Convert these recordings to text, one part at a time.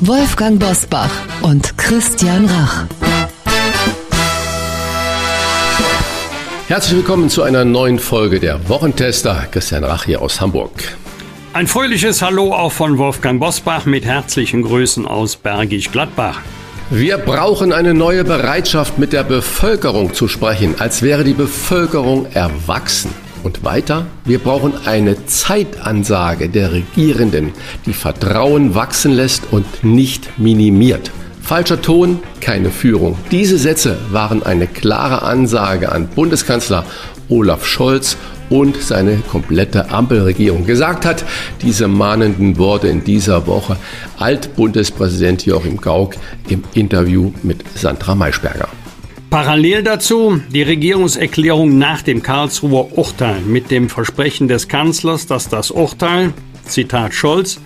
Wolfgang Bosbach und Christian Rach. Herzlich willkommen zu einer neuen Folge der Wochentester. Christian Rach hier aus Hamburg. Ein fröhliches Hallo auch von Wolfgang Bosbach mit herzlichen Grüßen aus Bergisch Gladbach. Wir brauchen eine neue Bereitschaft, mit der Bevölkerung zu sprechen, als wäre die Bevölkerung erwachsen. Und weiter, wir brauchen eine Zeitansage der Regierenden, die Vertrauen wachsen lässt und nicht minimiert. Falscher Ton, keine Führung. Diese Sätze waren eine klare Ansage an Bundeskanzler Olaf Scholz und seine komplette Ampelregierung. Gesagt hat diese mahnenden Worte in dieser Woche Altbundespräsident Joachim Gauck im Interview mit Sandra Maischberger. Parallel dazu die Regierungserklärung nach dem Karlsruher Urteil mit dem Versprechen des Kanzlers, dass das Urteil, Zitat Scholz,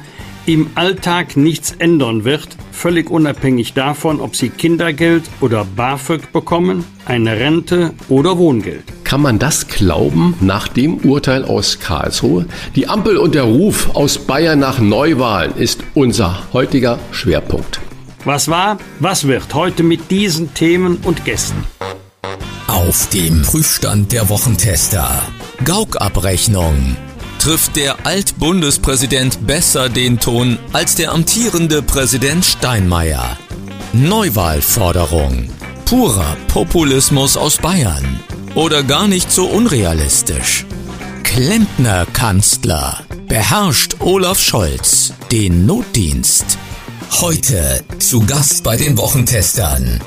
im Alltag nichts ändern wird, völlig unabhängig davon, ob sie Kindergeld oder BAföG bekommen, eine Rente oder Wohngeld. Kann man das glauben nach dem Urteil aus Karlsruhe? Die Ampel und der Ruf aus Bayern nach Neuwahlen ist unser heutiger Schwerpunkt. Was war, was wird heute mit diesen Themen und Gästen? Auf dem Prüfstand der Wochentester. Gauk-Abrechnung. Trifft der Altbundespräsident besser den Ton als der amtierende Präsident Steinmeier? Neuwahlforderung. Purer Populismus aus Bayern. Oder gar nicht so unrealistisch. Klempner-Kanzler. Beherrscht Olaf Scholz den Notdienst? Heute zu Gast bei den Wochentestern.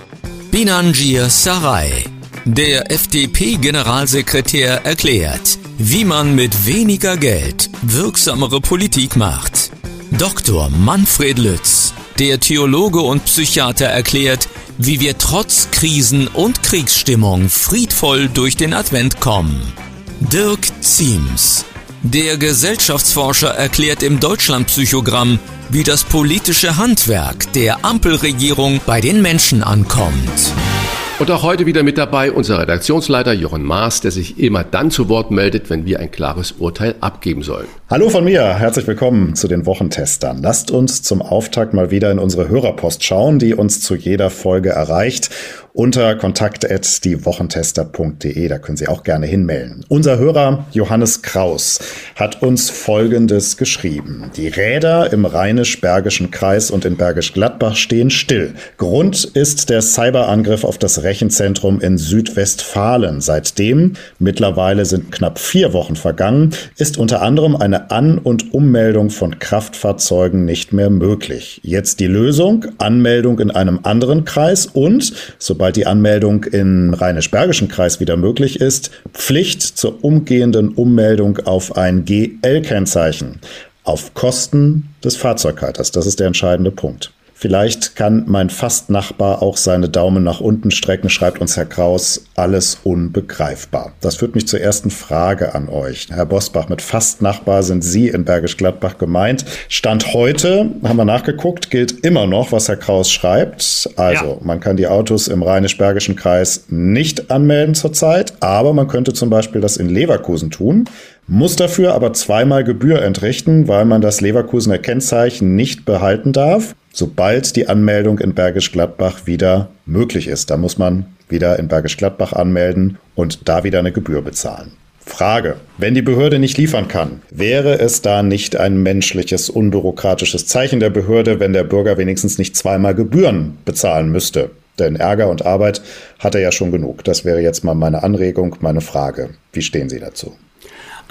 Binanjir Sarai. Der FDP-Generalsekretär erklärt, wie man mit weniger Geld wirksamere Politik macht. Dr. Manfred Lütz, der Theologe und Psychiater erklärt, wie wir trotz Krisen und Kriegsstimmung friedvoll durch den Advent kommen. Dirk Ziems, der Gesellschaftsforscher erklärt im Deutschlandpsychogramm, wie das politische Handwerk der Ampelregierung bei den Menschen ankommt. Und auch heute wieder mit dabei unser Redaktionsleiter Jochen Maas, der sich immer dann zu Wort meldet, wenn wir ein klares Urteil abgeben sollen. Hallo von mir, herzlich willkommen zu den Wochentestern. Lasst uns zum Auftakt mal wieder in unsere Hörerpost schauen, die uns zu jeder Folge erreicht unter kontakt.diewochentester.de. Da können Sie auch gerne hinmelden. Unser Hörer Johannes Kraus hat uns Folgendes geschrieben. Die Räder im Rheinisch-Bergischen Kreis und in Bergisch Gladbach stehen still. Grund ist der Cyberangriff auf das Rechenzentrum in Südwestfalen. Seitdem, mittlerweile sind knapp vier Wochen vergangen, ist unter anderem eine An- und Ummeldung von Kraftfahrzeugen nicht mehr möglich. Jetzt die Lösung, Anmeldung in einem anderen Kreis und, so sobald die Anmeldung im Rheinisch-Bergischen Kreis wieder möglich ist, Pflicht zur umgehenden Ummeldung auf ein GL-Kennzeichen auf Kosten des Fahrzeughalters. Das ist der entscheidende Punkt. Vielleicht kann mein Fastnachbar auch seine Daumen nach unten strecken, schreibt uns Herr Kraus. Alles unbegreifbar. Das führt mich zur ersten Frage an euch. Herr Bosbach, mit Fastnachbar sind Sie in Bergisch Gladbach gemeint. Stand heute, haben wir nachgeguckt, gilt immer noch, was Herr Kraus schreibt. Also, ja. man kann die Autos im Rheinisch-Bergischen Kreis nicht anmelden zurzeit, aber man könnte zum Beispiel das in Leverkusen tun muss dafür aber zweimal Gebühr entrichten, weil man das Leverkusener Kennzeichen nicht behalten darf sobald die Anmeldung in Bergisch Gladbach wieder möglich ist. Da muss man wieder in Bergisch Gladbach anmelden und da wieder eine Gebühr bezahlen. Frage. Wenn die Behörde nicht liefern kann, wäre es da nicht ein menschliches, unbürokratisches Zeichen der Behörde, wenn der Bürger wenigstens nicht zweimal Gebühren bezahlen müsste? Denn Ärger und Arbeit hat er ja schon genug. Das wäre jetzt mal meine Anregung, meine Frage. Wie stehen Sie dazu?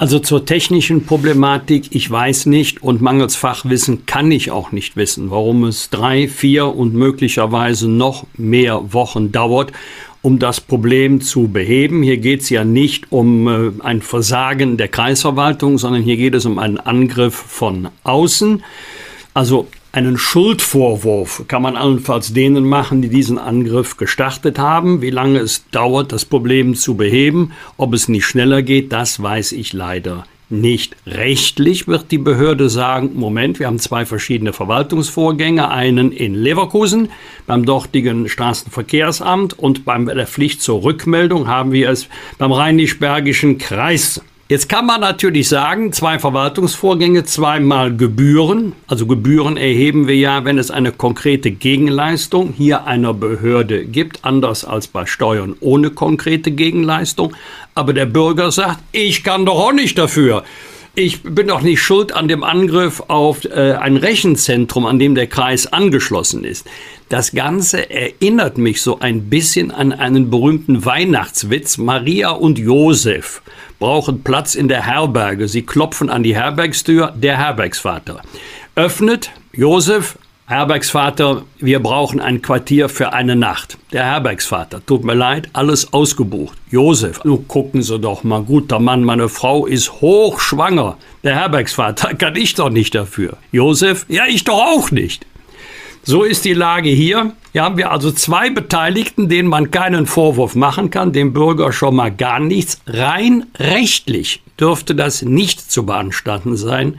Also zur technischen Problematik, ich weiß nicht und mangels Fachwissen kann ich auch nicht wissen, warum es drei, vier und möglicherweise noch mehr Wochen dauert, um das Problem zu beheben. Hier geht es ja nicht um äh, ein Versagen der Kreisverwaltung, sondern hier geht es um einen Angriff von außen. Also einen Schuldvorwurf kann man allenfalls denen machen, die diesen Angriff gestartet haben. Wie lange es dauert, das Problem zu beheben, ob es nicht schneller geht, das weiß ich leider nicht. Rechtlich wird die Behörde sagen, Moment, wir haben zwei verschiedene Verwaltungsvorgänge, einen in Leverkusen beim dortigen Straßenverkehrsamt und bei der Pflicht zur Rückmeldung haben wir es beim Rheinisch-Bergischen Kreis. Jetzt kann man natürlich sagen, zwei Verwaltungsvorgänge, zweimal Gebühren. Also Gebühren erheben wir ja, wenn es eine konkrete Gegenleistung hier einer Behörde gibt, anders als bei Steuern ohne konkrete Gegenleistung. Aber der Bürger sagt, ich kann doch auch nicht dafür. Ich bin doch nicht schuld an dem Angriff auf äh, ein Rechenzentrum, an dem der Kreis angeschlossen ist. Das Ganze erinnert mich so ein bisschen an einen berühmten Weihnachtswitz. Maria und Josef brauchen Platz in der Herberge. Sie klopfen an die Herbergstür, der Herbergsvater. Öffnet, Josef, Herbergsvater, wir brauchen ein Quartier für eine Nacht. Der Herbergsvater, tut mir leid, alles ausgebucht. Josef, nun gucken Sie doch mal, guter Mann, meine Frau ist hochschwanger. Der Herbergsvater, kann ich doch nicht dafür. Josef, ja, ich doch auch nicht. So ist die Lage hier. Hier haben wir also zwei Beteiligten, denen man keinen Vorwurf machen kann, dem Bürger schon mal gar nichts. Rein rechtlich dürfte das nicht zu beanstanden sein.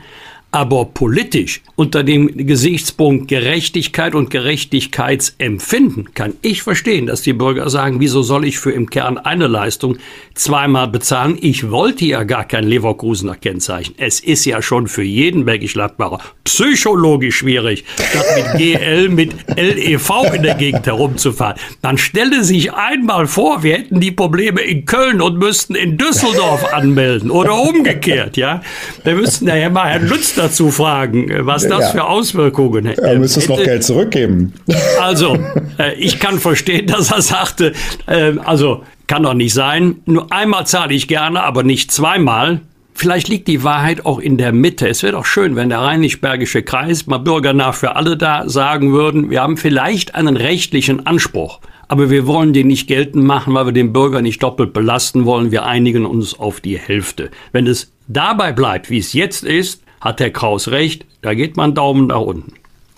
Aber politisch unter dem Gesichtspunkt Gerechtigkeit und Gerechtigkeitsempfinden kann ich verstehen, dass die Bürger sagen, wieso soll ich für im Kern eine Leistung zweimal bezahlen? Ich wollte ja gar kein Leverkusener Kennzeichen. Es ist ja schon für jeden Bergisch-Gladbacher psychologisch schwierig, statt mit GL mit LEV in der Gegend herumzufahren. Dann stelle sich einmal vor, wir hätten die Probleme in Köln und müssten in Düsseldorf anmelden oder umgekehrt, ja. Wir müssten ja mal Herrn Lutz dazu fragen, was das ja. für Auswirkungen hätte. Er müsste es noch Geld zurückgeben. Also, äh, ich kann verstehen, dass er sagte, äh, also kann doch nicht sein. Nur einmal zahle ich gerne, aber nicht zweimal. Vielleicht liegt die Wahrheit auch in der Mitte. Es wäre doch schön, wenn der Rheinisch-Bergische Kreis mal bürgernah für alle da sagen würden, wir haben vielleicht einen rechtlichen Anspruch, aber wir wollen den nicht geltend machen, weil wir den Bürger nicht doppelt belasten wollen. Wir einigen uns auf die Hälfte. Wenn es dabei bleibt, wie es jetzt ist, hat Herr Kraus recht, da geht man Daumen nach unten.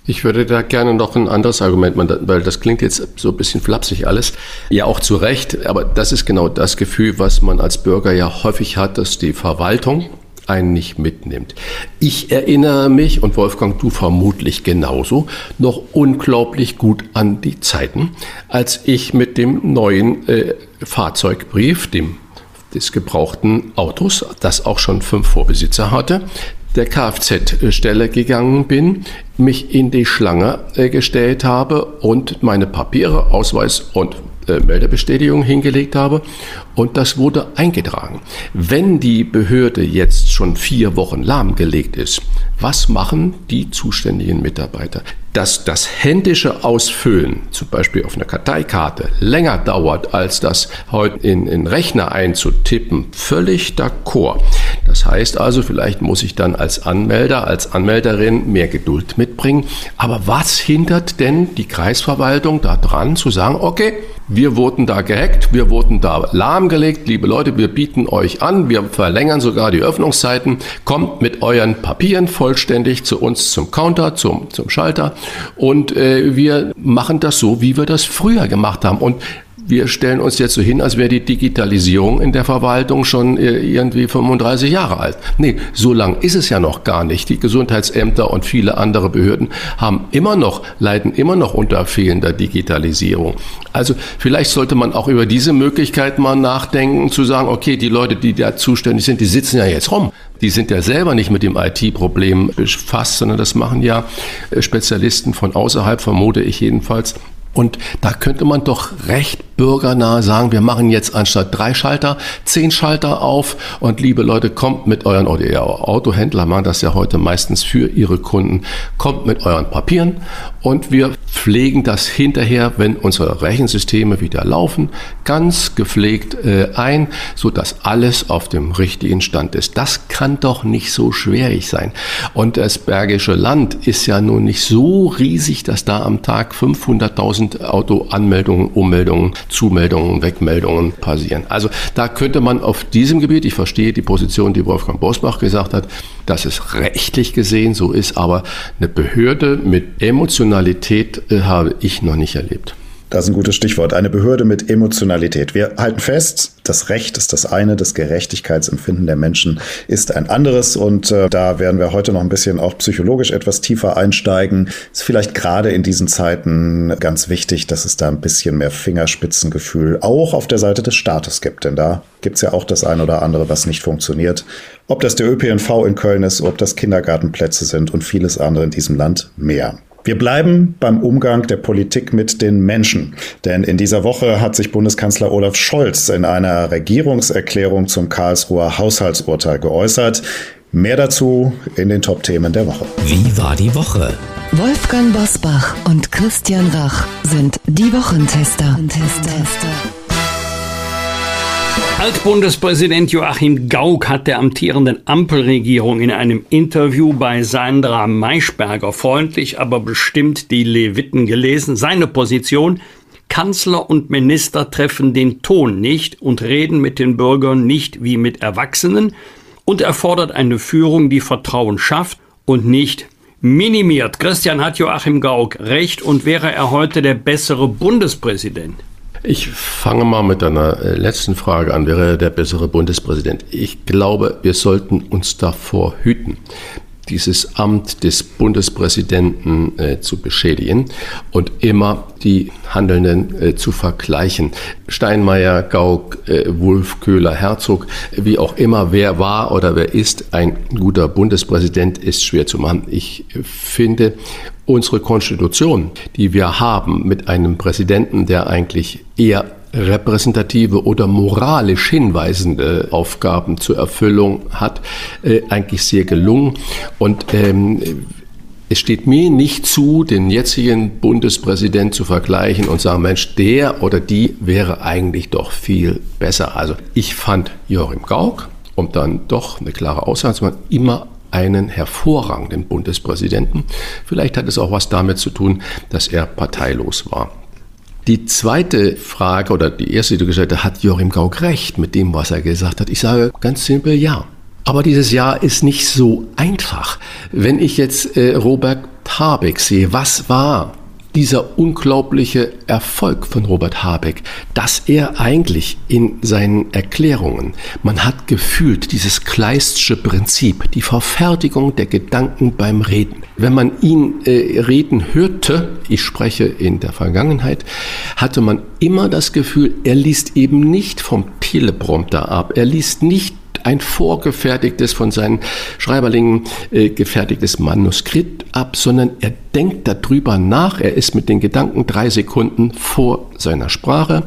Ich würde da gerne noch ein anderes Argument weil das klingt jetzt so ein bisschen flapsig alles. Ja, auch zu Recht, aber das ist genau das Gefühl, was man als Bürger ja häufig hat, dass die Verwaltung einen nicht mitnimmt. Ich erinnere mich, und Wolfgang, du vermutlich genauso, noch unglaublich gut an die Zeiten, als ich mit dem neuen äh, Fahrzeugbrief, dem des gebrauchten Autos, das auch schon fünf Vorbesitzer hatte, der Kfz-Stelle gegangen bin, mich in die Schlange äh, gestellt habe und meine Papiere, Ausweis und äh, Meldebestätigung hingelegt habe und das wurde eingetragen. Wenn die Behörde jetzt schon vier Wochen lahmgelegt ist, was machen die zuständigen Mitarbeiter? Dass das händische Ausfüllen, zum Beispiel auf einer Karteikarte, länger dauert, als das heute in, in Rechner einzutippen, völlig d'accord. Das heißt also, vielleicht muss ich dann als Anmelder, als Anmelderin mehr Geduld mitbringen. Aber was hindert denn die Kreisverwaltung daran zu sagen, okay, wir wurden da gehackt, wir wurden da lahmgelegt, liebe Leute, wir bieten euch an, wir verlängern sogar die Öffnungszeiten, kommt mit euren Papieren vollständig zu uns zum Counter, zum, zum Schalter und äh, wir machen das so, wie wir das früher gemacht haben. Und wir stellen uns jetzt so hin, als wäre die Digitalisierung in der Verwaltung schon äh, irgendwie 35 Jahre alt. Nee, so lang ist es ja noch gar nicht. Die Gesundheitsämter und viele andere Behörden haben immer noch, leiden immer noch unter fehlender Digitalisierung. Also vielleicht sollte man auch über diese Möglichkeit mal nachdenken, zu sagen, okay, die Leute, die da zuständig sind, die sitzen ja jetzt rum. Die sind ja selber nicht mit dem IT-Problem befasst, sondern das machen ja äh, Spezialisten von außerhalb, vermute ich jedenfalls. Und da könnte man doch recht bürgernah sagen, wir machen jetzt anstatt drei Schalter, zehn Schalter auf und liebe Leute, kommt mit euren, oder ihr Autohändler machen das ja heute meistens für ihre Kunden, kommt mit euren Papieren und wir pflegen das hinterher, wenn unsere Rechensysteme wieder laufen, ganz gepflegt äh, ein, so dass alles auf dem richtigen Stand ist. Das kann doch nicht so schwierig sein. Und das Bergische Land ist ja nun nicht so riesig, dass da am Tag 500.000 1000 Autoanmeldungen, Ummeldungen, Zumeldungen, Wegmeldungen passieren. Also da könnte man auf diesem Gebiet, ich verstehe die Position, die Wolfgang Bosbach gesagt hat, dass es rechtlich gesehen so ist, aber eine Behörde mit Emotionalität äh, habe ich noch nicht erlebt. Das ist ein gutes Stichwort. Eine Behörde mit Emotionalität. Wir halten fest, das Recht ist das eine, das Gerechtigkeitsempfinden der Menschen ist ein anderes. Und äh, da werden wir heute noch ein bisschen auch psychologisch etwas tiefer einsteigen. Ist vielleicht gerade in diesen Zeiten ganz wichtig, dass es da ein bisschen mehr Fingerspitzengefühl auch auf der Seite des Staates gibt. Denn da gibt es ja auch das eine oder andere, was nicht funktioniert. Ob das der ÖPNV in Köln ist, ob das Kindergartenplätze sind und vieles andere in diesem Land mehr. Wir bleiben beim Umgang der Politik mit den Menschen. Denn in dieser Woche hat sich Bundeskanzler Olaf Scholz in einer Regierungserklärung zum Karlsruher Haushaltsurteil geäußert. Mehr dazu in den Top-Themen der Woche. Wie war die Woche? Wolfgang Bosbach und Christian Rach sind die Wochentester. Altbundespräsident Joachim Gauck hat der amtierenden Ampelregierung in einem Interview bei Sandra Maischberger freundlich, aber bestimmt die Leviten gelesen. Seine Position, Kanzler und Minister treffen den Ton nicht und reden mit den Bürgern nicht wie mit Erwachsenen und er fordert eine Führung, die Vertrauen schafft und nicht minimiert. Christian hat Joachim Gauck recht und wäre er heute der bessere Bundespräsident? Ich fange mal mit einer äh, letzten Frage an. Wäre der bessere Bundespräsident? Ich glaube, wir sollten uns davor hüten, dieses Amt des Bundespräsidenten äh, zu beschädigen und immer die Handelnden äh, zu vergleichen. Steinmeier, Gauck, äh, Wulff, Köhler, Herzog, wie auch immer, wer war oder wer ist ein guter Bundespräsident, ist schwer zu machen. Ich finde, unsere Konstitution, die wir haben mit einem Präsidenten, der eigentlich eher repräsentative oder moralisch hinweisende Aufgaben zur Erfüllung hat, äh, eigentlich sehr gelungen. Und ähm, es steht mir nicht zu, den jetzigen Bundespräsident zu vergleichen und sagen, Mensch, der oder die wäre eigentlich doch viel besser. Also ich fand Joachim Gauck, um dann doch eine klare Aussage zu machen, immer einen hervorragenden Bundespräsidenten. Vielleicht hat es auch was damit zu tun, dass er parteilos war. Die zweite Frage oder die erste, die du gestellt hast, hat Joachim Gauck recht mit dem, was er gesagt hat? Ich sage ganz simpel ja. Aber dieses Jahr ist nicht so einfach. Wenn ich jetzt äh, Robert Habeck sehe, was war dieser unglaubliche Erfolg von Robert Habeck, dass er eigentlich in seinen Erklärungen, man hat gefühlt dieses Kleistsche Prinzip, die Verfertigung der Gedanken beim Reden. Wenn man ihn äh, reden hörte, ich spreche in der Vergangenheit, hatte man immer das Gefühl, er liest eben nicht vom Teleprompter ab, er liest nicht ein vorgefertigtes, von seinen Schreiberlingen äh, gefertigtes Manuskript ab, sondern er denkt darüber nach. Er ist mit den Gedanken drei Sekunden vor seiner Sprache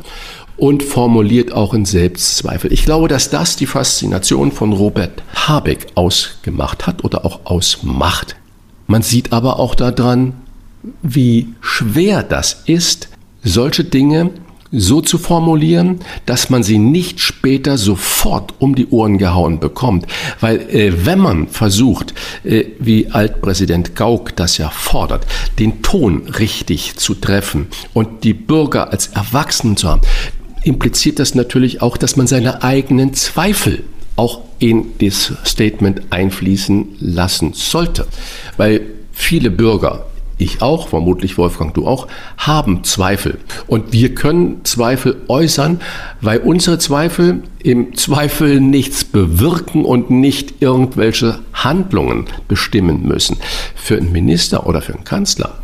und formuliert auch in Selbstzweifel. Ich glaube, dass das die Faszination von Robert Habeck ausgemacht hat oder auch ausmacht. Man sieht aber auch daran, wie schwer das ist, solche Dinge so zu formulieren, dass man sie nicht später sofort um die Ohren gehauen bekommt. Weil äh, wenn man versucht, äh, wie Altpräsident Gauck das ja fordert, den Ton richtig zu treffen und die Bürger als Erwachsenen zu haben, impliziert das natürlich auch, dass man seine eigenen Zweifel auch in das Statement einfließen lassen sollte. Weil viele Bürger ich auch, vermutlich Wolfgang, du auch, haben Zweifel. Und wir können Zweifel äußern, weil unsere Zweifel im Zweifel nichts bewirken und nicht irgendwelche Handlungen bestimmen müssen. Für einen Minister oder für einen Kanzler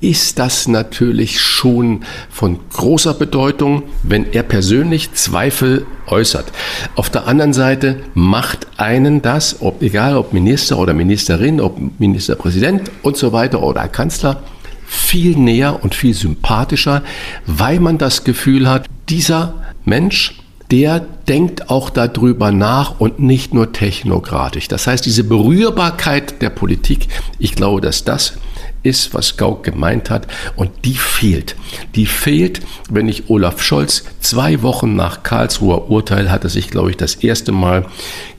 ist das natürlich schon von großer Bedeutung, wenn er persönlich Zweifel äußert. Auf der anderen Seite macht einen das, ob, egal ob Minister oder Ministerin, ob Ministerpräsident und so weiter oder Kanzler, viel näher und viel sympathischer, weil man das Gefühl hat, dieser Mensch, der denkt auch darüber nach und nicht nur technokratisch. Das heißt, diese Berührbarkeit der Politik, ich glaube, dass das ist, was Gauck gemeint hat. Und die fehlt. Die fehlt, wenn ich Olaf Scholz zwei Wochen nach Karlsruher Urteil hatte sich, glaube ich, das erste Mal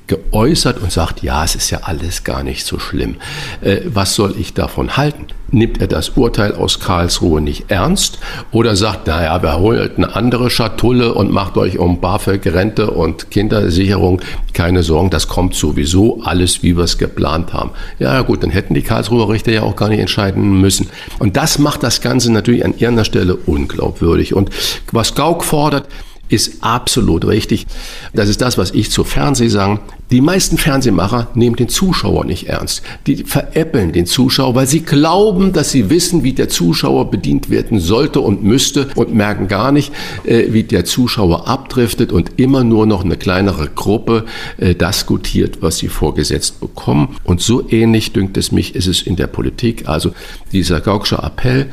geäußert und sagt, ja, es ist ja alles gar nicht so schlimm. Äh, was soll ich davon halten? Nimmt er das Urteil aus Karlsruhe nicht ernst oder sagt, naja, wir holen eine andere Schatulle und macht euch um BAföG-Rente und Kindersicherung keine Sorgen, das kommt sowieso alles, wie wir es geplant haben. Ja gut, dann hätten die Karlsruher Richter ja auch gar nicht entscheiden müssen. Und das macht das Ganze natürlich an irgendeiner Stelle unglaubwürdig. Und was Gauck fordert, ist absolut richtig. Das ist das, was ich zu Fernseh sagen. Die meisten Fernsehmacher nehmen den Zuschauer nicht ernst. Die veräppeln den Zuschauer, weil sie glauben, dass sie wissen, wie der Zuschauer bedient werden sollte und müsste und merken gar nicht, äh, wie der Zuschauer abdriftet und immer nur noch eine kleinere Gruppe äh, das gutiert, was sie vorgesetzt bekommen. Und so ähnlich, dünkt es mich, ist es in der Politik. Also dieser Gaucksche Appell,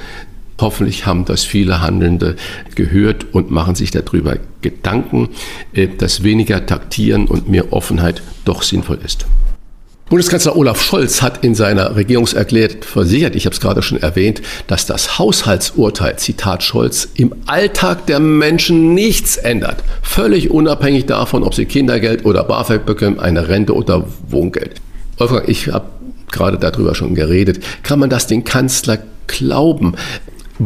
Hoffentlich haben das viele Handelnde gehört und machen sich darüber Gedanken, äh, dass weniger Taktieren und mehr Offenheit doch sinnvoll ist. Bundeskanzler Olaf Scholz hat in seiner Regierungserklärung versichert, ich habe es gerade schon erwähnt, dass das Haushaltsurteil, Zitat Scholz, im Alltag der Menschen nichts ändert. Völlig unabhängig davon, ob sie Kindergeld oder BAföG bekommen, eine Rente oder Wohngeld. Wolfgang, ich habe gerade darüber schon geredet. Kann man das den Kanzler glauben?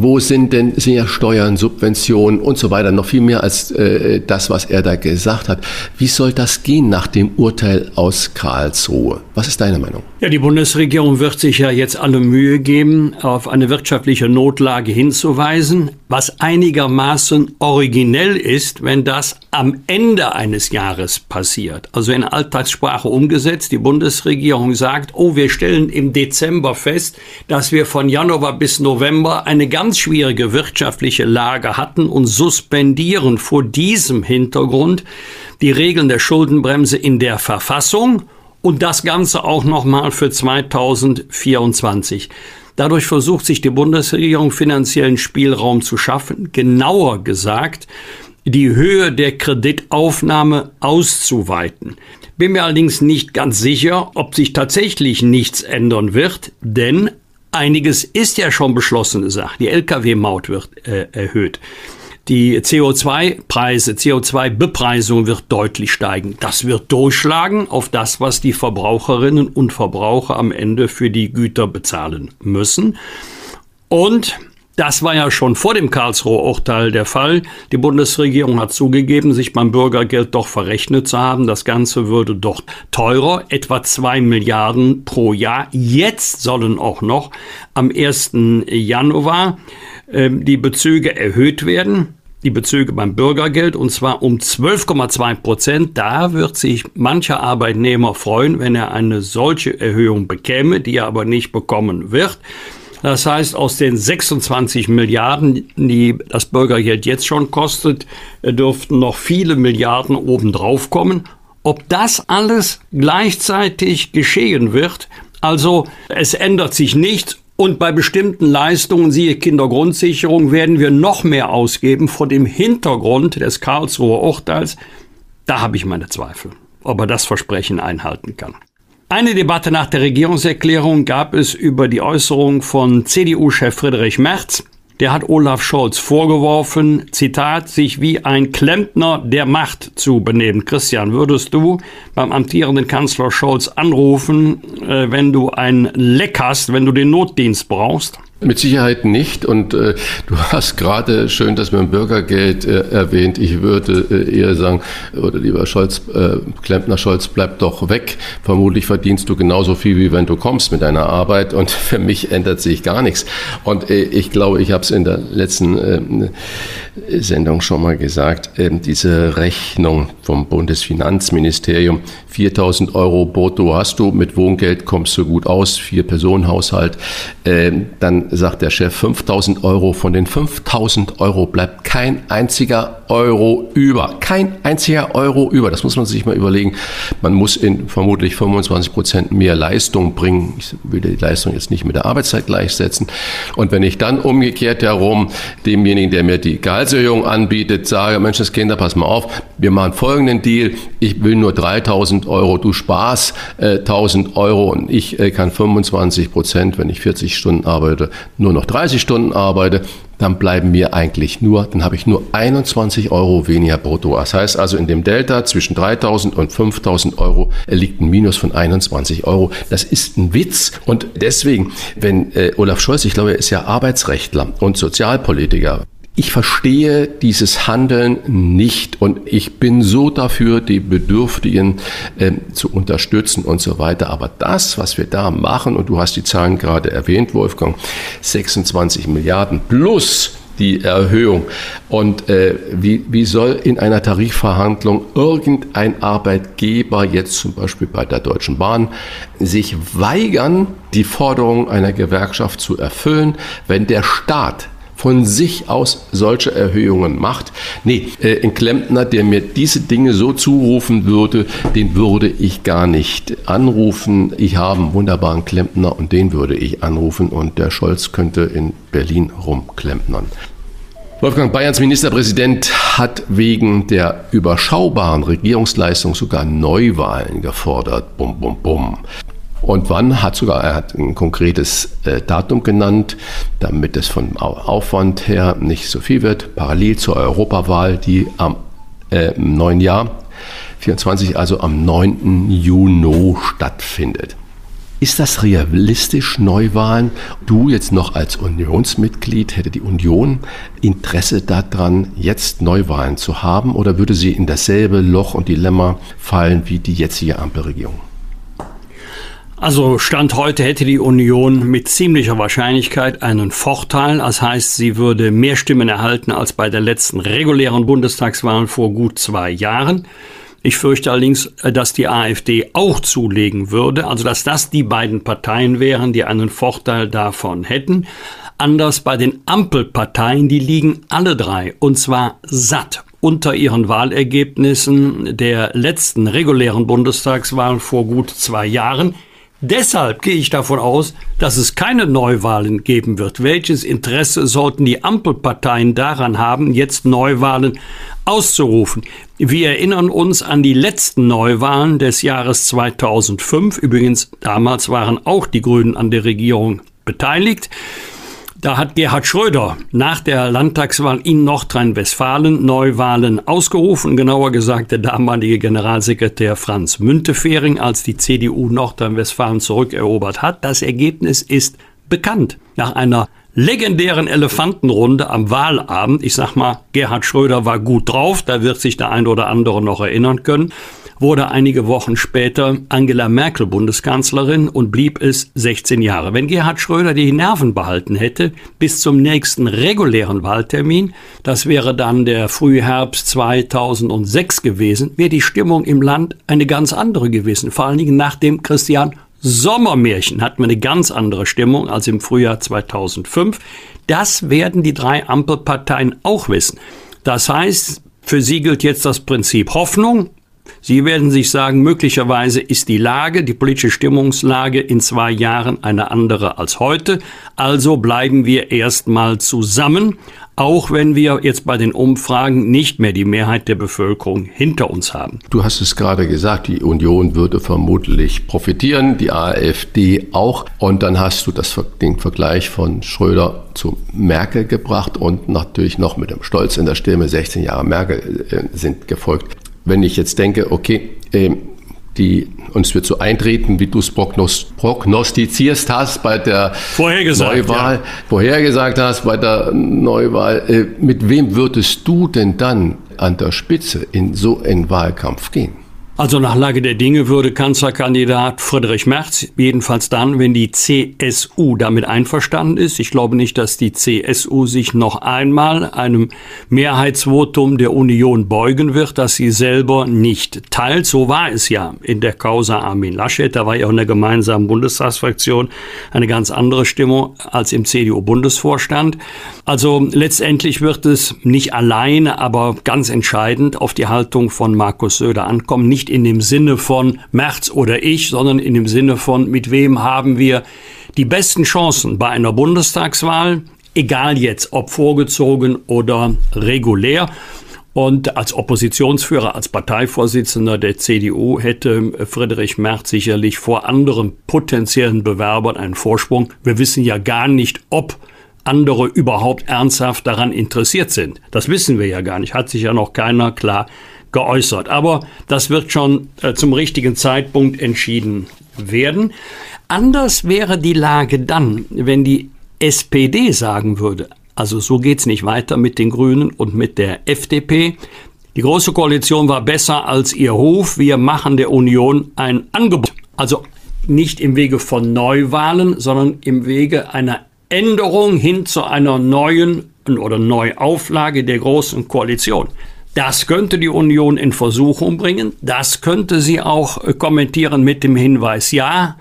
Wo sind denn sind ja Steuern, Subventionen und so weiter noch viel mehr als äh, das, was er da gesagt hat. Wie soll das gehen nach dem Urteil aus Karlsruhe? Was ist deine Meinung? Ja, die Bundesregierung wird sich ja jetzt alle Mühe geben, auf eine wirtschaftliche Notlage hinzuweisen, was einigermaßen originell ist, wenn das am Ende eines Jahres passiert. Also in Alltagssprache umgesetzt. Die Bundesregierung sagt, oh, wir stellen im Dezember fest, dass wir von Januar bis November eine ganz schwierige wirtschaftliche Lage hatten und suspendieren vor diesem Hintergrund die Regeln der Schuldenbremse in der Verfassung und das Ganze auch nochmal für 2024. Dadurch versucht sich die Bundesregierung finanziellen Spielraum zu schaffen, genauer gesagt, die Höhe der Kreditaufnahme auszuweiten. Bin mir allerdings nicht ganz sicher, ob sich tatsächlich nichts ändern wird, denn Einiges ist ja schon beschlossene Sache. Die Lkw-Maut wird äh, erhöht. Die CO2-Preise, CO2-Bepreisung wird deutlich steigen. Das wird durchschlagen auf das, was die Verbraucherinnen und Verbraucher am Ende für die Güter bezahlen müssen. Und das war ja schon vor dem Karlsruher Urteil der Fall. Die Bundesregierung hat zugegeben, sich beim Bürgergeld doch verrechnet zu haben. Das Ganze würde doch teurer, etwa zwei Milliarden pro Jahr. Jetzt sollen auch noch am 1. Januar äh, die Bezüge erhöht werden die Bezüge beim Bürgergeld und zwar um 12,2 Prozent. Da wird sich mancher Arbeitnehmer freuen, wenn er eine solche Erhöhung bekäme, die er aber nicht bekommen wird. Das heißt, aus den 26 Milliarden, die das Bürgergeld jetzt schon kostet, dürften noch viele Milliarden obendrauf kommen. Ob das alles gleichzeitig geschehen wird, also es ändert sich nichts und bei bestimmten Leistungen, siehe Kindergrundsicherung, werden wir noch mehr ausgeben vor dem Hintergrund des Karlsruher Urteils. Da habe ich meine Zweifel, ob er das Versprechen einhalten kann. Eine Debatte nach der Regierungserklärung gab es über die Äußerung von CDU-Chef Friedrich Merz. Der hat Olaf Scholz vorgeworfen, Zitat, sich wie ein Klempner der Macht zu benehmen. Christian, würdest du beim amtierenden Kanzler Scholz anrufen, äh, wenn du ein Leck hast, wenn du den Notdienst brauchst? Mit Sicherheit nicht. Und äh, du hast gerade schön das mit dem Bürgergeld äh, erwähnt. Ich würde äh, eher sagen, oder lieber Scholz, äh, Klempner Scholz, bleib doch weg. Vermutlich verdienst du genauso viel, wie wenn du kommst mit deiner Arbeit. Und für mich ändert sich gar nichts. Und äh, ich glaube, ich habe es in der letzten äh, Sendung schon mal gesagt, äh, diese Rechnung vom Bundesfinanzministerium, 4000 Euro brutto hast du, mit Wohngeld kommst du gut aus, vier Personenhaushalt, äh, dann sagt der Chef 5000 Euro. Von den 5000 Euro bleibt kein einziger Euro über. Kein einziger Euro über. Das muss man sich mal überlegen. Man muss in vermutlich 25 Prozent mehr Leistung bringen. Ich will die Leistung jetzt nicht mit der Arbeitszeit gleichsetzen. Und wenn ich dann umgekehrt herum demjenigen, der mir die Gehaltserhöhung anbietet, sage, Mensch, das Kinder, pass mal auf, wir machen folgenden Deal. Ich will nur 3000 Euro, du sparst äh, 1000 Euro und ich äh, kann 25 Prozent, wenn ich 40 Stunden arbeite, nur noch 30 Stunden arbeite, dann bleiben mir eigentlich nur, dann habe ich nur 21 Euro weniger brutto. Das heißt also, in dem Delta zwischen 3000 und 5000 Euro liegt ein Minus von 21 Euro. Das ist ein Witz. Und deswegen, wenn äh, Olaf Scholz, ich glaube, er ist ja Arbeitsrechtler und Sozialpolitiker, ich verstehe dieses Handeln nicht und ich bin so dafür, die Bedürftigen äh, zu unterstützen und so weiter. Aber das, was wir da machen, und du hast die Zahlen gerade erwähnt, Wolfgang, 26 Milliarden plus die Erhöhung. Und äh, wie, wie soll in einer Tarifverhandlung irgendein Arbeitgeber jetzt zum Beispiel bei der Deutschen Bahn sich weigern, die Forderungen einer Gewerkschaft zu erfüllen, wenn der Staat von sich aus solche Erhöhungen macht. Nee, äh, ein Klempner, der mir diese Dinge so zurufen würde, den würde ich gar nicht anrufen. Ich habe einen wunderbaren Klempner und den würde ich anrufen und der Scholz könnte in Berlin rumklempnern. Wolfgang Bayerns Ministerpräsident hat wegen der überschaubaren Regierungsleistung sogar Neuwahlen gefordert. Bum, bum, bum. Und wann hat sogar, er hat ein konkretes äh, Datum genannt, damit es vom Aufwand her nicht so viel wird, parallel zur Europawahl, die am äh, neuen Jahr 24, also am 9. Juni stattfindet. Ist das realistisch, Neuwahlen? Du jetzt noch als Unionsmitglied, hätte die Union Interesse daran, jetzt Neuwahlen zu haben oder würde sie in dasselbe Loch und Dilemma fallen wie die jetzige Ampelregierung? Also Stand heute hätte die Union mit ziemlicher Wahrscheinlichkeit einen Vorteil. Das heißt, sie würde mehr Stimmen erhalten als bei der letzten regulären Bundestagswahl vor gut zwei Jahren. Ich fürchte allerdings, äh, dass die AfD auch zulegen würde, also dass das die beiden Parteien wären, die einen Vorteil davon hätten. Anders bei den Ampelparteien, die liegen alle drei, und zwar satt unter ihren Wahlergebnissen der letzten regulären Bundestagswahl vor gut zwei Jahren. Deshalb gehe ich davon aus, dass es keine Neuwahlen geben wird. Welches Interesse sollten die Ampelparteien daran haben, jetzt Neuwahlen auszurufen? Wir erinnern uns an die letzten Neuwahlen des Jahres 2005. Übrigens, damals waren auch die Grünen an der Regierung beteiligt. Da hat Gerhard Schröder nach der Landtagswahl in Nordrhein-Westfalen Neuwahlen ausgerufen, genauer gesagt der damalige Generalsekretär Franz Müntefering, als die CDU Nordrhein-Westfalen zurückerobert hat. Das Ergebnis ist bekannt. Nach einer legendären Elefantenrunde am Wahlabend, ich sag mal, Gerhard Schröder war gut drauf, da wird sich der ein oder andere noch erinnern können, wurde einige Wochen später Angela Merkel Bundeskanzlerin und blieb es 16 Jahre. Wenn Gerhard Schröder die Nerven behalten hätte bis zum nächsten regulären Wahltermin, das wäre dann der Frühherbst 2006 gewesen, wäre die Stimmung im Land eine ganz andere gewesen. Vor allen Dingen nach dem Christian Sommermärchen hatten wir eine ganz andere Stimmung als im Frühjahr 2005. Das werden die drei Ampelparteien auch wissen. Das heißt, für sie gilt jetzt das Prinzip Hoffnung. Sie werden sich sagen, möglicherweise ist die Lage, die politische Stimmungslage in zwei Jahren eine andere als heute. Also bleiben wir erstmal zusammen, auch wenn wir jetzt bei den Umfragen nicht mehr die Mehrheit der Bevölkerung hinter uns haben. Du hast es gerade gesagt, die Union würde vermutlich profitieren, die AfD auch. Und dann hast du das, den Vergleich von Schröder zu Merkel gebracht und natürlich noch mit dem Stolz in der Stimme, 16 Jahre Merkel äh, sind gefolgt wenn ich jetzt denke, okay, äh, die uns wird so eintreten, wie du es prognostizierst hast bei der vorhergesagt, Neuwahl, ja. vorhergesagt hast bei der Neuwahl. Äh, mit wem würdest du denn dann an der Spitze in so einen Wahlkampf gehen? Also nach Lage der Dinge würde Kanzlerkandidat Friedrich Merz, jedenfalls dann, wenn die CSU damit einverstanden ist. Ich glaube nicht, dass die CSU sich noch einmal einem Mehrheitsvotum der Union beugen wird, das sie selber nicht teilt. So war es ja in der Causa Armin Laschet. Da war ja auch in der gemeinsamen Bundestagsfraktion eine ganz andere Stimmung als im CDU-Bundesvorstand. Also letztendlich wird es nicht alleine, aber ganz entscheidend auf die Haltung von Markus Söder ankommen. Nicht nicht in dem Sinne von Merz oder ich, sondern in dem Sinne von, mit wem haben wir die besten Chancen bei einer Bundestagswahl, egal jetzt ob vorgezogen oder regulär. Und als Oppositionsführer, als Parteivorsitzender der CDU hätte Friedrich Merz sicherlich vor anderen potenziellen Bewerbern einen Vorsprung. Wir wissen ja gar nicht, ob andere überhaupt ernsthaft daran interessiert sind. Das wissen wir ja gar nicht, hat sich ja noch keiner klar geäußert. Aber das wird schon äh, zum richtigen Zeitpunkt entschieden werden. Anders wäre die Lage dann, wenn die SPD sagen würde, also so geht's nicht weiter mit den Grünen und mit der FDP. Die Große Koalition war besser als ihr Hof. Wir machen der Union ein Angebot. Also nicht im Wege von Neuwahlen, sondern im Wege einer Änderung hin zu einer neuen oder Neuauflage der Großen Koalition. Das könnte die Union in Versuchung bringen. Das könnte sie auch äh, kommentieren mit dem Hinweis, ja,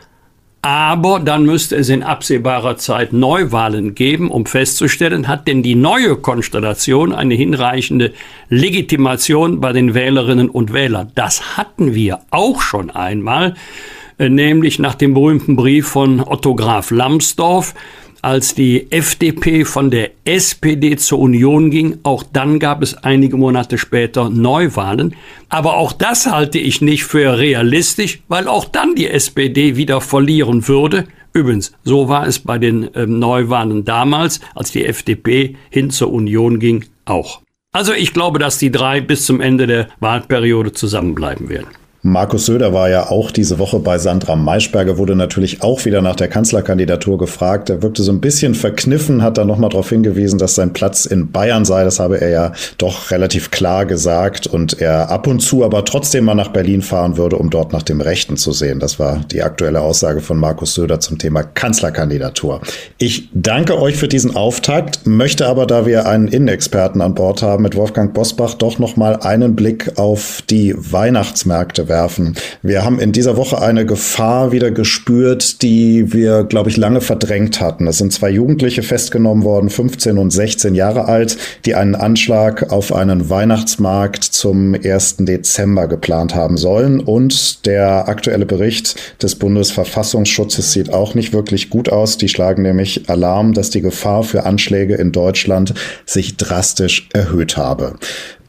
aber dann müsste es in absehbarer Zeit Neuwahlen geben, um festzustellen, hat denn die neue Konstellation eine hinreichende Legitimation bei den Wählerinnen und Wählern. Das hatten wir auch schon einmal, äh, nämlich nach dem berühmten Brief von Otto Graf Lambsdorff, als die FDP von der SPD zur Union ging. Auch dann gab es einige Monate später Neuwahlen. Aber auch das halte ich nicht für realistisch, weil auch dann die SPD wieder verlieren würde. Übrigens, so war es bei den äh, Neuwahlen damals, als die FDP hin zur Union ging, auch. Also ich glaube, dass die drei bis zum Ende der Wahlperiode zusammenbleiben werden. Markus Söder war ja auch diese Woche bei Sandra Maischberger, wurde natürlich auch wieder nach der Kanzlerkandidatur gefragt. Er wirkte so ein bisschen verkniffen, hat dann nochmal darauf hingewiesen, dass sein Platz in Bayern sei. Das habe er ja doch relativ klar gesagt und er ab und zu aber trotzdem mal nach Berlin fahren würde, um dort nach dem Rechten zu sehen. Das war die aktuelle Aussage von Markus Söder zum Thema Kanzlerkandidatur. Ich danke euch für diesen Auftakt, möchte aber, da wir einen Innenexperten an Bord haben, mit Wolfgang Bosbach doch nochmal einen Blick auf die Weihnachtsmärkte werfen. Wir haben in dieser Woche eine Gefahr wieder gespürt, die wir, glaube ich, lange verdrängt hatten. Es sind zwei Jugendliche festgenommen worden, 15 und 16 Jahre alt, die einen Anschlag auf einen Weihnachtsmarkt zum 1. Dezember geplant haben sollen. Und der aktuelle Bericht des Bundesverfassungsschutzes sieht auch nicht wirklich gut aus. Die schlagen nämlich Alarm, dass die Gefahr für Anschläge in Deutschland sich drastisch erhöht habe.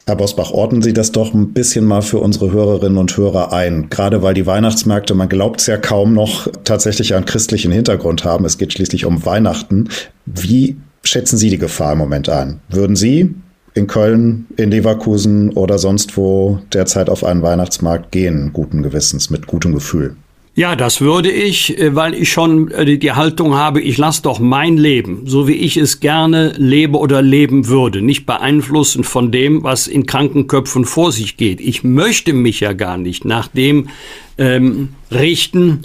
Herr Bosbach, ordnen Sie das doch ein bisschen mal für unsere Hörerinnen und Hörer ein. Gerade weil die Weihnachtsmärkte, man glaubt es ja kaum noch, tatsächlich einen christlichen Hintergrund haben. Es geht schließlich um Weihnachten. Wie schätzen Sie die Gefahr im Moment ein? Würden Sie in Köln, in Leverkusen oder sonst wo derzeit auf einen Weihnachtsmarkt gehen, guten Gewissens, mit gutem Gefühl? Ja, das würde ich, äh, weil ich schon äh, die Haltung habe, ich lasse doch mein Leben, so wie ich es gerne lebe oder leben würde, nicht beeinflussen von dem, was in Krankenköpfen vor sich geht. Ich möchte mich ja gar nicht nach dem ähm, richten,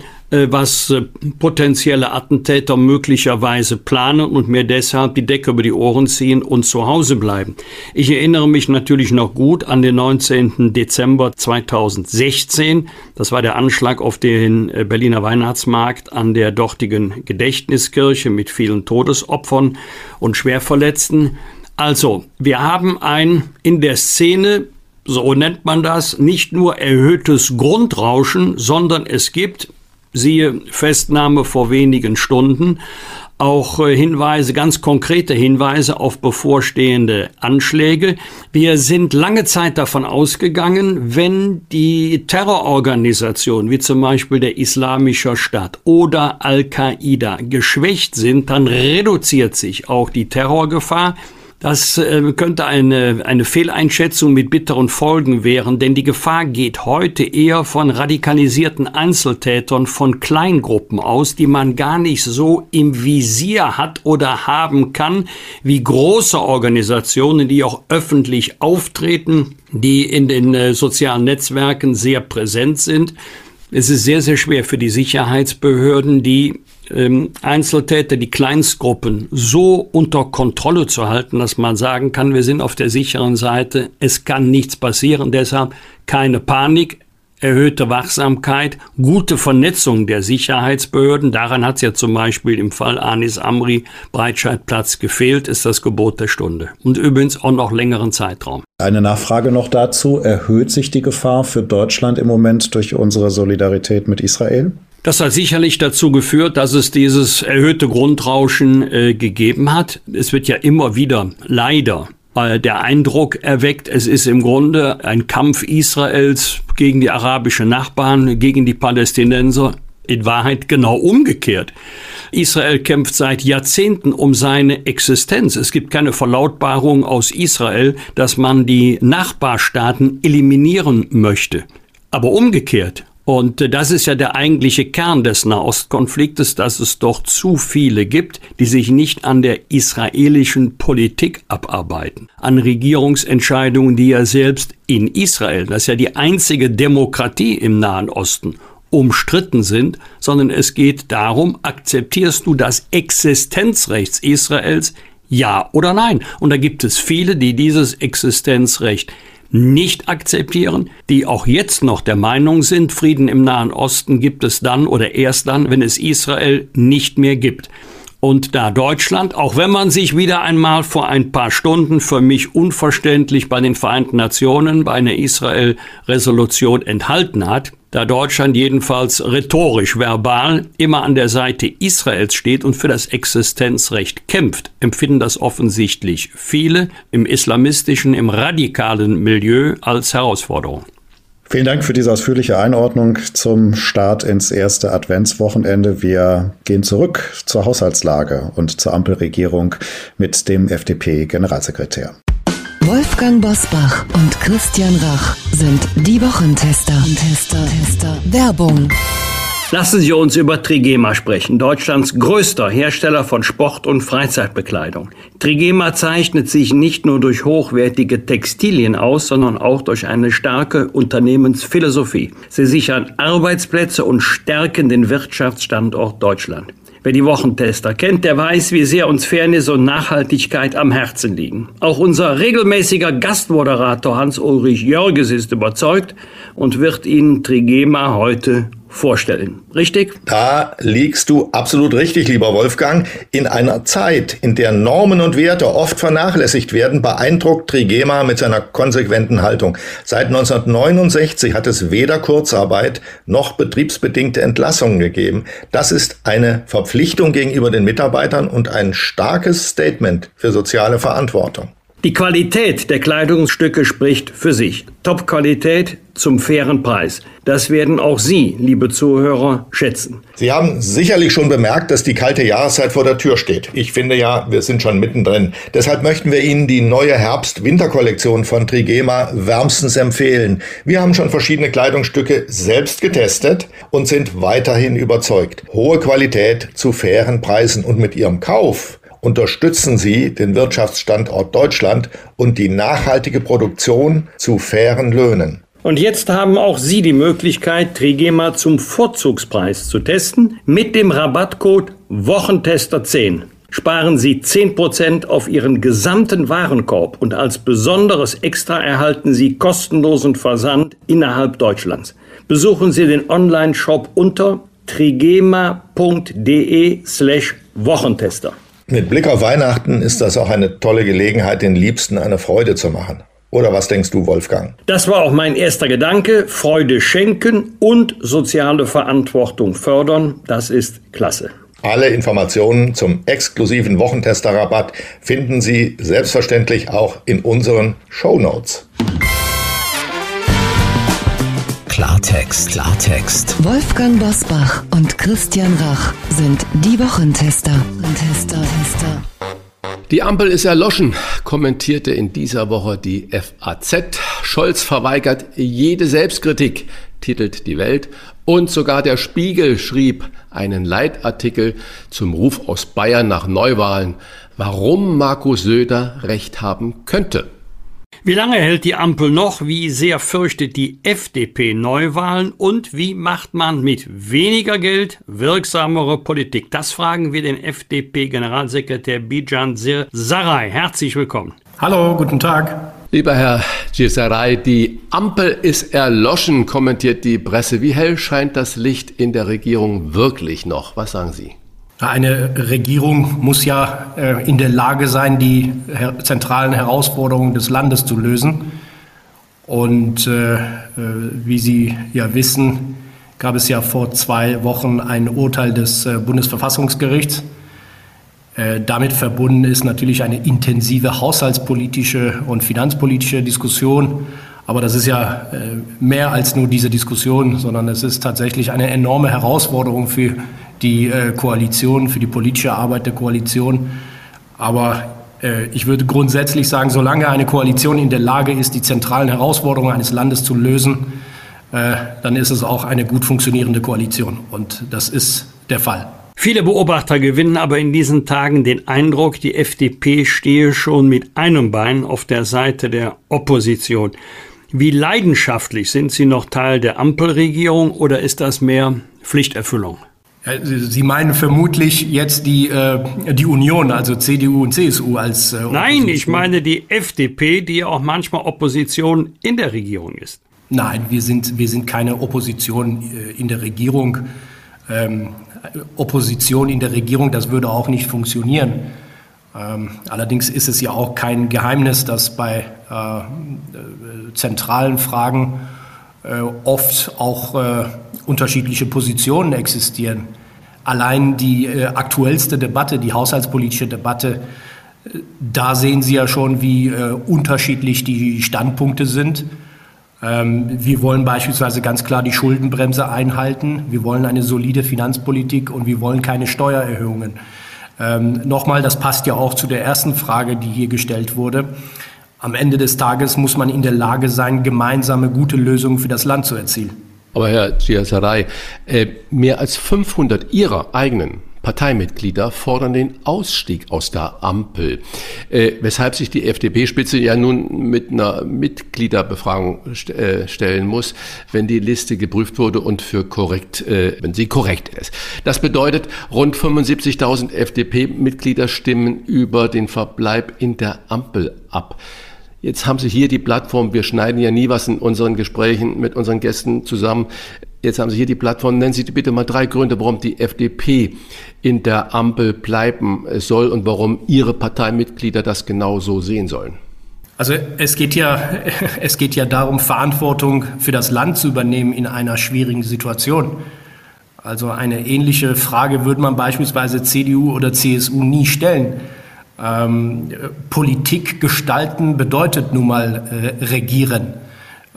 was äh, potenzielle Attentäter möglicherweise planen und mir deshalb die Decke über die Ohren ziehen und zu Hause bleiben. Ich erinnere mich natürlich noch gut an den 19. Dezember 2016. Das war der Anschlag auf den äh, Berliner Weihnachtsmarkt an der dortigen Gedächtniskirche mit vielen Todesopfern und Schwerverletzten. Also, wir haben ein in der Szene so nennt man das, nicht nur erhöhtes Grundrauschen, sondern es gibt siehe Festnahme vor wenigen Stunden, auch äh, Hinweise, ganz konkrete Hinweise auf bevorstehende Anschläge. Wir sind lange Zeit davon ausgegangen, wenn die Terrororganisationen wie zum Beispiel der Islamische Staat oder Al-Qaida geschwächt sind, dann reduziert sich auch die Terrorgefahr. Das äh, könnte eine, eine Fehleinschätzung mit bitteren Folgen wären, denn die Gefahr geht heute eher von radikalisierten Einzeltätern, von Kleingruppen aus, die man gar nicht so im Visier hat oder haben kann, wie große Organisationen, die auch öffentlich auftreten, die in den äh, sozialen Netzwerken sehr präsent sind. Es ist sehr, sehr schwer für die Sicherheitsbehörden, die ähm, Einzeltäter, die Kleinstgruppen so unter Kontrolle zu halten, dass man sagen kann, wir sind auf der sicheren Seite, es kann nichts passieren, deshalb keine Panik, erhöhte Wachsamkeit, gute Vernetzung der Sicherheitsbehörden. Daran hat es ja zum Beispiel im Fall Anis Amri Breitscheidplatz gefehlt, ist das Gebot der Stunde. Und übrigens auch noch längeren Zeitraum. Eine Nachfrage noch dazu. Erhöht sich die Gefahr für Deutschland im Moment durch unsere Solidarität mit Israel? Das hat sicherlich dazu geführt, dass es dieses erhöhte Grundrauschen äh, gegeben hat. Es wird ja immer wieder leider äh, der Eindruck erweckt, es ist im Grunde ein Kampf Israels gegen die arabischen Nachbarn, gegen die Palästinenser. In Wahrheit genau umgekehrt. Israel kämpft seit Jahrzehnten um seine Existenz. Es gibt keine Verlautbarung aus Israel, dass man die Nachbarstaaten eliminieren möchte. Aber umgekehrt und äh, das ist ja der eigentliche Kern des Nahostkonfliktes, dass es doch zu viele gibt, die sich nicht an der israelischen Politik abarbeiten, an Regierungsentscheidungen, die ja selbst in Israel, das ist ja die einzige Demokratie im Nahen Osten, umstritten sind, sondern es geht darum, akzeptierst du das Existenzrecht Israels, ja oder nein? Und da gibt es viele, die dieses Existenzrecht nicht akzeptieren, die auch jetzt noch der Meinung sind, Frieden im Nahen Osten gibt es dann oder erst dann, wenn es Israel nicht mehr gibt. Und da Deutschland, auch wenn man sich wieder einmal vor ein paar Stunden für mich unverständlich bei den Vereinten Nationen bei einer Israel-Resolution enthalten hat, da Deutschland jedenfalls rhetorisch, verbal immer an der Seite Israels steht und für das Existenzrecht kämpft, empfinden das offensichtlich viele im islamistischen, im radikalen Milieu als Herausforderung. Vielen Dank für diese ausführliche Einordnung zum Start ins erste Adventswochenende. Wir gehen zurück zur Haushaltslage und zur Ampelregierung mit dem FDP-Generalsekretär. Wolfgang Bosbach und Christian Rach sind die Wochentester. Tester, Tester. Werbung. Lassen Sie uns über Trigema sprechen, Deutschlands größter Hersteller von Sport- und Freizeitbekleidung. Trigema zeichnet sich nicht nur durch hochwertige Textilien aus, sondern auch durch eine starke Unternehmensphilosophie. Sie sichern Arbeitsplätze und stärken den Wirtschaftsstandort Deutschland. Wer die Wochentester kennt, der weiß, wie sehr uns Fairness und Nachhaltigkeit am Herzen liegen. Auch unser regelmäßiger Gastmoderator Hans-Ulrich Jörges ist überzeugt und wird Ihnen Trigema heute vorstellen. Richtig? Da liegst du absolut richtig, lieber Wolfgang. In einer Zeit, in der Normen und Werte oft vernachlässigt werden, beeindruckt Trigema mit seiner konsequenten Haltung. Seit 1969 hat es weder Kurzarbeit noch betriebsbedingte Entlassungen gegeben. Das ist eine Verpflichtung gegenüber den Mitarbeitern und ein starkes Statement für soziale Verantwortung. Die Qualität der Kleidungsstücke spricht für sich. Top-Qualität zum fairen Preis. Das werden auch Sie, liebe Zuhörer, schätzen. Sie haben sicherlich schon bemerkt, dass die kalte Jahreszeit vor der Tür steht. Ich finde ja, wir sind schon mittendrin. Deshalb möchten wir Ihnen die neue Herbst-Winter-Kollektion von Trigema wärmstens empfehlen. Wir haben schon verschiedene Kleidungsstücke selbst getestet und sind weiterhin überzeugt. Hohe Qualität zu fairen Preisen und mit Ihrem Kauf unterstützen Sie den Wirtschaftsstandort Deutschland und die nachhaltige Produktion zu fairen Löhnen. Und jetzt haben auch Sie die Möglichkeit, Trigema zum Vorzugspreis zu testen mit dem Rabattcode Wochentester10. Sparen Sie 10% auf Ihren gesamten Warenkorb und als besonderes Extra erhalten Sie kostenlosen Versand innerhalb Deutschlands. Besuchen Sie den Online-Shop unter trigema.de slash Wochentester. Mit Blick auf Weihnachten ist das auch eine tolle Gelegenheit, den Liebsten eine Freude zu machen. Oder was denkst du, Wolfgang? Das war auch mein erster Gedanke. Freude schenken und soziale Verantwortung fördern. Das ist klasse. Alle Informationen zum exklusiven Wochentester-Rabatt finden Sie selbstverständlich auch in unseren Show Notes. Klartext, Klartext. Wolfgang Bosbach und Christian Rach sind die Wochentester. Tester, Tester. Die Ampel ist erloschen, kommentierte in dieser Woche die FAZ. Scholz verweigert jede Selbstkritik, titelt die Welt. Und sogar der Spiegel schrieb einen Leitartikel zum Ruf aus Bayern nach Neuwahlen, warum Markus Söder recht haben könnte. Wie lange hält die Ampel noch? Wie sehr fürchtet die FDP Neuwahlen? Und wie macht man mit weniger Geld wirksamere Politik? Das fragen wir den FDP-Generalsekretär Bijan Sir Sarai. Herzlich willkommen. Hallo, guten Tag. Lieber Herr Gisaray, die Ampel ist erloschen, kommentiert die Presse. Wie hell scheint das Licht in der Regierung wirklich noch? Was sagen Sie? Eine Regierung muss ja äh, in der Lage sein, die zentralen Herausforderungen des Landes zu lösen. Und äh, äh, wie Sie ja wissen, gab es ja vor zwei Wochen ein Urteil des Bundesverfassungsgerichts, damit verbunden ist natürlich eine intensive haushaltspolitische und finanzpolitische Diskussion. Aber das ist ja mehr als nur diese Diskussion, sondern es ist tatsächlich eine enorme Herausforderung für die äh, Koalition, für die politische Arbeit der Koalition. Aber ich würde grundsätzlich sagen, solange eine Koalition in der Lage ist, die zentralen Herausforderungen eines Landes zu lösen, dann ist es auch eine gut funktionierende Koalition. Und das ist der Fall. Viele Beobachter gewinnen aber in diesen Tagen den Eindruck, die FDP stehe schon mit einem Bein auf der Seite der Opposition. Wie leidenschaftlich sind Sie noch Teil der Ampelregierung oder ist das mehr Pflichterfüllung? Sie meinen vermutlich jetzt die, äh, die Union, also CDU und CSU als äh, Nein, ich meine die FDP, die ja auch manchmal Opposition in der Regierung ist. Nein, wir sind, wir sind keine Opposition äh, in der Regierung. Ähm, Opposition in der Regierung, das würde auch nicht funktionieren. Ähm, allerdings ist es ja auch kein Geheimnis, dass bei zentralen Fragen oft auch unterschiedliche Positionen existieren. Allein die äh, aktuellste Debatte, die haushaltspolitische Debatte, äh, da sehen Sie ja schon, wie äh, unterschiedlich die Standpunkte sind. Ähm, wir wollen beispielsweise ganz klar die Schuldenbremse einhalten. Wir wollen eine solide Finanzpolitik und wir wollen keine Steuererhöhungen. Ähm, nochmal, das passt ja auch zu der ersten Frage, die hier gestellt wurde. Am Ende des Tages muss man in der Lage sein, gemeinsame gute Lösungen für das Land zu erzielen. Aber Herr Giasaray, äh, mehr als 500 Ihrer eigenen Parteimitglieder fordern den Ausstieg aus der Ampel, äh, weshalb sich die FDP-Spitze ja nun mit einer Mitgliederbefragung äh, stellen muss, wenn die Liste geprüft wurde und für korrekt, äh, wenn sie korrekt ist. Das bedeutet, rund 75.000 FDP-Mitglieder stimmen über den Verbleib in der Ampel ab. Jetzt haben Sie hier die Plattform, wir schneiden ja nie was in unseren Gesprächen mit unseren Gästen zusammen. Jetzt haben Sie hier die Plattform. Nennen Sie bitte mal drei Gründe, warum die FDP in der Ampel bleiben soll und warum Ihre Parteimitglieder das genau so sehen sollen. Also es geht ja, es geht ja darum, Verantwortung für das Land zu übernehmen in einer schwierigen Situation. Also eine ähnliche Frage würde man beispielsweise CDU oder CSU nie stellen. Ähm, Politik gestalten bedeutet nun mal äh, regieren.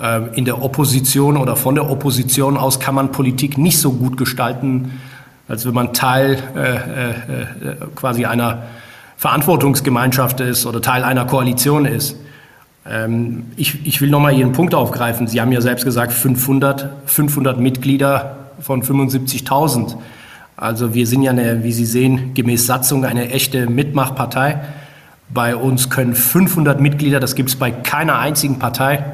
Ähm, in der Opposition oder von der Opposition aus kann man Politik nicht so gut gestalten, als wenn man Teil äh, äh, äh quasi einer Verantwortungsgemeinschaft ist oder Teil einer Koalition ist. Ähm, ich, ich will nochmal Ihren Punkt aufgreifen. Sie haben ja selbst gesagt, 500, 500 Mitglieder von 75.000. Also wir sind ja, eine, wie Sie sehen, gemäß Satzung eine echte Mitmachpartei. Bei uns können 500 Mitglieder, das gibt es bei keiner einzigen Partei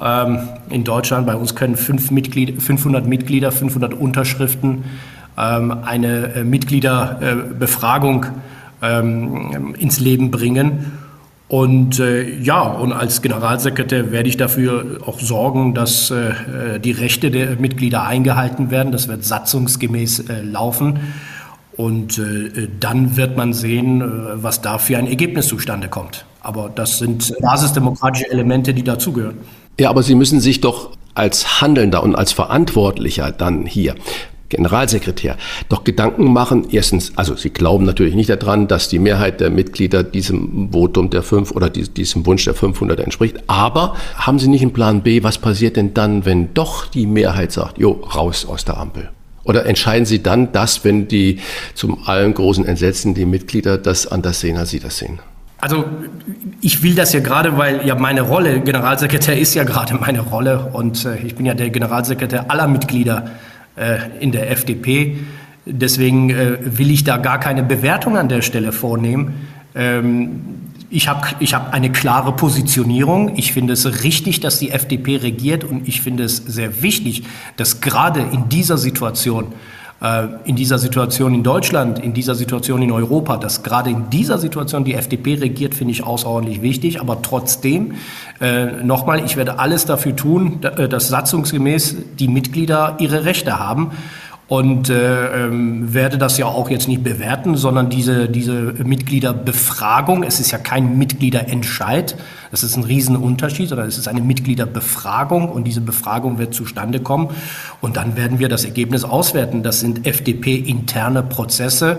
ähm, in Deutschland, bei uns können Mitglied, 500 Mitglieder, 500 Unterschriften ähm, eine äh, Mitgliederbefragung ähm, ins Leben bringen. Und äh, ja, und als Generalsekretär werde ich dafür auch sorgen, dass äh, die Rechte der Mitglieder eingehalten werden. Das wird satzungsgemäß äh, laufen. Und äh, dann wird man sehen, äh, was da für ein Ergebnis zustande kommt. Aber das sind basisdemokratische Elemente, die dazugehören. Ja, aber Sie müssen sich doch als Handelnder und als Verantwortlicher dann hier Generalsekretär doch Gedanken machen. Erstens, also Sie glauben natürlich nicht daran, dass die Mehrheit der Mitglieder diesem Votum der fünf oder diesem Wunsch der 500 entspricht. Aber haben Sie nicht einen Plan B? Was passiert denn dann, wenn doch die Mehrheit sagt, jo, raus aus der Ampel? Oder entscheiden Sie dann das, wenn die zum allen großen Entsetzen die Mitglieder das anders sehen, als Sie das sehen? Also ich will das ja gerade, weil ja meine Rolle, Generalsekretär ist ja gerade meine Rolle und äh, ich bin ja der Generalsekretär aller Mitglieder in der FDP. Deswegen äh, will ich da gar keine Bewertung an der Stelle vornehmen. Ähm, ich habe ich hab eine klare Positionierung. Ich finde es richtig, dass die FDP regiert und ich finde es sehr wichtig, dass gerade in dieser Situation äh, in dieser Situation in Deutschland, in dieser Situation in Europa, dass gerade in dieser Situation die FDP regiert, finde ich außerordentlich wichtig. Aber trotzdem, äh, nochmal, ich werde alles dafür tun, äh, dass satzungsgemäß die Mitglieder ihre Rechte haben und äh, ähm, werde das ja auch jetzt nicht bewerten, sondern diese, diese Mitgliederbefragung, es ist ja kein Mitgliederentscheid, das ist ein Riesenunterschied, sondern es ist eine Mitgliederbefragung und diese Befragung wird zustande kommen und dann werden wir das Ergebnis auswerten. Das sind FDP-interne Prozesse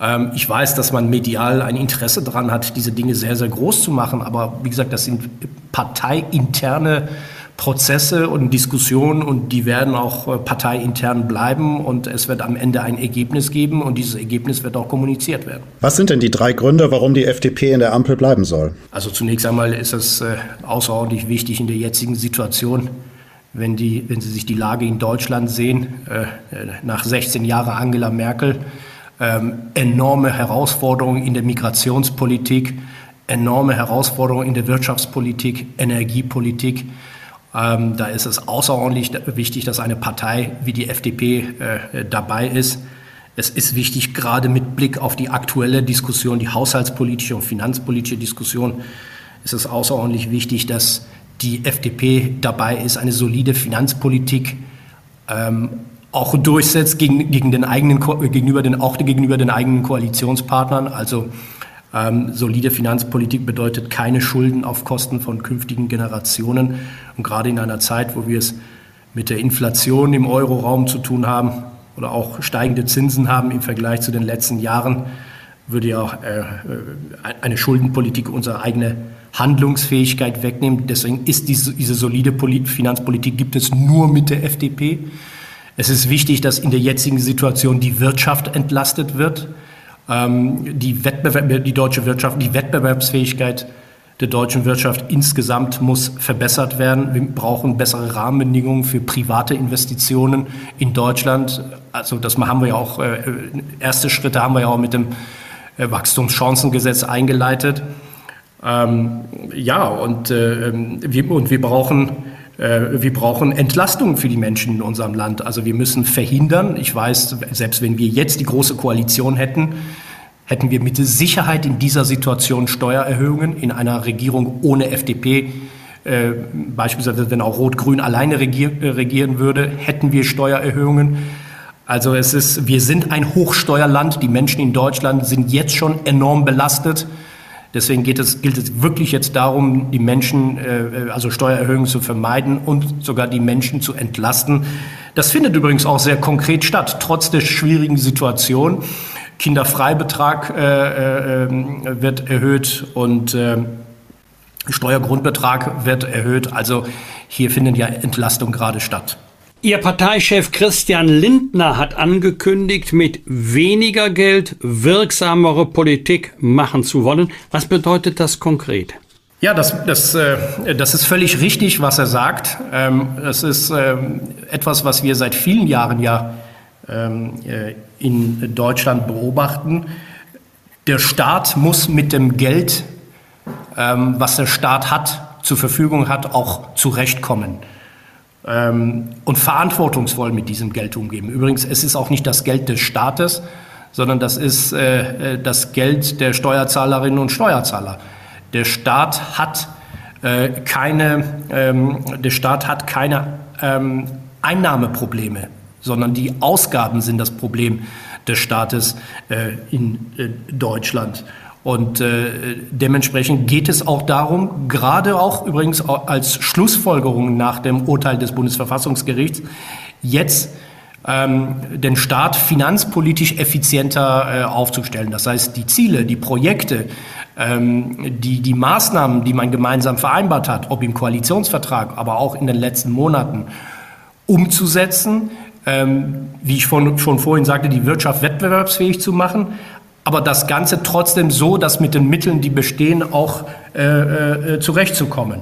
Ähm, ich weiß, dass man medial ein Interesse daran hat, diese Dinge sehr, sehr groß zu machen. Aber wie gesagt, das sind parteiinterne Prozesse und Diskussionen und die werden auch äh, parteiintern bleiben und es wird am Ende ein Ergebnis geben und dieses Ergebnis wird auch kommuniziert werden. Was sind denn die drei Gründe, warum die FDP in der Ampel bleiben soll? Also zunächst einmal ist es äh, außerordentlich wichtig in der jetzigen Situation, wenn, die, wenn Sie sich die Lage in Deutschland sehen, äh, nach 16 Jahren Angela Merkel, ähm, enorme Herausforderungen in der Migrationspolitik, enorme Herausforderungen in der Wirtschaftspolitik, Energiepolitik. Ähm, da ist es außerordentlich wichtig, dass eine Partei wie die FDP äh, dabei ist. Es ist wichtig, gerade mit Blick auf die aktuelle Diskussion, die haushaltspolitische und finanzpolitische Diskussion, ist es außerordentlich wichtig, dass die FDP dabei ist, eine solide Finanzpolitik ähm, auch durchsetzt gegen, gegen den eigenen, gegenüber den, auch gegenüber den eigenen Koalitionspartnern. Also ähm, solide Finanzpolitik bedeutet keine Schulden auf Kosten von künftigen Generationen. Und gerade in einer Zeit, wo wir es mit der Inflation im Euroraum zu tun haben oder auch steigende Zinsen haben im Vergleich zu den letzten Jahren, würde ja auch äh, eine Schuldenpolitik unsere eigene Handlungsfähigkeit wegnehmen. Deswegen ist diese, diese solide Polit Finanzpolitik gibt es nur mit der FDP. Es ist wichtig, dass in der jetzigen Situation die Wirtschaft entlastet wird. Ähm, die, Wettbewerb, die deutsche Wirtschaft, die Wettbewerbsfähigkeit der deutschen Wirtschaft insgesamt muss verbessert werden. Wir brauchen bessere Rahmenbedingungen für private Investitionen in Deutschland. Also das haben wir ja auch, äh, erste Schritte haben wir ja auch mit dem äh, Wachstumschancengesetz eingeleitet. Ähm, ja, und, äh, wir, und wir brauchen wir brauchen Entlastung für die Menschen in unserem Land. Also wir müssen verhindern, ich weiß, selbst wenn wir jetzt die große Koalition hätten, hätten wir mit Sicherheit in dieser Situation Steuererhöhungen in einer Regierung ohne FDP. Äh, beispielsweise, wenn auch Rot-Grün alleine äh, regieren würde, hätten wir Steuererhöhungen. Also es ist, wir sind ein Hochsteuerland. Die Menschen in Deutschland sind jetzt schon enorm belastet. Deswegen geht es, gilt es wirklich jetzt darum, die Menschen, äh, also Steuererhöhungen zu vermeiden und sogar die Menschen zu entlasten. Das findet übrigens auch sehr konkret statt, trotz der schwierigen Situation. Kinderfreibetrag äh, äh, wird erhöht und äh, Steuergrundbetrag wird erhöht. Also hier finden ja Entlastungen gerade statt. Ihr Parteichef Christian Lindner hat angekündigt, mit weniger Geld wirksamere Politik machen zu wollen. Was bedeutet das konkret? Ja, das, das, äh, das ist völlig richtig, was er sagt. Ähm, das ist ähm, etwas, was wir seit vielen Jahren ja ähm, äh, in Deutschland beobachten. Der Staat muss mit dem Geld, was der Staat hat, zur Verfügung hat, auch zurechtkommen ähm, und verantwortungsvoll mit diesem Geld umgehen. Übrigens, es ist auch nicht das Geld des Staates, sondern das ist äh, äh, das Geld der Steuerzahlerinnen und Steuerzahler. Der Staat hat äh, keine, ähm, der Staat hat keine ähm, Einnahmeprobleme, sondern die Ausgaben sind das Problem des Staates äh, in äh, Deutschland. Und äh, dementsprechend geht es auch darum, gerade auch übrigens als Schlussfolgerung nach dem Urteil des Bundesverfassungsgerichts, jetzt ähm, den Staat finanzpolitisch effizienter äh, aufzustellen. Das heißt, die Ziele, die Projekte, ähm, die, die Maßnahmen, die man gemeinsam vereinbart hat, ob im Koalitionsvertrag, aber auch in den letzten Monaten, umzusetzen, ähm, wie ich von, schon vorhin sagte, die Wirtschaft wettbewerbsfähig zu machen, aber das Ganze trotzdem so, dass mit den Mitteln, die bestehen, auch äh, äh, zurechtzukommen.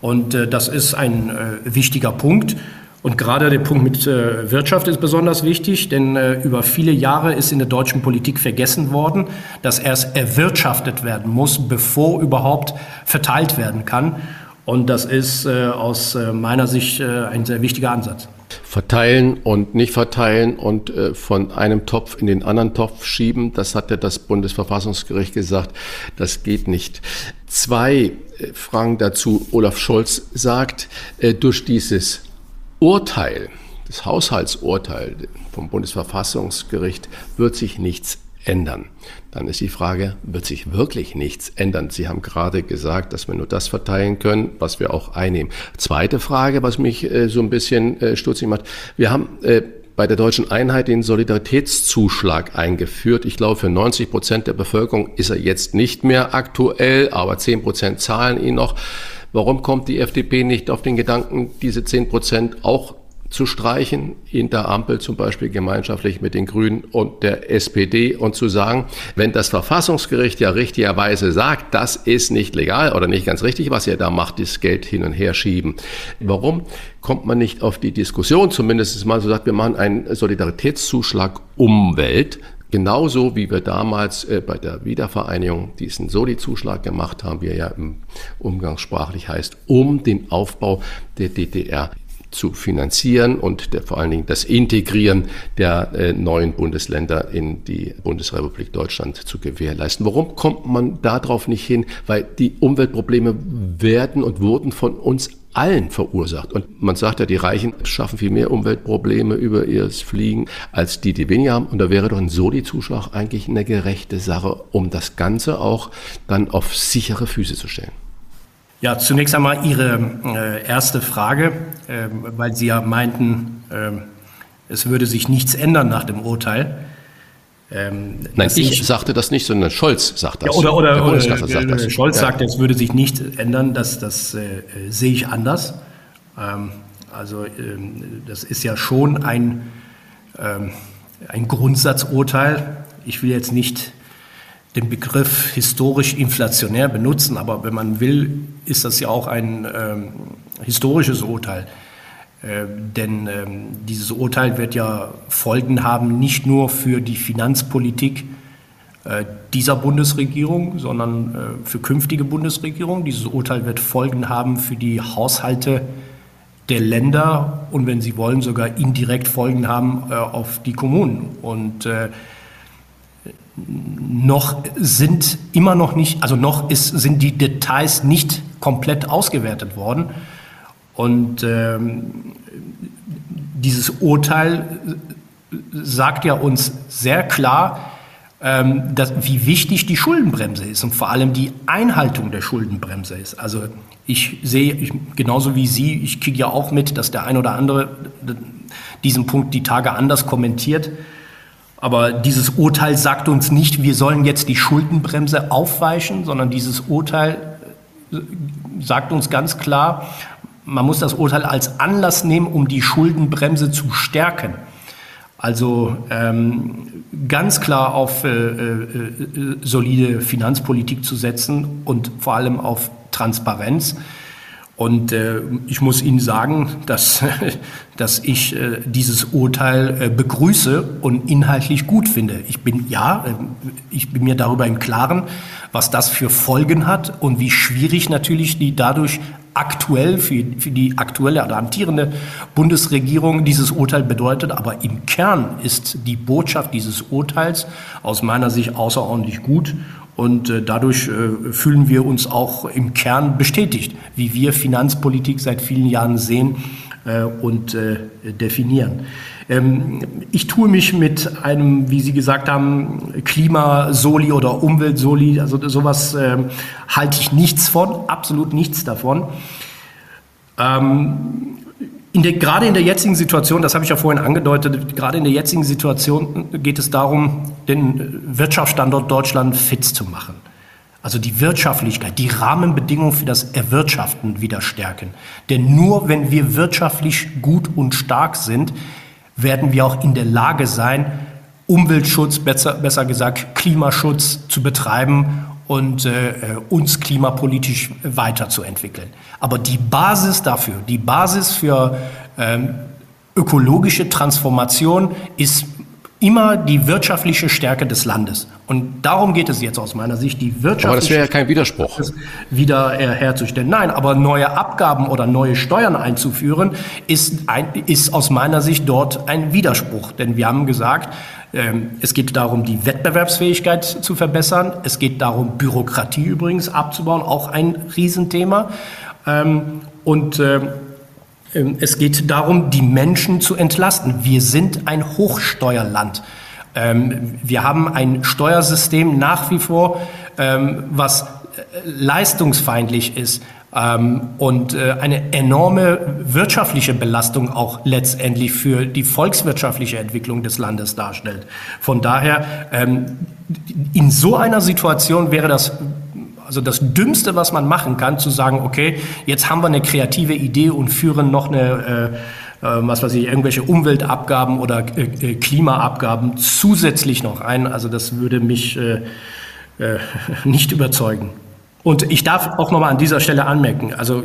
Und äh, das ist ein äh, wichtiger Punkt. Und gerade der Punkt mit äh, Wirtschaft ist besonders wichtig, denn äh, über viele Jahre ist in der deutschen Politik vergessen worden, dass erst erwirtschaftet werden muss, bevor überhaupt verteilt werden kann. Und das ist aus meiner Sicht ein sehr wichtiger Ansatz verteilen und nicht verteilen und äh, von einem Topf in den anderen Topf schieben. Das hat ja das Bundesverfassungsgericht gesagt. Das geht nicht. Zwei äh, Fragen dazu. Olaf Scholz sagt, äh, durch dieses Urteil, das Haushaltsurteil vom Bundesverfassungsgericht wird sich nichts ändern. Dann ist die Frage, wird sich wirklich nichts ändern? Sie haben gerade gesagt, dass wir nur das verteilen können, was wir auch einnehmen. Zweite Frage, was mich äh, so ein bisschen äh, stutzig macht. Wir haben äh, bei der deutschen Einheit den Solidaritätszuschlag eingeführt. Ich glaube, für 90 Prozent der Bevölkerung ist er jetzt nicht mehr aktuell, aber 10 Prozent zahlen ihn noch. Warum kommt die FDP nicht auf den Gedanken, diese 10 Prozent auch zu streichen, in der Ampel zum Beispiel gemeinschaftlich mit den Grünen und der SPD und zu sagen, wenn das Verfassungsgericht ja richtigerweise sagt, das ist nicht legal oder nicht ganz richtig, was ihr da macht, das Geld hin und her schieben. Warum kommt man nicht auf die Diskussion, zumindest mal so sagt, wir machen einen Solidaritätszuschlag Umwelt, Genauso wie wir damals äh, bei der Wiedervereinigung diesen Soli-Zuschlag gemacht haben, wie er ja umgangssprachlich heißt, um den Aufbau der DDR zu finanzieren und der, vor allen Dingen das Integrieren der äh, neuen Bundesländer in die Bundesrepublik Deutschland zu gewährleisten. Warum kommt man darauf nicht hin? Weil die Umweltprobleme werden und wurden von uns allen verursacht. Und man sagt ja, die Reichen schaffen viel mehr Umweltprobleme über ihr Fliegen als die, die weniger haben. Und da wäre doch ein Soli-Zuschlag eigentlich eine gerechte Sache, um das Ganze auch dann auf sichere Füße zu stellen. Ja, zunächst einmal Ihre äh, erste Frage, äh, weil Sie ja meinten, äh, es würde sich nichts ändern nach dem Urteil. Ähm, Nein, ich sagte das nicht, sondern Scholz sagt das. Ja, oder oder, oder sagt das. Scholz ja. sagte, es würde sich nichts ändern. Das, das äh, sehe ich anders. Ähm, also ähm, das ist ja schon ein, ähm, ein Grundsatzurteil. Ich will jetzt nicht den Begriff historisch inflationär benutzen, aber wenn man will, ist das ja auch ein ähm, historisches Urteil. Äh, denn ähm, dieses Urteil wird ja Folgen haben, nicht nur für die Finanzpolitik äh, dieser Bundesregierung, sondern äh, für künftige Bundesregierungen. Dieses Urteil wird Folgen haben für die Haushalte der Länder und wenn Sie wollen, sogar indirekt Folgen haben äh, auf die Kommunen. Und äh, noch sind immer noch nicht, also noch ist, sind die Details nicht komplett ausgewertet worden. Und ähm, dieses Urteil sagt ja uns sehr klar, ähm, dass, wie wichtig die Schuldenbremse ist und vor allem die Einhaltung der Schuldenbremse ist. Also ich sehe, ich, genauso wie Sie, ich kriege ja auch mit, dass der ein oder andere diesen Punkt die Tage anders kommentiert. Aber dieses Urteil sagt uns nicht, wir sollen jetzt die Schuldenbremse aufweichen, sondern dieses Urteil äh, sagt uns ganz klar, man muss das Urteil als Anlass nehmen, um die Schuldenbremse zu stärken. Also ähm, ganz klar auf äh, äh, äh solide Finanzpolitik zu setzen und vor allem auf Transparenz. Und äh, ich muss Ihnen sagen, dass, dass ich äh, dieses Urteil äh, begrüße und inhaltlich gut finde. Ich bin, ja, äh, ich bin mir darüber im Klaren, was das für Folgen hat und wie schwierig natürlich die dadurch aktuell für, für die aktuelle oder amtierende Bundesregierung dieses Urteil bedeutet. Aber im Kern ist die Botschaft dieses Urteils aus meiner Sicht außerordentlich gut und äh, dadurch äh, fühlen wir uns auch im Kern bestätigt, wie wir Finanzpolitik seit vielen Jahren sehen äh, und äh, definieren. Ähm, ich tue mich mit einem, wie Sie gesagt haben, Klimasoli oder Umweltsoli, also sowas ähm, halte ich nichts von, absolut nichts davon. Ähm, in der, gerade in der jetzigen Situation, das habe ich ja vorhin angedeutet, gerade in der jetzigen Situation geht es darum, den Wirtschaftsstandort Deutschland fit zu machen. Also die Wirtschaftlichkeit, die Rahmenbedingungen für das Erwirtschaften wieder stärken. Denn nur wenn wir wirtschaftlich gut und stark sind, werden wir auch in der Lage sein, Umweltschutz, besser, besser gesagt Klimaschutz zu betreiben und äh, uns klimapolitisch weiterzuentwickeln. Aber die Basis dafür, die Basis für ähm, ökologische Transformation ist immer die wirtschaftliche Stärke des Landes. Und darum geht es jetzt aus meiner Sicht, die wirtschaftliche Aber das wäre ja kein Widerspruch. Wieder äh, herzustellen. Nein, aber neue Abgaben oder neue Steuern einzuführen, ist, ein, ist aus meiner Sicht dort ein Widerspruch. Denn wir haben gesagt, ähm, es geht darum, die Wettbewerbsfähigkeit zu verbessern. Es geht darum, Bürokratie übrigens abzubauen, auch ein Riesenthema. Ähm, und ähm, es geht darum, die Menschen zu entlasten. Wir sind ein Hochsteuerland. Wir haben ein Steuersystem nach wie vor, was leistungsfeindlich ist, ähm, und äh, eine enorme wirtschaftliche Belastung auch letztendlich für die volkswirtschaftliche Entwicklung des Landes darstellt. Von daher, ähm, in so einer Situation wäre das also das Dümmste, was man machen kann, zu sagen, okay, jetzt haben wir eine kreative Idee und führen noch eine, äh, äh was weiß ich, irgendwelche Umweltabgaben oder äh, äh, Klimaabgaben zusätzlich noch ein. Also das würde mich äh, nicht überzeugen. Und ich darf auch nochmal an dieser Stelle anmerken, also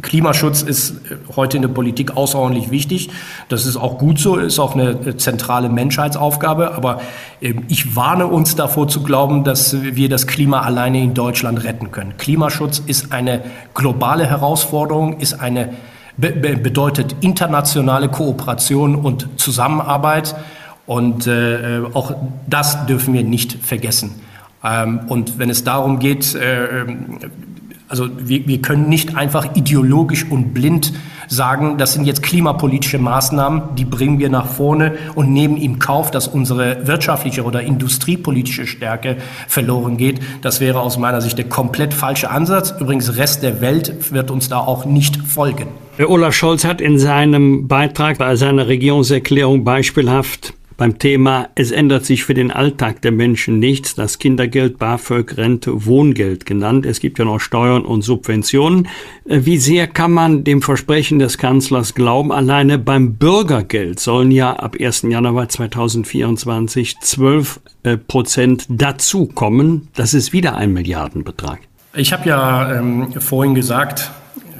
Klimaschutz ist heute in der Politik außerordentlich wichtig. Das ist auch gut so, ist auch eine zentrale Menschheitsaufgabe. Aber ähm, ich warne uns davor zu glauben, dass wir das Klima alleine in Deutschland retten können. Klimaschutz ist eine globale Herausforderung, ist eine, bedeutet internationale Kooperation und Zusammenarbeit. Und äh, auch das dürfen wir nicht vergessen. Ähm, und wenn es darum geht, äh, ähm, also wir, wir können nicht einfach ideologisch und blind sagen, das sind jetzt klimapolitische Maßnahmen, die bringen wir nach vorne und nehmen im Kauf, dass unsere wirtschaftliche oder industriepolitische Stärke verloren geht. Das wäre aus meiner Sicht der komplett falsche Ansatz. Übrigens, Rest der Welt wird uns da auch nicht folgen. Olaf Scholz hat in seinem Beitrag bei seiner Regierungserklärung beispielhaft beim Thema Es ändert sich für den Alltag der Menschen nichts, das Kindergeld, BAföG, Rente, Wohngeld genannt. Es gibt ja noch Steuern und Subventionen. Äh, wie sehr kann man dem Versprechen des Kanzlers glauben? Alleine beim Bürgergeld sollen ja ab 1. Januar 2024 12 äh, Prozent dazukommen. Das ist wieder ein Milliardenbetrag. Ich habe ja ähm, vorhin gesagt,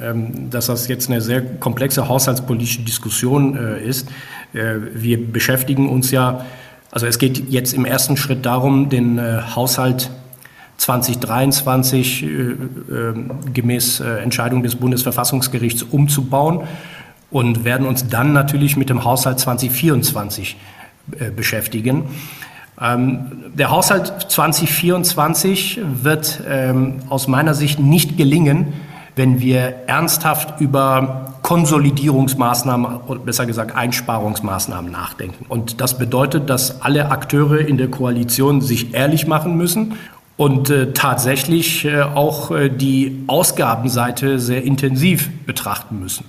ähm, dass das jetzt eine sehr komplexe haushaltspolitische Diskussion äh, ist. Äh, wir beschäftigen uns ja, also es geht jetzt im ersten Schritt darum, den äh, Haushalt 2023 gemäß Entscheidung des Bundesverfassungsgerichts umzubauen und werden uns dann natürlich mit dem Haushalt 2024 beschäftigen. Ähm, der Haushalt 2024 wird ähm, aus meiner Sicht nicht gelingen, wenn wir ernsthaft über Konsolidierungsmaßnahmen oder besser gesagt Einsparungsmaßnahmen nachdenken. Und das bedeutet, dass alle Akteure in der Koalition sich ehrlich machen müssen und äh, tatsächlich äh, auch äh, die Ausgabenseite sehr intensiv betrachten müssen.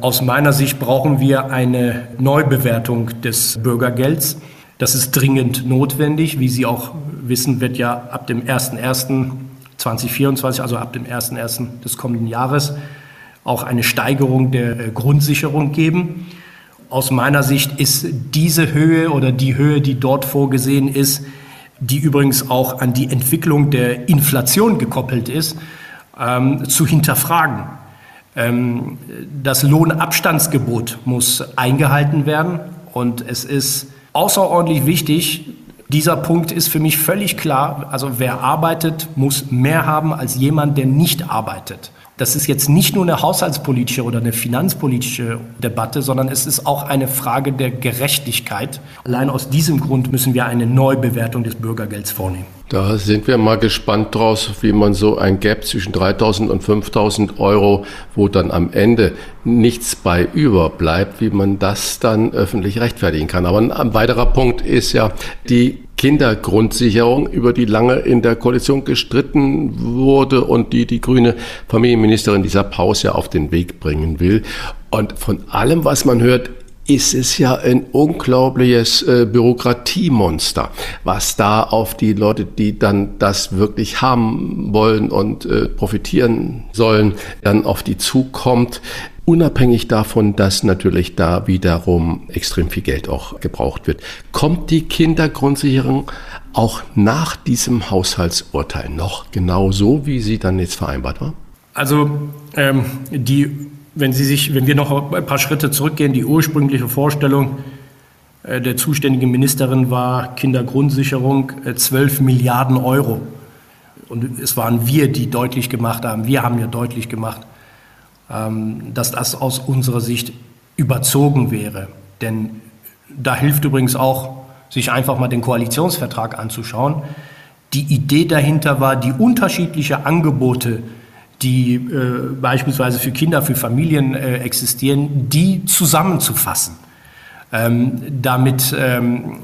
Aus meiner Sicht brauchen wir eine Neubewertung des Bürgergelds. Das ist dringend notwendig. Wie Sie auch wissen, wird ja ab dem 01.01. 2024, also ab dem 01.01. des kommenden Jahres, auch eine Steigerung der äh, Grundsicherung geben. Aus meiner Sicht ist diese Höhe oder die Höhe, die dort vorgesehen ist, die übrigens auch an die Entwicklung der Inflation gekoppelt ist, ähm, zu hinterfragen. Ähm, das Lohnabstandsgebot muss eingehalten werden und es ist außerordentlich wichtig, dieser Punkt ist für mich völlig klar. Also wer arbeitet, muss mehr haben als jemand, der nicht arbeitet. Das ist jetzt nicht nur eine haushaltspolitische oder eine finanzpolitische Debatte, sondern es ist auch eine Frage der Gerechtigkeit. Allein aus diesem Grund müssen wir eine Neubewertung des Bürgergelds vornehmen. Da sind wir mal gespannt draus, wie man so ein Gap zwischen 3000 und 5000 Euro, wo dann am Ende nichts bei überbleibt, wie man das dann öffentlich rechtfertigen kann. Aber ein weiterer Punkt ist ja die Kindergrundsicherung, über die lange in der Koalition gestritten wurde und die die grüne Familienministerin dieser Pause ja auf den Weg bringen will. Und von allem, was man hört, ist es ja ein unglaubliches äh, Bürokratiemonster, was da auf die Leute, die dann das wirklich haben wollen und äh, profitieren sollen, dann auf die zukommt. Unabhängig davon, dass natürlich da wiederum extrem viel Geld auch gebraucht wird. Kommt die Kindergrundsicherung auch nach diesem Haushaltsurteil noch genau so, wie sie dann jetzt vereinbart war? Also ähm, die wenn, Sie sich, wenn wir noch ein paar Schritte zurückgehen, die ursprüngliche Vorstellung äh, der zuständigen Ministerin war Kindergrundsicherung 12 äh, Milliarden Euro. Und es waren wir, die deutlich gemacht haben, wir haben ja deutlich gemacht, ähm, dass das aus unserer Sicht überzogen wäre. Denn da hilft übrigens auch, sich einfach mal den Koalitionsvertrag anzuschauen. Die Idee dahinter war, die unterschiedlichen Angebote die äh, beispielsweise für Kinder, für Familien äh, existieren, die zusammenzufassen. Ähm, damit, ähm,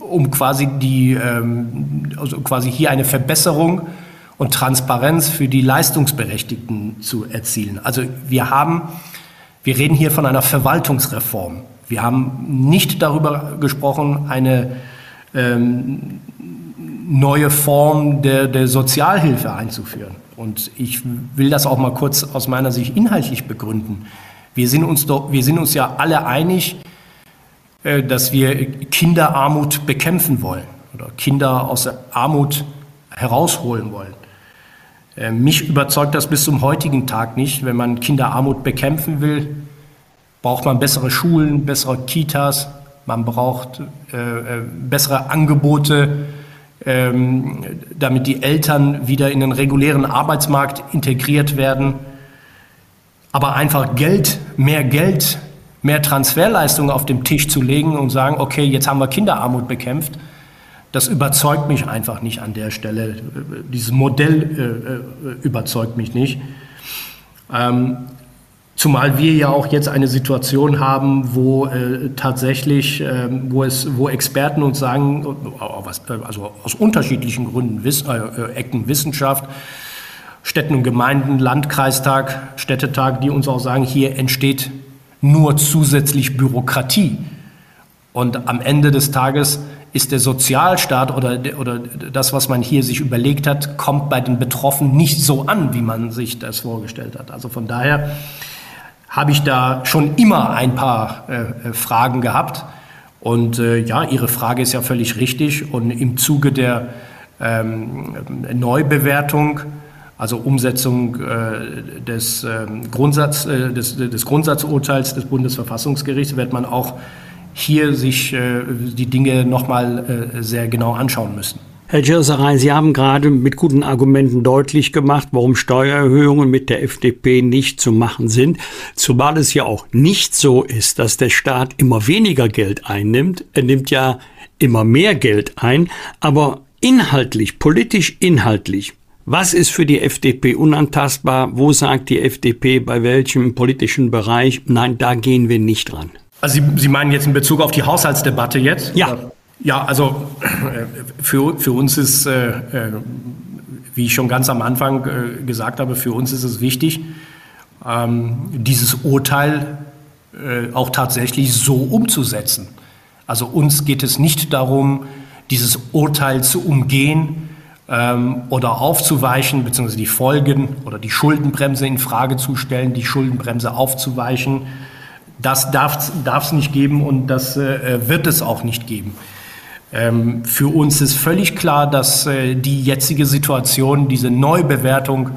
um quasi die, ähm, also quasi hier eine Verbesserung und Transparenz für die Leistungsberechtigten zu erzielen. Also wir haben, wir reden hier von einer Verwaltungsreform. Wir haben nicht darüber gesprochen, eine ähm, neue Form der, der Sozialhilfe einzuführen. Und ich will das auch mal kurz aus meiner Sicht inhaltlich begründen. Wir sind uns, doch, wir sind uns ja alle einig, äh, dass wir Kinderarmut bekämpfen wollen oder Kinder aus der Armut herausholen wollen. Äh, mich überzeugt das bis zum heutigen Tag nicht. Wenn man Kinderarmut bekämpfen will, braucht man bessere Schulen, bessere Kitas, man braucht äh, äh, bessere Angebote, ähm, damit die Eltern wieder in den regulären Arbeitsmarkt integriert werden. Aber einfach Geld, mehr Geld, mehr Transferleistungen auf dem Tisch zu legen und sagen, okay, jetzt haben wir Kinderarmut bekämpft, das überzeugt mich einfach nicht an der Stelle. Dieses Modell äh, äh überzeugt mich nicht. Ähm, Zumal wir ja auch jetzt eine Situation haben, wo äh, tatsächlich, äh, wo es, wo Experten uns sagen, äh, also aus unterschiedlichen Gründen, Wiss, äh, äh, Ecken Wissenschaft, Städten und Gemeinden, Landkreistag, Städtetag, die uns auch sagen, hier entsteht nur zusätzlich Bürokratie. Und am Ende des Tages ist der Sozialstaat oder, oder das, was man hier sich überlegt hat, kommt bei den Betroffenen nicht so an, wie man sich das vorgestellt hat. Also von daher habe ich da schon immer ein paar äh, äh, Fragen gehabt. Und äh, ja, Ihre Frage ist ja völlig richtig. Und im Zuge der ähm, Neubewertung, also Umsetzung äh, des, ähm, Grundsatz, äh, des, des, Grundsatzurteils des Bundesverfassungsgerichts, wird man auch hier sich äh, die Dinge nochmal sehr genau anschauen müssen. Herr Girsaray, Sie haben gerade mit guten Argumenten deutlich gemacht, warum Steuererhöhungen mit der FDP nicht zu machen sind, zumal es ja auch nicht so ist, dass der Staat immer weniger Geld einnimmt. Er nimmt ja immer mehr Geld ein, aber inhaltlich, politisch inhaltlich, was ist für die FDP unantastbar? Wo sagt die FDP bei welchem politischen Bereich, nein, da gehen wir nicht ran? Also Sie, Sie meinen jetzt in Bezug auf die Haushaltsdebatte jetzt? Ja. Oder? Ja, also für, für uns ist, äh, äh, wie ich schon ganz am Anfang äh, gesagt habe, für uns ist es wichtig, ähm, dieses Urteil äh, auch tatsächlich so umzusetzen. Also uns geht es nicht darum, dieses Urteil zu umgehen ähm, oder aufzuweichen, beziehungsweise die Folgen oder die Schuldenbremse in Frage zu stellen, die Schuldenbremse aufzuweichen. Das darf es nicht geben und das äh, wird es auch nicht geben. Ähm, für uns ist völlig klar, dass äh, die jetzige Situation, diese Neubewertung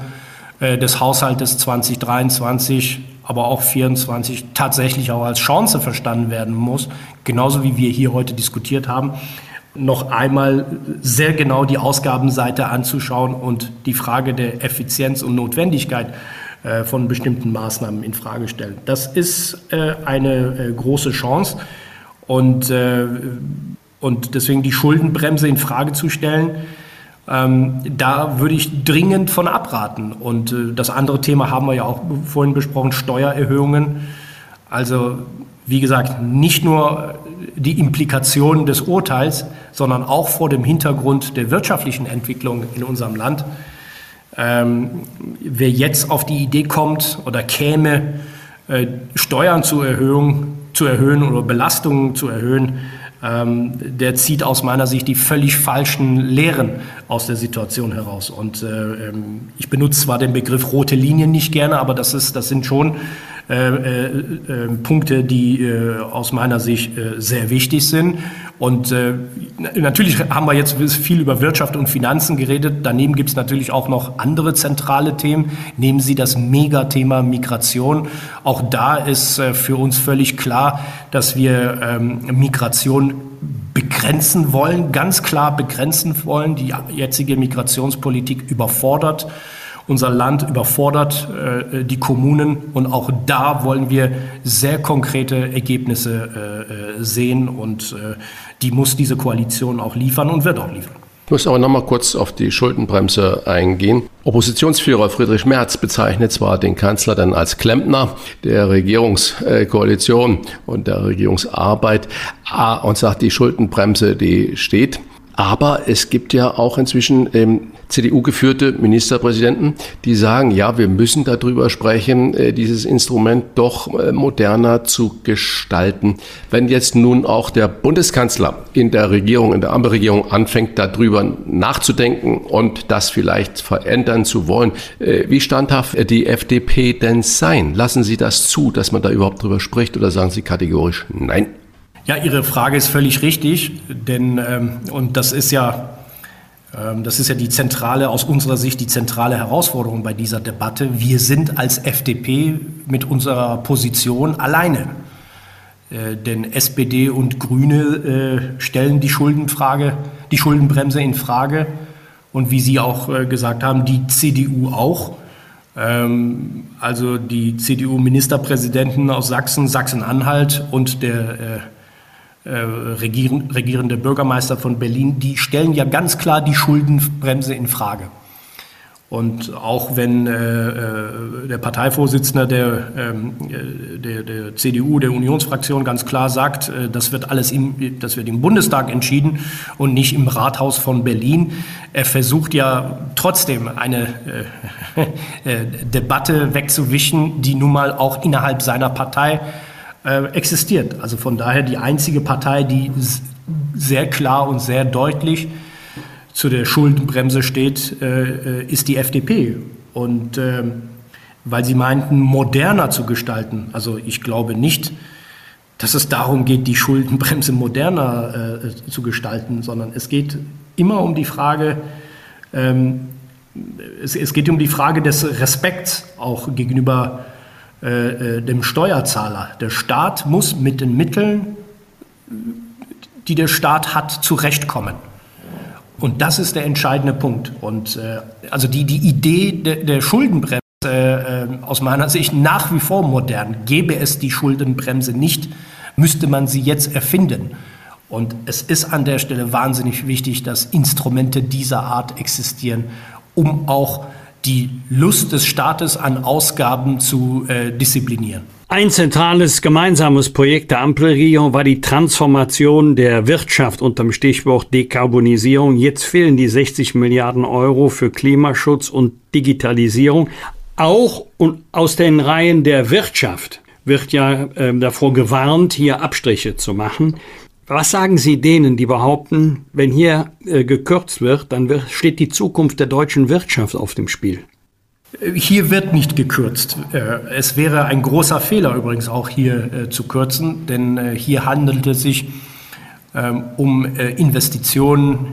äh, des Haushaltes 2023, aber auch 2024 tatsächlich auch als Chance verstanden werden muss, genauso wie wir hier heute diskutiert haben, noch einmal sehr genau die Ausgabenseite anzuschauen und die Frage der Effizienz und Notwendigkeit äh, von bestimmten Maßnahmen in Frage stellen. Das ist eine große Chance und und deswegen die Schuldenbremse in Frage zu stellen, ähm, da würde ich dringend von abraten. Und äh, das andere Thema haben wir ja auch vorhin besprochen, Steuererhöhungen. Also wie gesagt, nicht nur die Implikationen des Urteils, sondern auch vor dem Hintergrund der wirtschaftlichen Entwicklung in unserem Land. Ähm, wer jetzt auf die Idee kommt oder käme, äh, Steuern zu erhöhen, zu erhöhen oder Belastungen zu erhöhen, ähm, der zieht aus meiner Sicht die völlig falschen Lehren aus der Situation heraus. Und äh, ähm, ich benutze zwar den Begriff rote Linien nicht gerne, aber das, ist, das sind schon äh, äh, äh Punkte, die aus meiner Sicht sehr wichtig sind. Und natürlich haben wir jetzt viel über Wirtschaft und Finanzen geredet. Daneben gibt es natürlich auch noch andere zentrale Themen. Nehmen Sie das Megathema Migration. Auch da ist für uns völlig klar, dass wir ähm, Migration begrenzen wollen, ganz klar begrenzen wollen. Die jetzige Migrationspolitik überfordert unser Land überfordert äh, die Kommunen und auch da wollen wir sehr konkrete Ergebnisse äh, äh, sehen und äh, die muss diese Koalition auch liefern und wird auch liefern. Ich muss aber noch mal kurz auf die Schuldenbremse eingehen. Oppositionsführer Friedrich Merz bezeichnet zwar den Kanzler dann als Klempner der Regierungskoalition und der Regierungsarbeit und sagt, die Schuldenbremse, die steht. Aber es gibt ja auch inzwischen ähm, CDU-geführte Ministerpräsidenten, die sagen, ja, wir müssen darüber sprechen, äh, dieses Instrument doch äh, moderner zu gestalten. Wenn jetzt nun auch der Bundeskanzler in der Regierung, in der Ampelregierung anfängt, darüber nachzudenken und das vielleicht verändern zu wollen, äh, wie standhaft die FDP denn sein? Lassen Sie das zu, dass man da überhaupt drüber spricht oder sagen Sie kategorisch nein? Ja, Ihre Frage ist völlig richtig, denn ähm, und das ist ja das ist ja die zentrale, aus unserer Sicht die zentrale Herausforderung bei dieser Debatte. Wir sind als FDP mit unserer Position alleine. Äh, denn SPD und Grüne äh, stellen die Schuldenfrage, die Schuldenbremse in Frage. Und wie Sie auch äh, gesagt haben, die CDU auch. Ähm, also die CDU-Ministerpräsidenten aus Sachsen, Sachsen-Anhalt und der äh, regierende Bürgermeister von Berlin, die stellen ja ganz klar die Schuldenbremse in Frage. Und auch wenn äh, äh der Parteivorsitzende der, ähm, äh, der, der, CDU, der Unionsfraktion ganz klar sagt, äh, das wird alles im, das wird im Bundestag entschieden und nicht im Rathaus von Berlin. Er versucht ja trotzdem eine äh, Debatte wegzuwischen, die nun mal auch innerhalb seiner Partei äh, existiert. Also von daher die einzige Partei, die sehr klar und sehr deutlich zu der Schuldenbremse steht, äh, ist die FDP. Und äh, weil Sie meinten, moderner zu gestalten. Also ich glaube nicht, dass es darum geht, die Schuldenbremse moderner äh, zu gestalten, sondern es geht immer um die Frage, ähm, es, es, geht um die Frage des Respekts auch gegenüber äh, äh, dem Steuerzahler. Der Staat muss mit den Mitteln, die der Staat hat, zurechtkommen. Und das ist der entscheidende Punkt. Und äh, also die, die Idee de, der Schuldenbremse äh, aus meiner Sicht nach wie vor modern. Gäbe es die Schuldenbremse nicht, müsste man sie jetzt erfinden. Und es ist an der Stelle wahnsinnig wichtig, dass Instrumente dieser Art existieren, um auch die Lust des Staates an Ausgaben zu äh, disziplinieren. Ein zentrales gemeinsames Projekt der Ampelregierung war die Transformation der Wirtschaft unter dem Stichwort Dekarbonisierung. Jetzt fehlen die 60 Milliarden Euro für Klimaschutz und Digitalisierung. Auch und aus den Reihen der Wirtschaft wird ja äh, davor gewarnt, hier Abstriche zu machen. Was sagen Sie denen, die behaupten, wenn hier äh, gekürzt wird, dann wird, steht die Zukunft der deutschen Wirtschaft auf dem Spiel? Hier wird nicht gekürzt. Äh, es wäre ein großer Fehler übrigens auch hier äh, zu kürzen, denn äh, hier handelt es sich ähm, um Investitionen,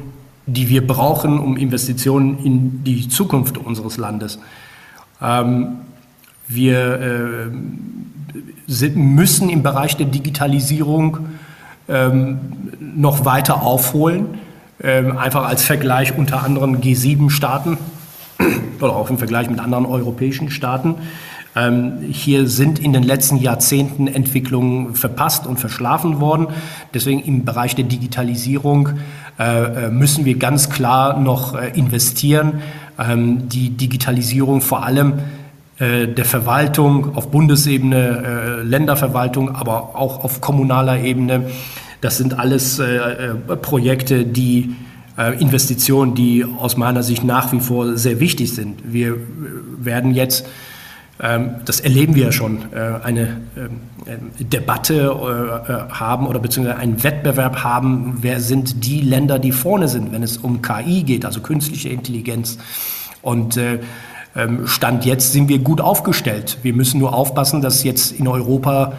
die wir brauchen, um Investitionen in die Zukunft unseres Landes. Ähm, wir müssen im Bereich der Digitalisierung ähm, noch weiter aufholen. Ähm, einfach als Vergleich unter anderem G7-Staaten oder auch im Vergleich mit anderen europäischen Staaten. Ähm, hier sind in den letzten Jahrzehnten Entwicklungen verpasst und verschlafen worden. Deswegen im Bereich der Digitalisierung äh, äh müssen wir ganz klar noch äh, investieren. Ähm, die Digitalisierung vor allem der Verwaltung auf Bundesebene, äh, Länderverwaltung, aber auch auf kommunaler Ebene. Das sind alles äh, Projekte, die Investitionen, die aus meiner Sicht nach wie vor sehr wichtig sind. Wir werden jetzt, ähm, das erleben wir ja schon, eine ähm, Debatte haben oder beziehungsweise einen Wettbewerb haben, wer sind die Länder, die vorne sind, wenn es um KI geht, also künstliche Intelligenz. Und Stand jetzt sind wir gut aufgestellt. Wir müssen nur aufpassen, dass jetzt in Europa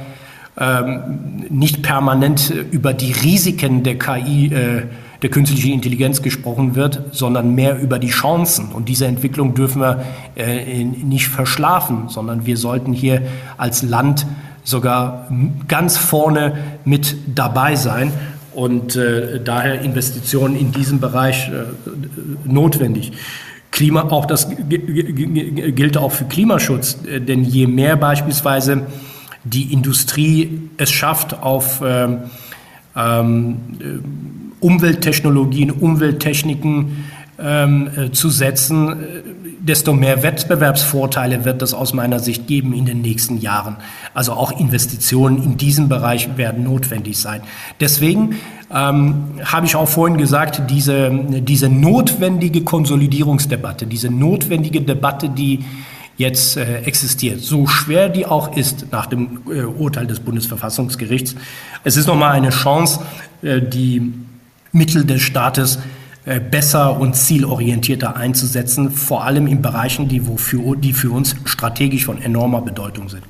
ähm, nicht permanent über die Risiken der KI, äh, der künstlichen Intelligenz gesprochen wird, sondern mehr über die Chancen. Und diese Entwicklung dürfen wir äh, nicht verschlafen, sondern wir sollten hier als Land sogar ganz vorne mit dabei sein und äh, daher Investitionen in diesem Bereich äh, notwendig. Klima, auch das gilt auch für Klimaschutz, äh, denn je mehr beispielsweise die Industrie es schafft, auf ähm, ähm, Umwelttechnologien, Umwelttechniken ähm, äh, zu setzen, äh, desto mehr Wettbewerbsvorteile wird es aus meiner Sicht geben in den nächsten Jahren. Also auch Investitionen in diesem Bereich werden notwendig sein. Deswegen ähm, habe ich auch vorhin gesagt, diese, diese notwendige Konsolidierungsdebatte, diese notwendige Debatte, die jetzt äh, existiert, so schwer die auch ist nach dem äh, Urteil des Bundesverfassungsgerichts, es ist nochmal eine Chance, äh, die Mittel des Staates äh, besser und zielorientierter einzusetzen, vor allem in Bereichen, die, wofür, die für uns strategisch von enormer Bedeutung sind.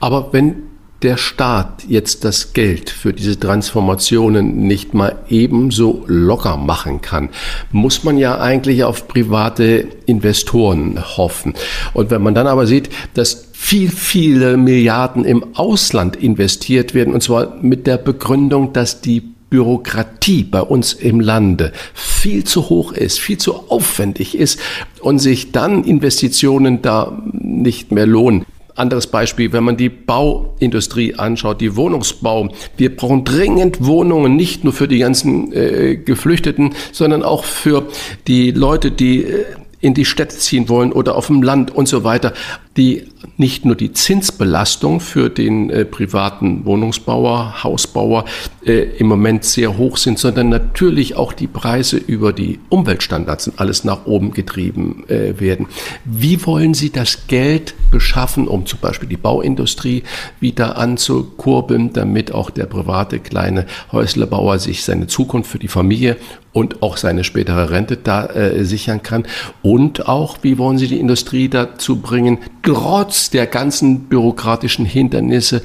Aber wenn der Staat jetzt das Geld für diese Transformationen nicht mal ebenso locker machen kann, muss man ja eigentlich auf private Investoren hoffen. Und wenn man dann aber sieht, dass viel, viele Milliarden im Ausland investiert werden, und zwar mit der Begründung, dass die Bürokratie bei uns im Lande viel zu hoch ist, viel zu aufwendig ist und sich dann Investitionen da nicht mehr lohnen. Anderes Beispiel, wenn man die Bauindustrie anschaut, die Wohnungsbau. Wir brauchen dringend Wohnungen, nicht nur für die ganzen äh, Geflüchteten, sondern auch für die Leute, die äh, in die Städte ziehen wollen oder auf dem Land und so weiter, die nicht nur die Zinsbelastung für den äh, privaten Wohnungsbauer, Hausbauer äh, im Moment sehr hoch sind, sondern natürlich auch die Preise über die Umweltstandards und alles nach oben getrieben äh, werden. Wie wollen Sie das Geld beschaffen, um zum Beispiel die Bauindustrie wieder anzukurbeln, damit auch der private kleine Häuslebauer sich seine Zukunft für die Familie und auch seine spätere Rente da äh, sichern kann? Und auch, wie wollen Sie die Industrie dazu bringen, trotz der ganzen bürokratischen Hindernisse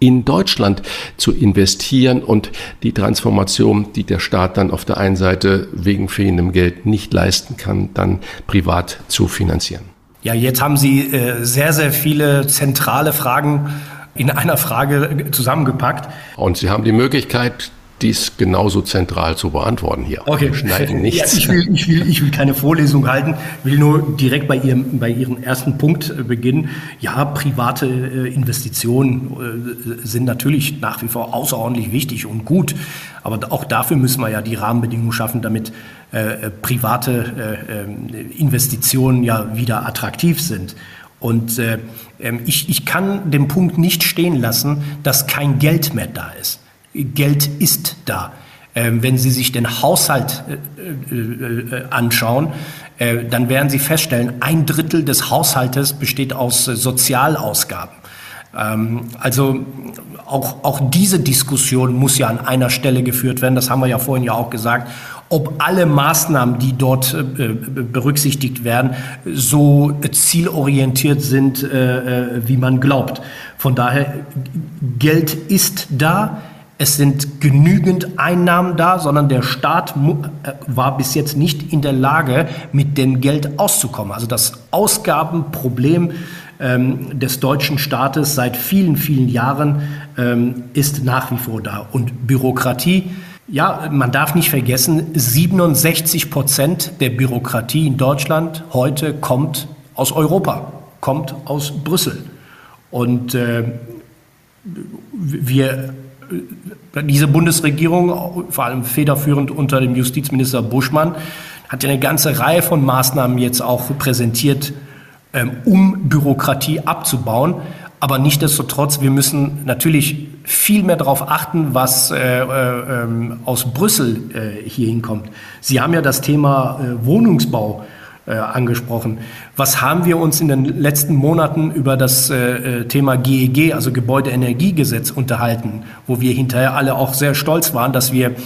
in Deutschland zu investieren und die Transformation, die der Staat dann auf der einen Seite wegen fehlendem Geld nicht leisten kann, dann privat zu finanzieren. Ja, jetzt haben Sie äh, sehr, sehr viele zentrale Fragen in einer Frage zusammengepackt. Und Sie haben die Möglichkeit, dies genauso zentral zu beantworten hier. Okay. Wir schneiden nichts. Ja, ich, will, ich, will, ich will keine Vorlesung halten, will nur direkt bei Ihrem, bei Ihrem ersten Punkt äh, beginnen. Ja, private äh, Investitionen äh, sind natürlich nach wie vor außerordentlich wichtig und gut. Aber auch dafür müssen wir ja die Rahmenbedingungen schaffen, damit äh, private äh, Investitionen ja wieder attraktiv sind. Und äh, ähm, ich, ich kann den Punkt nicht stehen lassen, dass kein Geld mehr da ist. Geld ist da. Ähm, wenn Sie sich den Haushalt äh, äh, anschauen, äh, dann werden Sie feststellen, ein Drittel des Haushaltes besteht aus Sozialausgaben. Ähm, also auch, auch diese Diskussion muss ja an einer Stelle geführt werden, das haben wir ja vorhin ja auch gesagt, ob alle Maßnahmen, die dort berücksichtigt werden, so zielorientiert sind, wie man glaubt. Von daher, Geld ist da, es sind genügend Einnahmen da, sondern der Staat äh, war bis jetzt nicht in der Lage, mit dem Geld auszukommen. Also das Ausgabenproblem ähm, des deutschen Staates seit vielen, vielen Jahren ähm, ist nach wie vor da. Und Bürokratie, ja, man darf nicht vergessen, 67 Prozent der Bürokratie in Deutschland heute kommt aus Europa, kommt aus Brüssel. Und äh, wir diese Bundesregierung, vor allem federführend unter dem Justizminister Buschmann, hat ja eine ganze Reihe von Maßnahmen jetzt auch präsentiert, ähm, um Bürokratie abzubauen. Aber nichtdestotrotz, wir müssen natürlich viel mehr darauf achten, was äh, äh, ähm, aus Brüssel äh, hier hinkommt. Sie haben ja das Thema äh, Wohnungsbau äh, angesprochen. Was haben wir uns in den letzten Monaten über das äh, äh Thema GEG, also Gebäudeenergiegesetz, unterhalten, wo wir hinterher alle auch sehr stolz waren, dass wir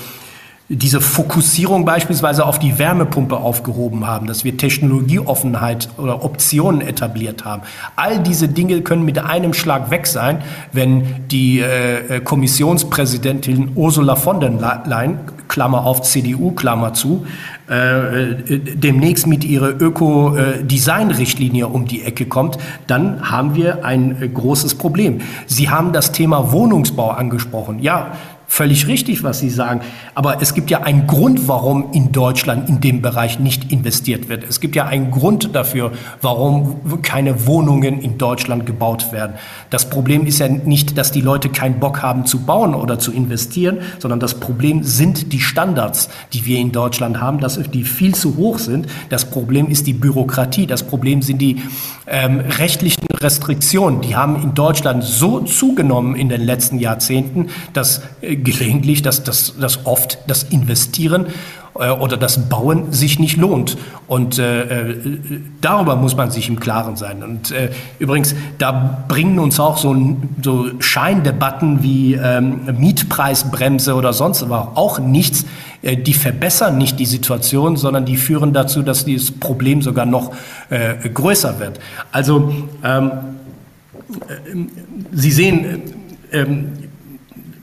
diese Fokussierung beispielsweise auf die Wärmepumpe aufgehoben haben, dass wir Technologieoffenheit oder Optionen etabliert haben. All diese Dinge können mit einem Schlag weg sein, wenn die äh, Kommissionspräsidentin Ursula von der Leyen, Klammer auf CDU, Klammer zu, äh, demnächst mit ihrer Öko-Design-Richtlinie um die Ecke kommt, dann haben wir ein äh, großes Problem. Sie haben das Thema Wohnungsbau angesprochen. Ja, völlig richtig, was Sie sagen. Aber es gibt ja einen Grund, warum in Deutschland in dem Bereich nicht investiert wird. Es gibt ja einen Grund dafür, warum keine Wohnungen in Deutschland gebaut werden. Das Problem ist ja nicht, dass die Leute keinen Bock haben zu bauen oder zu investieren, sondern das Problem sind die Standards, die wir in Deutschland haben, dass die viel zu hoch sind. Das Problem ist die Bürokratie. Das Problem sind die ähm, rechtlichen Restriktionen. Die haben in Deutschland so zugenommen in den letzten Jahrzehnten, dass äh, gelegentlich, dass, dass, dass oft das Investieren äh, oder das Bauen sich nicht lohnt. Und äh, äh, darüber muss man sich im Klaren sein. Und äh, übrigens, da bringen uns auch so, so Scheindebatten wie ähm, Mietpreisbremse oder sonst aber auch nichts. Äh, die verbessern nicht die Situation, sondern die führen dazu, dass dieses Problem sogar noch äh, größer wird. Also ähm, Sie sehen, ähm,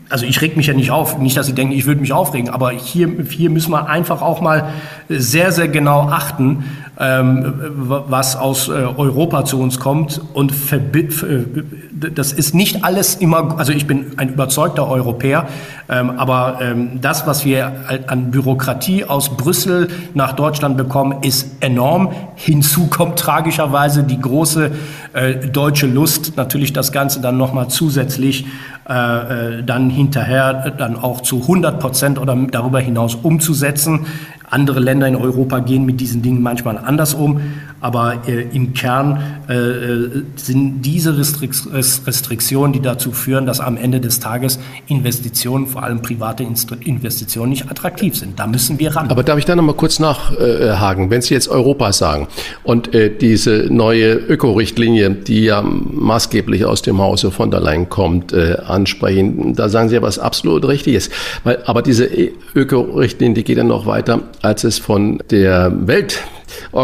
also ich reg mich ja nicht auf, nicht, dass Sie denken, ich würde mich aufregen, aber hier, hier müssen wir einfach auch mal sehr, sehr genau achten, was aus äh, Europa zu uns kommt. Und äh, das ist nicht alles immer, also ich bin ein überzeugter Europäer, ähm, aber ähm, das, was wir an Bürokratie aus Brüssel nach Deutschland bekommen, ist enorm. Hinzu kommt tragischerweise die große äh, deutsche Lust, natürlich das Ganze dann nochmal zusätzlich dann hinterher dann auch zu 100 Prozent oder darüber hinaus umzusetzen. Andere Länder in Europa gehen mit diesen Dingen manchmal anders um, aber äh, im Kern äh, äh sind diese Restrikt Restriktionen, die dazu führen, dass am Ende des Tages Investitionen, vor allem private Investitionen, nicht attraktiv sind. Da müssen wir ran. Aber darf ich da noch mal kurz nachhaken? Wenn Sie jetzt Europa sagen und äh, diese neue Öko-Richtlinie, die ja maßgeblich aus dem Hause von der Leyen kommt, äh, ansprechen, da sagen Sie ja was absolut Richtiges. Weil, aber diese Öko-Richtlinie, die geht dann noch weiter als es von der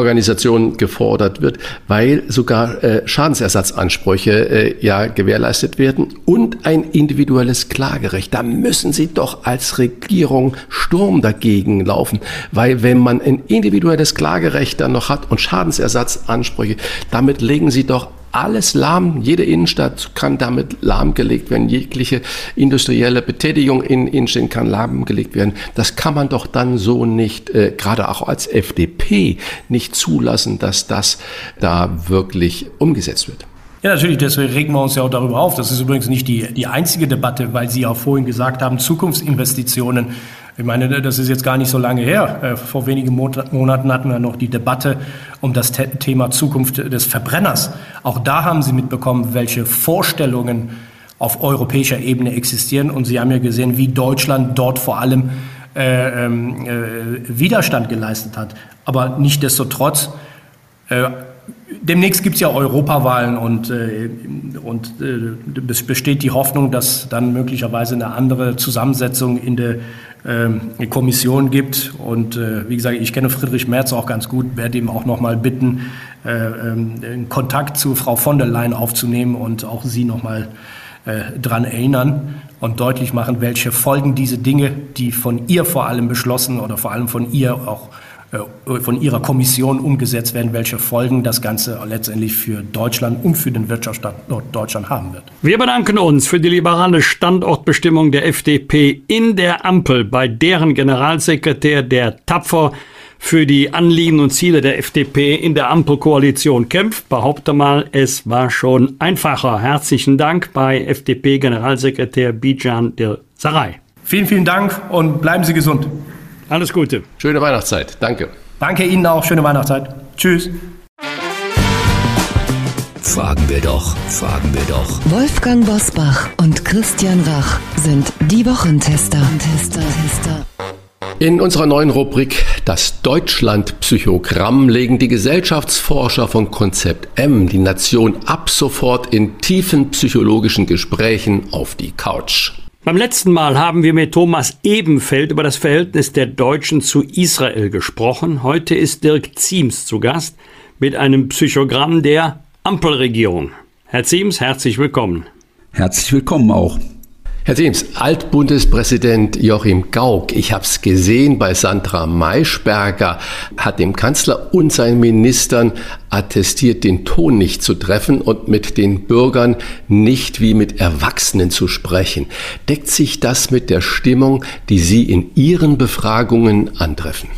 Weltorganisation gefordert wird, weil sogar äh, Schadensersatzansprüche äh, ja gewährleistet werden und ein individuelles Klagerecht. Da müssen Sie doch als Regierung Sturm dagegen laufen, weil wenn man ein individuelles Klagerecht dann noch hat und Schadensersatzansprüche, damit legen Sie doch alles lahm. Jede Innenstadt kann damit lahmgelegt werden. Jegliche industrielle Betätigung in Innenstädten kann lahmgelegt werden. Das kann man doch dann so nicht, äh, gerade auch als FDP, nicht zulassen, dass das da wirklich umgesetzt wird. Ja, natürlich, deswegen regen wir uns ja auch darüber auf. Das ist übrigens nicht die, die einzige Debatte, weil Sie auch vorhin gesagt haben, Zukunftsinvestitionen ich meine, das ist jetzt gar nicht so lange her. Äh, vor wenigen Monaten hatten wir noch die Debatte um das Thema Zukunft des Verbrenners. Auch da haben Sie mitbekommen, welche Vorstellungen auf europäischer Ebene existieren. Und Sie haben ja gesehen, wie Deutschland dort vor allem äh, ähm, äh, Widerstand geleistet hat. Aber nichtdestotrotz, äh, demnächst gibt es ja Europawahlen und, äh, und äh, es besteht die Hoffnung, dass dann möglicherweise eine andere Zusammensetzung in der eine Kommission gibt. Und äh, wie gesagt, ich kenne Friedrich Merz auch ganz gut, werde ihm auch noch mal bitten, äh, ähm, Kontakt zu Frau von der Leyen aufzunehmen und auch sie noch mal äh, dran erinnern und deutlich machen, welche Folgen diese Dinge, die von ihr vor allem beschlossen oder vor allem von ihr auch äh, von Ihrer Kommission umgesetzt werden, welche Folgen das Ganze letztendlich für Deutschland und für den Wirtschaftsstandort Deutschland haben wird. Wir bedanken uns für die liberale Standortbestimmung der FDP in der Ampel, bei deren Generalsekretär, der tapfer für die Anliegen und Ziele der FDP in der Ampelkoalition kämpft. Behaupte mal, es war schon einfacher. Herzlichen Dank bei FDP-Generalsekretär Bijan Del Sarai. Vielen, vielen Dank und bleiben Sie gesund. Alles Gute. Schöne Weihnachtszeit. Danke. Danke Ihnen auch. Schöne Weihnachtszeit. Tschüss. Fragen wir doch, fragen wir doch. Wolfgang Bosbach und Christian Rach sind die Wochentester. Tester, Tester. In unserer neuen Rubrik Das Deutschland-Psychogramm legen die Gesellschaftsforscher von Konzept M die Nation ab sofort in tiefen psychologischen Gesprächen auf die Couch. Beim letzten Mal haben wir mit Thomas Ebenfeld über das Verhältnis der Deutschen zu Israel gesprochen. Heute ist Dirk Ziems zu Gast mit einem Psychogramm der Ampelregierung. Herr Ziems, herzlich willkommen. Herzlich willkommen auch. Herr Siems, Altbundespräsident Joachim Gauck, ich habe es gesehen bei Sandra Maischberger, hat dem Kanzler und seinen Ministern attestiert, den Ton nicht zu treffen und mit den Bürgern nicht wie mit Erwachsenen zu sprechen. Deckt sich das mit der Stimmung, die Sie in Ihren Befragungen antreffen?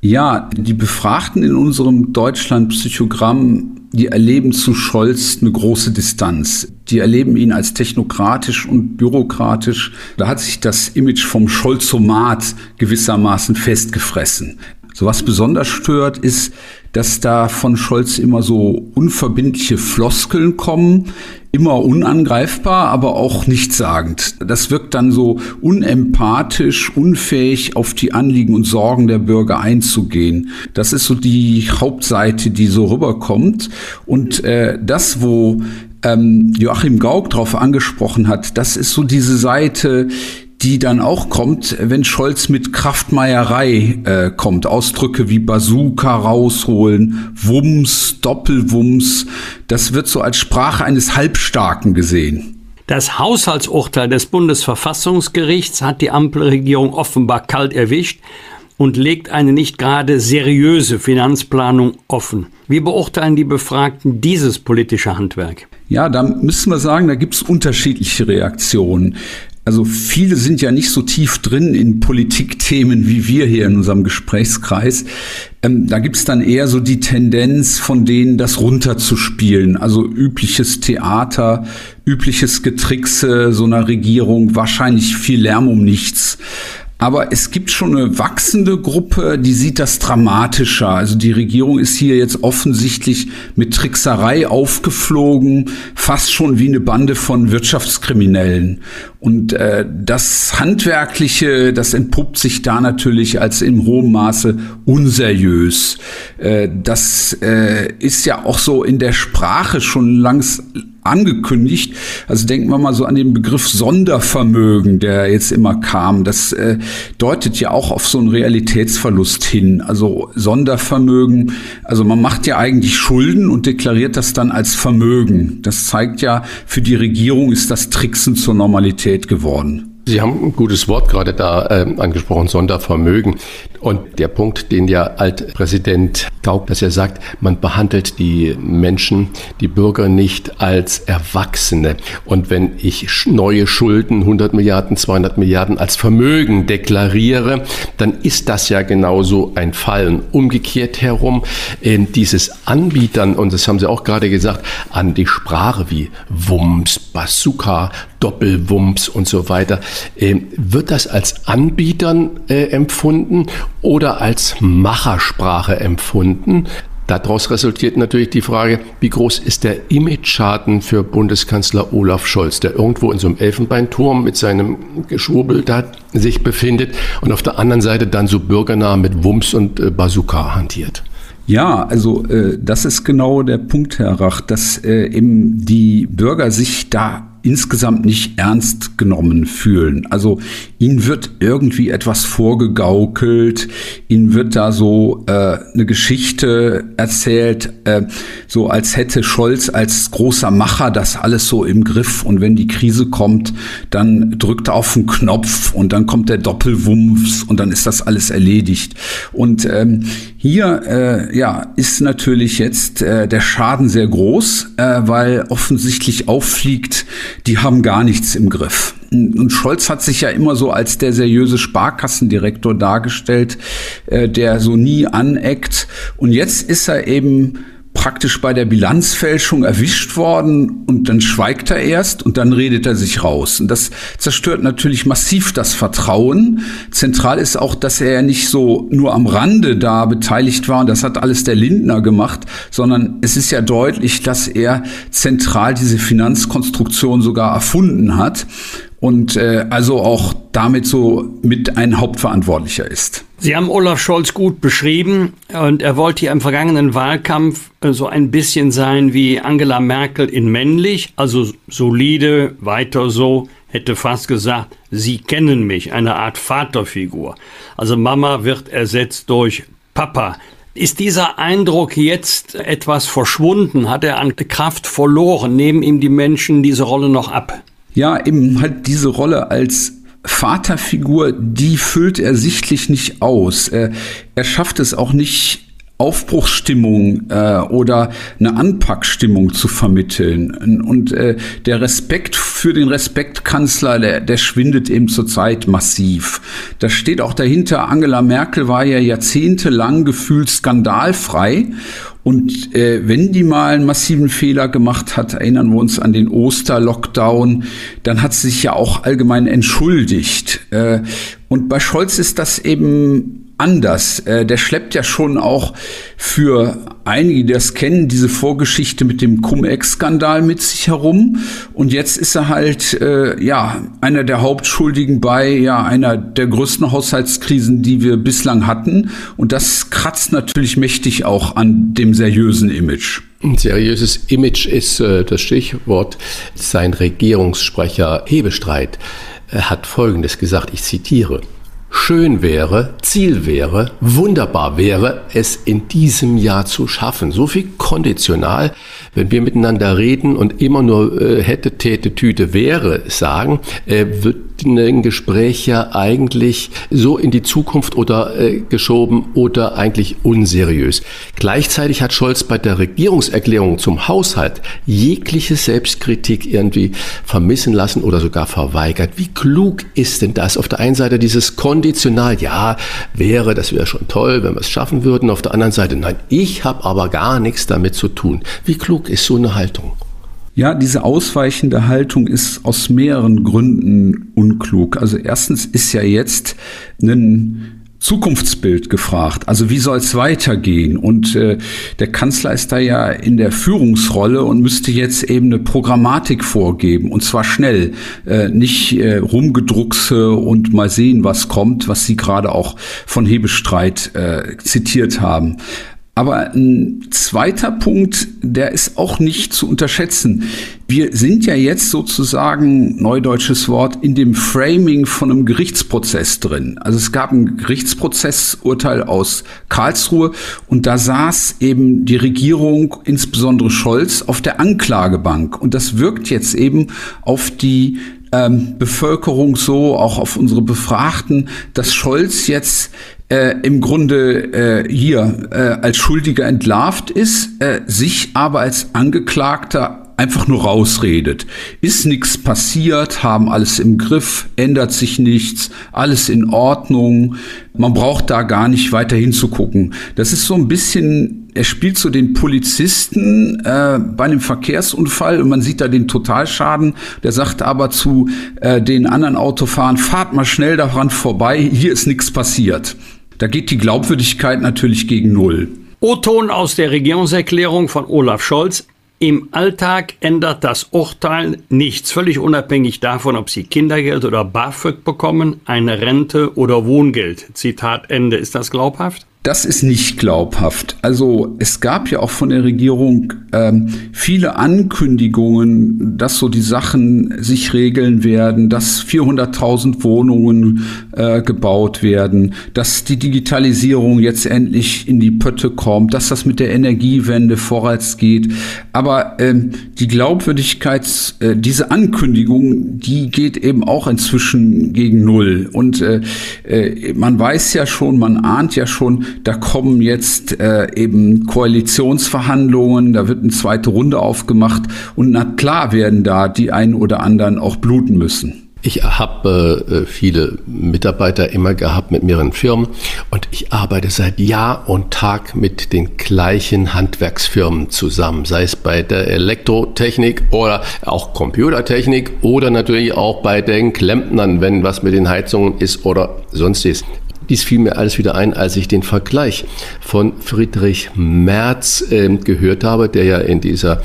Ja, die Befragten in unserem Deutschland-Psychogramm die erleben zu Scholz eine große Distanz. Die erleben ihn als technokratisch und bürokratisch. Da hat sich das Image vom Scholzomat gewissermaßen festgefressen. So was besonders stört, ist, dass da von Scholz immer so unverbindliche Floskeln kommen, immer unangreifbar, aber auch nichtssagend. Das wirkt dann so unempathisch, unfähig, auf die Anliegen und Sorgen der Bürger einzugehen. Das ist so die Hauptseite, die so rüberkommt. Und äh, das, wo ähm, Joachim Gauck drauf angesprochen hat, das ist so diese Seite, die dann auch kommt, wenn Scholz mit Kraftmeierei äh, kommt. Ausdrücke wie Bazooka rausholen, Wumms, Doppelwumms, das wird so als Sprache eines Halbstarken gesehen. Das Haushaltsurteil des Bundesverfassungsgerichts hat die Ampelregierung offenbar kalt erwischt und legt eine nicht gerade seriöse Finanzplanung offen. Wie beurteilen die Befragten dieses politische Handwerk? Ja, da müssen wir sagen, da gibt es unterschiedliche Reaktionen. Also viele sind ja nicht so tief drin in Politikthemen wie wir hier in unserem Gesprächskreis. Ähm, da gibt's dann eher so die Tendenz von denen, das runterzuspielen. Also übliches Theater, übliches Getrickse so einer Regierung, wahrscheinlich viel Lärm um nichts. Aber es gibt schon eine wachsende Gruppe, die sieht das dramatischer. Also die Regierung ist hier jetzt offensichtlich mit Trickserei aufgeflogen, fast schon wie eine Bande von Wirtschaftskriminellen. Und äh, das Handwerkliche, das entpuppt sich da natürlich als in hohem Maße unseriös. Äh, das äh, ist ja auch so in der Sprache schon langs angekündigt. Also denken wir mal so an den Begriff Sondervermögen, der jetzt immer kam. Das äh, deutet ja auch auf so einen Realitätsverlust hin. Also Sondervermögen, also man macht ja eigentlich Schulden und deklariert das dann als Vermögen. Das zeigt ja, für die Regierung ist das Tricksen zur Normalität geworden. Sie haben ein gutes Wort gerade da äh, angesprochen, Sondervermögen. Und der Punkt, den der Altpräsident Gauck, dass er sagt, man behandelt die Menschen, die Bürger nicht als Erwachsene. Und wenn ich neue Schulden, 100 Milliarden, 200 Milliarden als Vermögen deklariere, dann ist das ja genauso ein Fall. Und umgekehrt herum, äh, dieses Anbietern, und das haben Sie auch gerade gesagt, an die Sprache wie Wumms, Bazooka, Doppelwumms und so weiter, äh, wird das als Anbietern äh, empfunden oder als Machersprache empfunden? Daraus resultiert natürlich die Frage, wie groß ist der Image-Schaden für Bundeskanzler Olaf Scholz, der irgendwo in so einem Elfenbeinturm mit seinem Geschwurbel da sich befindet und auf der anderen Seite dann so bürgernah mit Wumms und äh, Bazooka hantiert. Ja, also äh, das ist genau der Punkt, Herr Rach, dass äh, eben die Bürger sich da insgesamt nicht ernst genommen fühlen. Also ihnen wird irgendwie etwas vorgegaukelt, ihnen wird da so äh, eine Geschichte erzählt, äh, so als hätte Scholz als großer Macher das alles so im Griff und wenn die Krise kommt, dann drückt er auf den Knopf und dann kommt der Doppelwumms und dann ist das alles erledigt. Und ähm, hier äh, ja ist natürlich jetzt äh, der Schaden sehr groß, äh, weil offensichtlich auffliegt, die haben gar nichts im Griff. Und Scholz hat sich ja immer so als der seriöse Sparkassendirektor dargestellt, äh, der so nie aneckt. Und jetzt ist er eben praktisch bei der Bilanzfälschung erwischt worden und dann schweigt er erst und dann redet er sich raus. Und das zerstört natürlich massiv das Vertrauen. Zentral ist auch, dass er ja nicht so nur am Rande da beteiligt war und das hat alles der Lindner gemacht, sondern es ist ja deutlich, dass er zentral diese Finanzkonstruktion sogar erfunden hat und äh, also auch damit so mit ein Hauptverantwortlicher ist. Sie haben Olaf Scholz gut beschrieben und er wollte ja im vergangenen Wahlkampf äh, so ein bisschen sein wie Angela Merkel in männlich, also solide, weiter so, hätte fast gesagt, Sie kennen mich, eine Art Vaterfigur. Also Mama wird ersetzt durch Papa. Ist dieser Eindruck jetzt etwas verschwunden? Hat er an Kraft verloren? Nehmen ihm die Menschen diese Rolle noch ab? Ja, eben halt diese Rolle als Vaterfigur, die füllt er sichtlich nicht aus. Er, er schafft es auch nicht, Aufbruchsstimmung äh, oder eine Anpackstimmung zu vermitteln. Und äh, der Respekt für den Respektkanzler, der, der schwindet eben zurzeit massiv. Da steht auch dahinter, Angela Merkel war ja jahrzehntelang gefühlt skandalfrei und äh, wenn die mal einen massiven Fehler gemacht hat, erinnern wir uns an den Osterlockdown, dann hat sie sich ja auch allgemein entschuldigt. Äh, und bei Scholz ist das eben anders. Äh, der schleppt ja schon auch für einige, die das kennen, diese Vorgeschichte mit dem Cum-Ex-Skandal mit sich herum. Und jetzt ist er halt, äh, ja, einer der Hauptschuldigen bei, ja, einer der größten Haushaltskrisen, die wir bislang hatten. Und das kratzt natürlich mächtig auch an dem seriösen Image. Ein seriöses Image ist äh, das Stichwort. Sein Regierungssprecher Hebestreit äh, hat Folgendes gesagt, ich zitiere. Schön wäre, Ziel wäre, wunderbar wäre, es in diesem Jahr zu schaffen. So viel konditional, wenn wir miteinander reden und immer nur äh, hätte, täte, tüte, wäre sagen, äh, wird ein Gespräch ja eigentlich so in die Zukunft oder äh, geschoben oder eigentlich unseriös. Gleichzeitig hat Scholz bei der Regierungserklärung zum Haushalt jegliche Selbstkritik irgendwie vermissen lassen oder sogar verweigert. Wie klug ist denn das? Auf der einen Seite dieses konditional, ja, wäre, das wäre schon toll, wenn wir es schaffen würden. Auf der anderen Seite, nein, ich habe aber gar nichts damit zu tun. Wie klug ist so eine Haltung? Ja, diese ausweichende Haltung ist aus mehreren Gründen unklug. Also erstens ist ja jetzt ein Zukunftsbild gefragt. Also wie soll es weitergehen? Und äh, der Kanzler ist da ja in der Führungsrolle und müsste jetzt eben eine Programmatik vorgeben und zwar schnell, äh, nicht äh, rumgedruckse und mal sehen, was kommt, was Sie gerade auch von Hebestreit äh, zitiert haben. Aber ein zweiter Punkt, der ist auch nicht zu unterschätzen. Wir sind ja jetzt sozusagen, neudeutsches Wort, in dem Framing von einem Gerichtsprozess drin. Also es gab ein Gerichtsprozessurteil aus Karlsruhe und da saß eben die Regierung, insbesondere Scholz, auf der Anklagebank. Und das wirkt jetzt eben auf die ähm, Bevölkerung so, auch auf unsere Befragten, dass Scholz jetzt äh, im Grunde äh, hier äh, als Schuldiger entlarvt ist, äh, sich aber als Angeklagter einfach nur rausredet. Ist nichts passiert, haben alles im Griff, ändert sich nichts, alles in Ordnung. Man braucht da gar nicht weiter hinzugucken. Das ist so ein bisschen, er spielt so den Polizisten äh, bei einem Verkehrsunfall und man sieht da den Totalschaden. Der sagt aber zu äh, den anderen Autofahrern, fahrt mal schnell daran vorbei, hier ist nichts passiert. Da geht die Glaubwürdigkeit natürlich gegen Null. O-Ton aus der Regierungserklärung von Olaf Scholz. Im Alltag ändert das Urteil nichts, völlig unabhängig davon, ob Sie Kindergeld oder BAföG bekommen, eine Rente oder Wohngeld. Zitat Ende. Ist das glaubhaft? Das ist nicht glaubhaft. Also es gab ja auch von der Regierung ähm, viele Ankündigungen, dass so die Sachen sich regeln werden, dass 400.000 Wohnungen äh, gebaut werden, dass die Digitalisierung jetzt endlich in die Pötte kommt, dass das mit der Energiewende vorwärts geht. Aber ähm, die Glaubwürdigkeit, äh, diese Ankündigung, die geht eben auch inzwischen gegen Null. Und äh, äh, man weiß ja schon, man ahnt ja schon, da kommen jetzt äh, eben Koalitionsverhandlungen, da wird eine zweite Runde aufgemacht und na klar werden da die einen oder anderen auch bluten müssen. Ich habe äh, viele Mitarbeiter immer gehabt mit mehreren Firmen und ich arbeite seit Jahr und Tag mit den gleichen Handwerksfirmen zusammen, sei es bei der Elektrotechnik oder auch Computertechnik oder natürlich auch bei den Klempnern, wenn was mit den Heizungen ist oder sonstiges. Dies fiel mir alles wieder ein, als ich den Vergleich von Friedrich Merz äh, gehört habe, der ja in dieser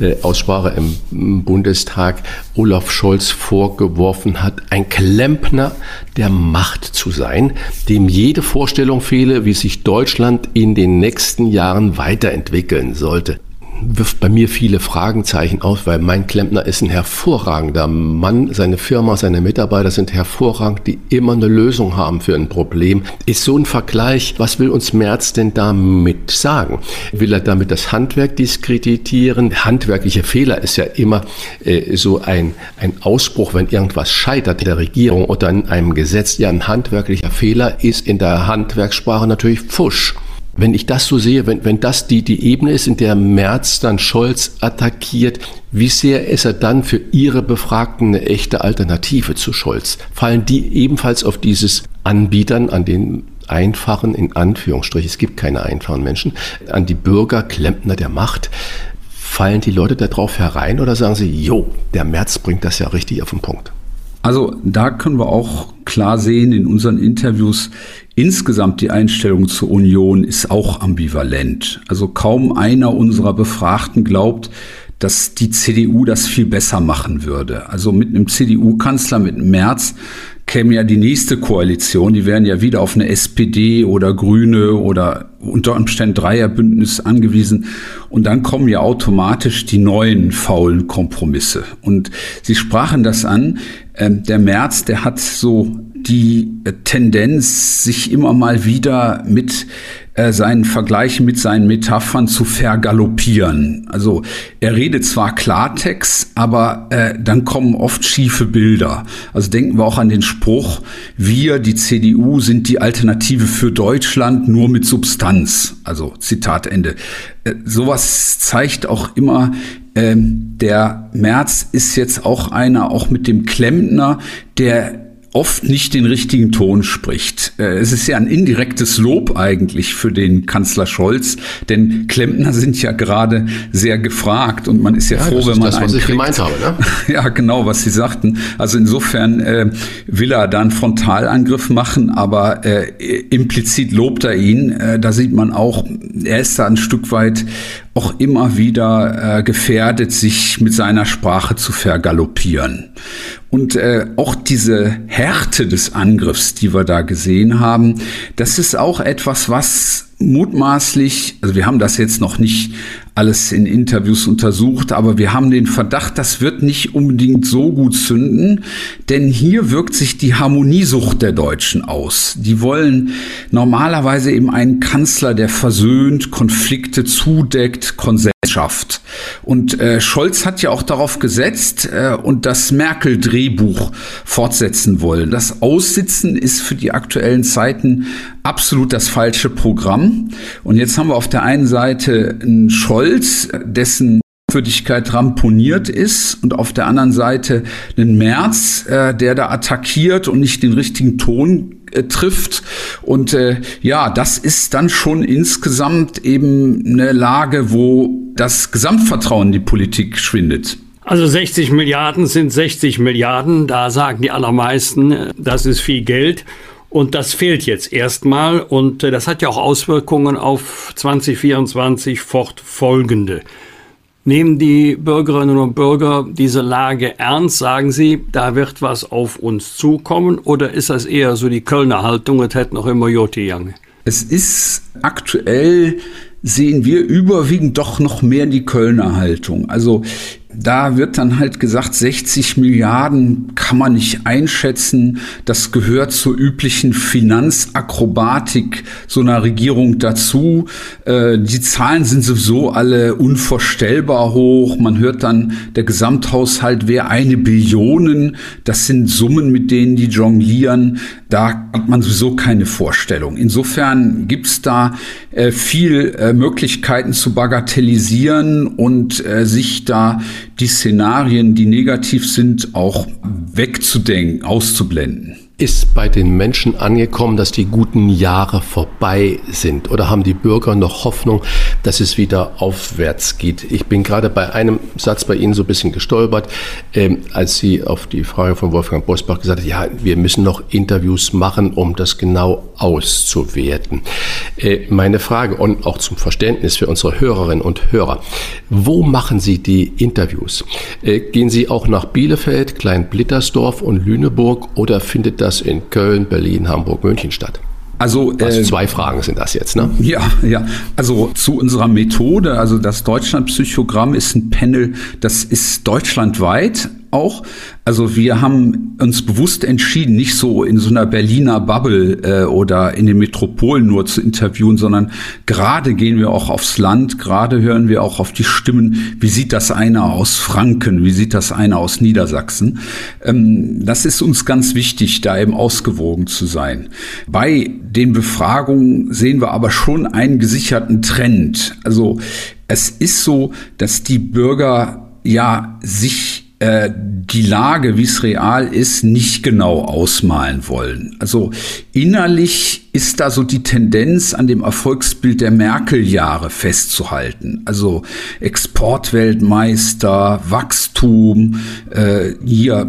äh, Aussprache im Bundestag Olaf Scholz vorgeworfen hat, ein Klempner der Macht zu sein, dem jede Vorstellung fehle, wie sich Deutschland in den nächsten Jahren weiterentwickeln sollte. Wirft bei mir viele Fragenzeichen auf, weil mein Klempner ist ein hervorragender Mann. Seine Firma, seine Mitarbeiter sind hervorragend, die immer eine Lösung haben für ein Problem. Ist so ein Vergleich, was will uns Merz denn damit sagen? Will er damit das Handwerk diskreditieren? Handwerkliche Fehler ist ja immer äh, so ein, ein Ausbruch, wenn irgendwas scheitert in der Regierung oder in einem Gesetz. Ja, ein handwerklicher Fehler ist in der Handwerkssprache natürlich Fusch. Wenn ich das so sehe, wenn, wenn das die, die Ebene ist, in der Merz dann Scholz attackiert, wie sehr ist er dann für Ihre Befragten eine echte Alternative zu Scholz? Fallen die ebenfalls auf dieses Anbietern, an den einfachen, in Anführungsstrichen, es gibt keine einfachen Menschen, an die Bürger, Klempner der Macht, fallen die Leute darauf herein oder sagen sie, jo, der Merz bringt das ja richtig auf den Punkt? Also da können wir auch klar sehen in unseren Interviews, insgesamt die Einstellung zur Union ist auch ambivalent. Also kaum einer unserer Befragten glaubt, dass die CDU das viel besser machen würde. Also mit einem CDU-Kanzler, mit Merz, käme ja die nächste Koalition, die wären ja wieder auf eine SPD oder Grüne oder unter Umständen Dreierbündnis angewiesen. Und dann kommen ja automatisch die neuen faulen Kompromisse. Und Sie sprachen das an, ähm, der März, der hat so die äh, Tendenz, sich immer mal wieder mit äh, seinen Vergleichen, mit seinen Metaphern zu vergaloppieren. Also er redet zwar Klartext, aber äh, dann kommen oft schiefe Bilder. Also denken wir auch an den Spruch, wir, die CDU, sind die Alternative für Deutschland nur mit Substanz. Also Zitat Ende. Äh, sowas zeigt auch immer, ähm, der März ist jetzt auch einer, auch mit dem Klempner, der oft nicht den richtigen Ton spricht. Äh, es ist ja ein indirektes Lob eigentlich für den Kanzler Scholz, denn Klempner sind ja gerade sehr gefragt und man ist ja, ja froh, wenn man das, einen was kriegt. Habe, ne? Ja, genau, was Sie sagten. Also insofern äh, will er da einen Frontalangriff machen, aber äh, implizit lobt er ihn. Äh, da sieht man auch, er ist da ein Stück weit auch immer wieder äh, gefährdet, sich mit seiner Sprache zu vergaloppieren. Und äh, auch diese Härte des Angriffs, die wir da gesehen haben, das ist auch etwas, was mutmaßlich, also wir haben das jetzt noch nicht alles in Interviews untersucht, aber wir haben den Verdacht, das wird nicht unbedingt so gut zünden, denn hier wirkt sich die Harmoniesucht der Deutschen aus. Die wollen normalerweise eben einen Kanzler, der versöhnt, Konflikte zudeckt, Konsens schafft. Und äh, Scholz hat ja auch darauf gesetzt äh, und das Merkel-Drehbuch fortsetzen wollen. Das Aussitzen ist für die aktuellen Zeiten absolut das falsche Programm. Und jetzt haben wir auf der einen Seite einen Scholz, dessen Glaubwürdigkeit ramponiert ist und auf der anderen Seite einen März, äh, der da attackiert und nicht den richtigen Ton äh, trifft. Und äh, ja, das ist dann schon insgesamt eben eine Lage, wo das Gesamtvertrauen in die Politik schwindet. Also 60 Milliarden sind 60 Milliarden. Da sagen die allermeisten, äh, das ist viel Geld. Und das fehlt jetzt erstmal. Und äh, das hat ja auch Auswirkungen auf 2024 fortfolgende. Nehmen die Bürgerinnen und Bürger diese Lage ernst? Sagen sie, da wird was auf uns zukommen? Oder ist das eher so die Kölner Haltung, es hätte noch immer Joti Jange? Es ist aktuell sehen wir überwiegend doch noch mehr die Kölner Haltung. Also da wird dann halt gesagt, 60 Milliarden kann man nicht einschätzen. Das gehört zur üblichen Finanzakrobatik so einer Regierung dazu. Äh, die Zahlen sind sowieso alle unvorstellbar hoch. Man hört dann, der Gesamthaushalt wäre eine Billion. Das sind Summen, mit denen die jonglieren. Da hat man sowieso keine Vorstellung. Insofern gibt es da äh, viel äh, Möglichkeiten zu bagatellisieren und sich da die Szenarien, die negativ sind, auch wegzudenken, auszublenden. Ist bei den Menschen angekommen, dass die guten Jahre vorbei sind? Oder haben die Bürger noch Hoffnung, dass es wieder aufwärts geht? Ich bin gerade bei einem Satz bei Ihnen so ein bisschen gestolpert, ähm, als Sie auf die Frage von Wolfgang Bosbach gesagt haben, ja, wir müssen noch Interviews machen, um das genau auszuwerten. Äh, meine Frage und auch zum Verständnis für unsere Hörerinnen und Hörer. Wo machen Sie die Interviews? Äh, gehen Sie auch nach Bielefeld, Klein-Blittersdorf und Lüneburg oder findet das das in Köln, Berlin, Hamburg, München statt? Also, also äh, zwei Fragen sind das jetzt, ne? Ja, ja. Also zu unserer Methode, also das Deutschland-Psychogramm ist ein Panel, das ist deutschlandweit auch. Also wir haben uns bewusst entschieden, nicht so in so einer Berliner Bubble äh, oder in den Metropolen nur zu interviewen, sondern gerade gehen wir auch aufs Land, gerade hören wir auch auf die Stimmen. Wie sieht das einer aus Franken? Wie sieht das einer aus Niedersachsen? Ähm, das ist uns ganz wichtig, da eben ausgewogen zu sein. Bei den Befragungen sehen wir aber schon einen gesicherten Trend. Also es ist so, dass die Bürger ja sich äh, die Lage, wie es real ist, nicht genau ausmalen wollen. Also innerlich ist da so die Tendenz, an dem Erfolgsbild der Merkel-Jahre festzuhalten. Also Exportweltmeister, Wachstum, äh, hier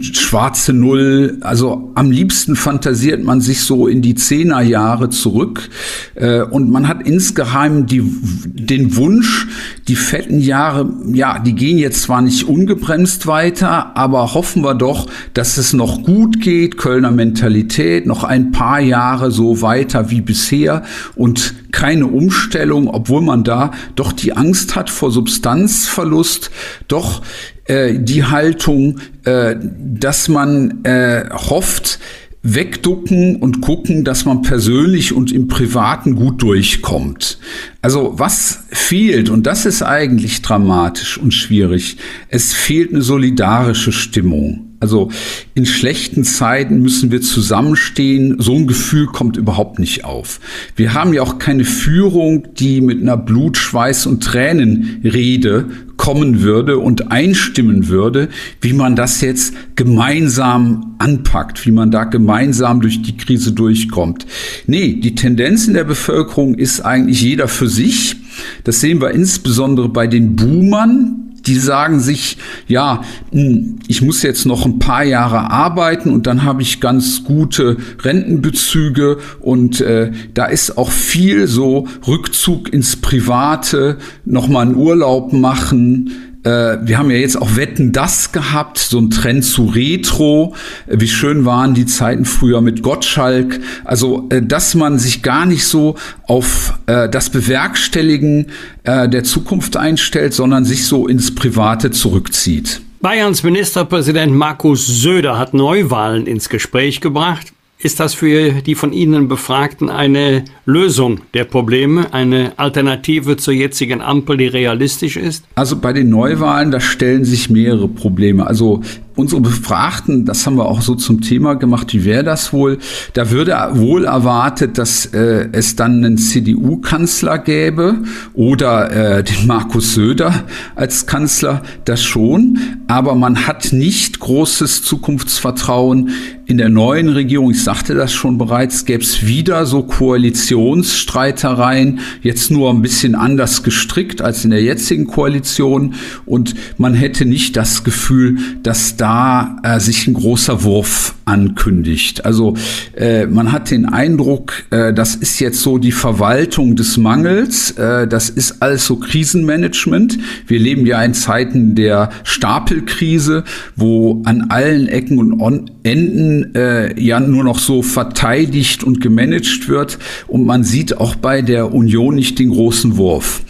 schwarze Null. Also am liebsten fantasiert man sich so in die Zehnerjahre zurück äh, und man hat insgeheim die, den Wunsch, die fetten Jahre, ja, die gehen jetzt zwar nicht ungebremst weiter, aber hoffen wir doch, dass es noch gut geht, Kölner Mentalität, noch ein paar Jahre so weiter wie bisher und keine Umstellung, obwohl man da doch die Angst hat vor Substanzverlust, doch äh, die Haltung, äh, dass man äh, hofft, wegducken und gucken, dass man persönlich und im Privaten gut durchkommt. Also was fehlt, und das ist eigentlich dramatisch und schwierig, es fehlt eine solidarische Stimmung. Also in schlechten Zeiten müssen wir zusammenstehen. So ein Gefühl kommt überhaupt nicht auf. Wir haben ja auch keine Führung, die mit einer Blut, Schweiß und Tränenrede kommen würde und einstimmen würde, wie man das jetzt gemeinsam anpackt, wie man da gemeinsam durch die Krise durchkommt. Nee, die Tendenz in der Bevölkerung ist eigentlich jeder für sich. Das sehen wir insbesondere bei den Boomern, die sagen sich, ja, hm, ich muss jetzt noch ein paar Jahre arbeiten und dann habe ich ganz gute Rentenbezüge und äh, da ist auch viel so Rückzug ins Private, nochmal einen Urlaub machen, äh, wir haben ja jetzt auch Wetten das gehabt, so ein Trend zu Retro. Äh, wie schön waren die Zeiten früher mit Gottschalk. Also, äh, dass man sich gar nicht so auf das Bewerkstelligen der Zukunft einstellt, sondern sich so ins Private zurückzieht. Bayerns Ministerpräsident Markus Söder hat Neuwahlen ins Gespräch gebracht. Ist das für die von Ihnen Befragten eine Lösung der Probleme, eine Alternative zur jetzigen Ampel, die realistisch ist? Also bei den Neuwahlen, da stellen sich mehrere Probleme. Also unsere Befragten, das haben wir auch so zum Thema gemacht, wie wäre das wohl? Da würde wohl erwartet, dass äh, es dann einen CDU-Kanzler gäbe oder äh, den Markus Söder als Kanzler, das schon. Aber man hat nicht großes Zukunftsvertrauen in der neuen Regierung. Ich sagte das schon bereits, gäbe es wieder so Koalitionsstreitereien, jetzt nur ein bisschen anders gestrickt als in der jetzigen Koalition. Und man hätte nicht das Gefühl, dass da äh, sich ein großer Wurf ankündigt. Also äh, man hat den Eindruck, äh, das ist jetzt so die Verwaltung des Mangels, äh, das ist alles so Krisenmanagement. Wir leben ja in Zeiten der Stapelkrise, wo an allen Ecken und Enden äh, ja nur noch so verteidigt und gemanagt wird und man sieht auch bei der Union nicht den großen Wurf.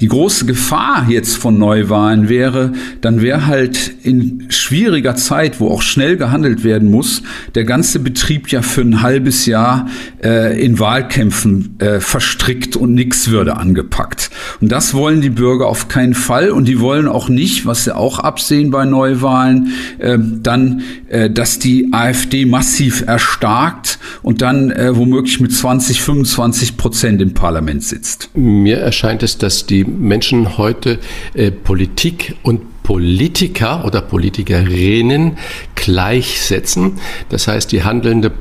Die große Gefahr jetzt von Neuwahlen wäre, dann wäre halt in schwieriger Zeit, wo auch schnell gehandelt werden muss, der ganze Betrieb ja für ein halbes Jahr äh, in Wahlkämpfen äh, verstrickt und nichts würde angepackt. Und das wollen die Bürger auf keinen Fall und die wollen auch nicht, was sie auch absehen bei Neuwahlen, äh, dann, äh, dass die AfD massiv erstarkt und dann äh, womöglich mit 20, 25 Prozent im Parlament sitzt. Mir erscheint es, dass die Menschen heute äh, Politik und Politiker oder Politikerinnen gleichsetzen. Das heißt, die handelnde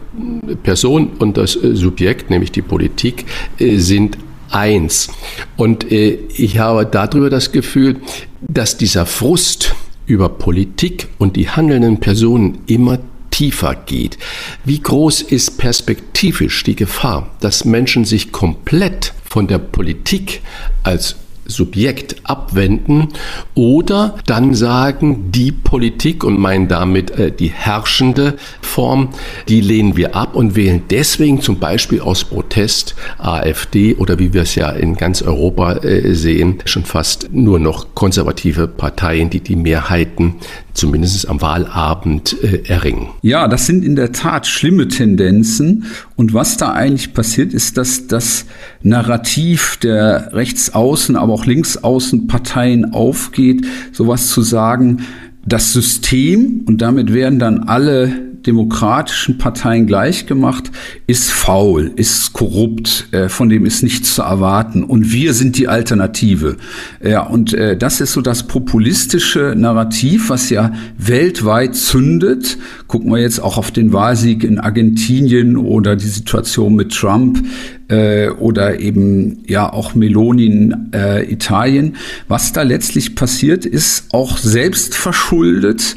Person und das äh, Subjekt, nämlich die Politik, äh, sind eins. Und äh, ich habe darüber das Gefühl, dass dieser Frust über Politik und die handelnden Personen immer tiefer geht. Wie groß ist perspektivisch die Gefahr, dass Menschen sich komplett von der Politik als Subjekt abwenden oder dann sagen, die Politik und meinen damit äh, die herrschende Form, die lehnen wir ab und wählen deswegen zum Beispiel aus Protest AfD oder wie wir es ja in ganz Europa äh, sehen, schon fast nur noch konservative Parteien, die die Mehrheiten zumindest am Wahlabend äh, erringen. Ja, das sind in der Tat schlimme Tendenzen. Und was da eigentlich passiert, ist, dass das Narrativ der Rechtsaußen, aber auch Linksaußenparteien aufgeht, sowas zu sagen, das System, und damit werden dann alle demokratischen Parteien gleichgemacht, ist faul, ist korrupt, äh, von dem ist nichts zu erwarten. Und wir sind die Alternative. Ja, und äh, das ist so das populistische Narrativ, was ja weltweit zündet. Gucken wir jetzt auch auf den Wahlsieg in Argentinien oder die Situation mit Trump äh, oder eben ja auch Meloni in äh, Italien. Was da letztlich passiert, ist auch selbst verschuldet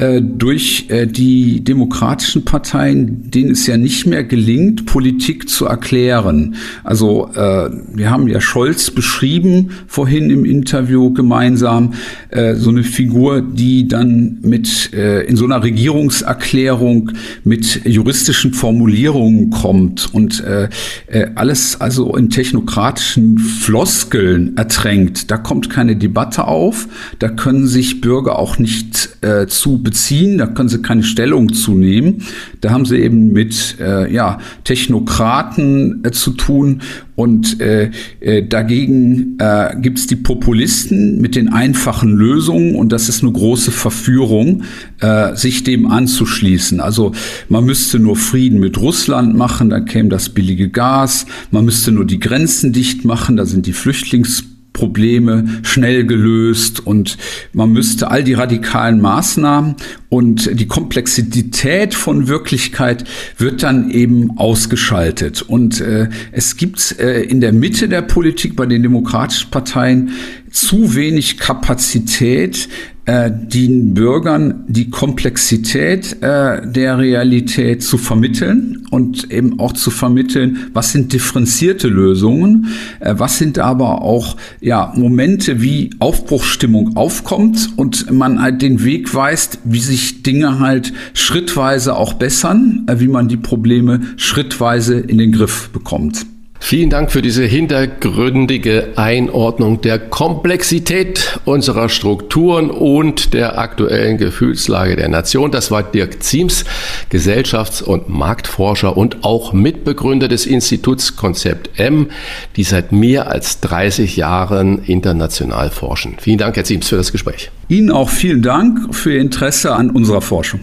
äh, durch äh, die demokratischen Parteien, denen es ja nicht mehr gelingt, Politik zu erklären. Also äh, wir haben ja Scholz beschrieben vorhin im Interview gemeinsam, äh, so eine Figur, die dann mit äh, in so einer Regierungserklärung mit juristischen Formulierungen kommt und äh, äh, alles also in technokratischen Floskeln ertränkt. Da kommt keine Debatte auf, da können sich Bürger auch nicht äh, zu beziehen, da können sie keine Stellung zu nehmen. Da haben sie eben mit äh, ja, Technokraten äh, zu tun und äh, äh, dagegen äh, gibt es die Populisten mit den einfachen Lösungen und das ist eine große Verführung, äh, sich dem anzuschließen. Also man müsste nur Frieden mit Russland machen, dann käme das billige Gas, man müsste nur die Grenzen dicht machen, da sind die Flüchtlings Probleme schnell gelöst und man müsste all die radikalen Maßnahmen und die Komplexität von Wirklichkeit wird dann eben ausgeschaltet. Und äh, es gibt äh, in der Mitte der Politik bei den demokratischen Parteien zu wenig Kapazität, äh, den Bürgern die Komplexität äh, der Realität zu vermitteln und eben auch zu vermitteln, was sind differenzierte Lösungen, äh, was sind aber auch ja Momente, wie Aufbruchsstimmung aufkommt und man halt den Weg weist, wie sich Dinge halt schrittweise auch bessern, äh, wie man die Probleme schrittweise in den Griff bekommt. Vielen Dank für diese hintergründige Einordnung der Komplexität unserer Strukturen und der aktuellen Gefühlslage der Nation. Das war Dirk Ziems, Gesellschafts- und Marktforscher und auch Mitbegründer des Instituts Konzept M, die seit mehr als 30 Jahren international forschen. Vielen Dank, Herr Ziems, für das Gespräch. Ihnen auch vielen Dank für Ihr Interesse an unserer Forschung.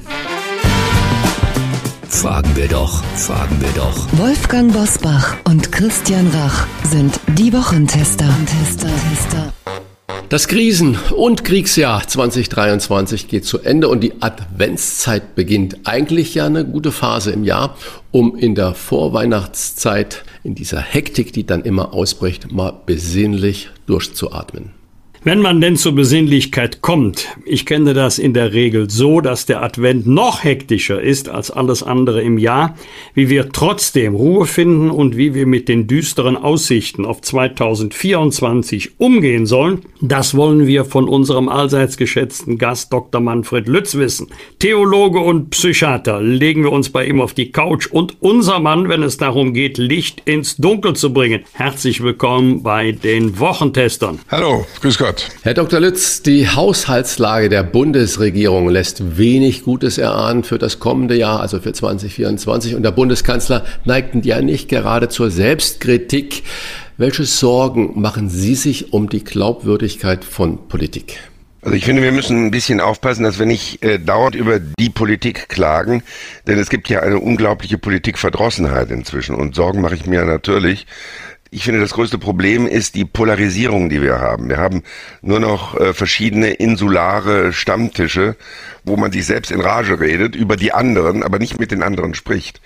Fragen wir doch, fragen wir doch. Wolfgang Bosbach und Christian Rach sind die Wochentester. Tester, Tester. Das Krisen- und Kriegsjahr 2023 geht zu Ende und die Adventszeit beginnt. Eigentlich ja eine gute Phase im Jahr, um in der Vorweihnachtszeit, in dieser Hektik, die dann immer ausbricht, mal besinnlich durchzuatmen. Wenn man denn zur Besinnlichkeit kommt, ich kenne das in der Regel so, dass der Advent noch hektischer ist als alles andere im Jahr, wie wir trotzdem Ruhe finden und wie wir mit den düsteren Aussichten auf 2024 umgehen sollen, das wollen wir von unserem allseits geschätzten Gast Dr. Manfred Lütz wissen. Theologe und Psychiater, legen wir uns bei ihm auf die Couch und unser Mann, wenn es darum geht, Licht ins Dunkel zu bringen. Herzlich willkommen bei den Wochentestern. Hallo, grüß Gott. Herr Dr. Lütz, die Haushaltslage der Bundesregierung lässt wenig Gutes erahnen für das kommende Jahr, also für 2024. Und der Bundeskanzler neigt ja nicht gerade zur Selbstkritik. Welche Sorgen machen Sie sich um die Glaubwürdigkeit von Politik? Also ich finde, wir müssen ein bisschen aufpassen, dass wir nicht äh, dauernd über die Politik klagen, denn es gibt ja eine unglaubliche Politikverdrossenheit inzwischen und Sorgen mache ich mir natürlich. Ich finde, das größte Problem ist die Polarisierung, die wir haben. Wir haben nur noch äh, verschiedene insulare Stammtische, wo man sich selbst in Rage redet über die anderen, aber nicht mit den anderen spricht.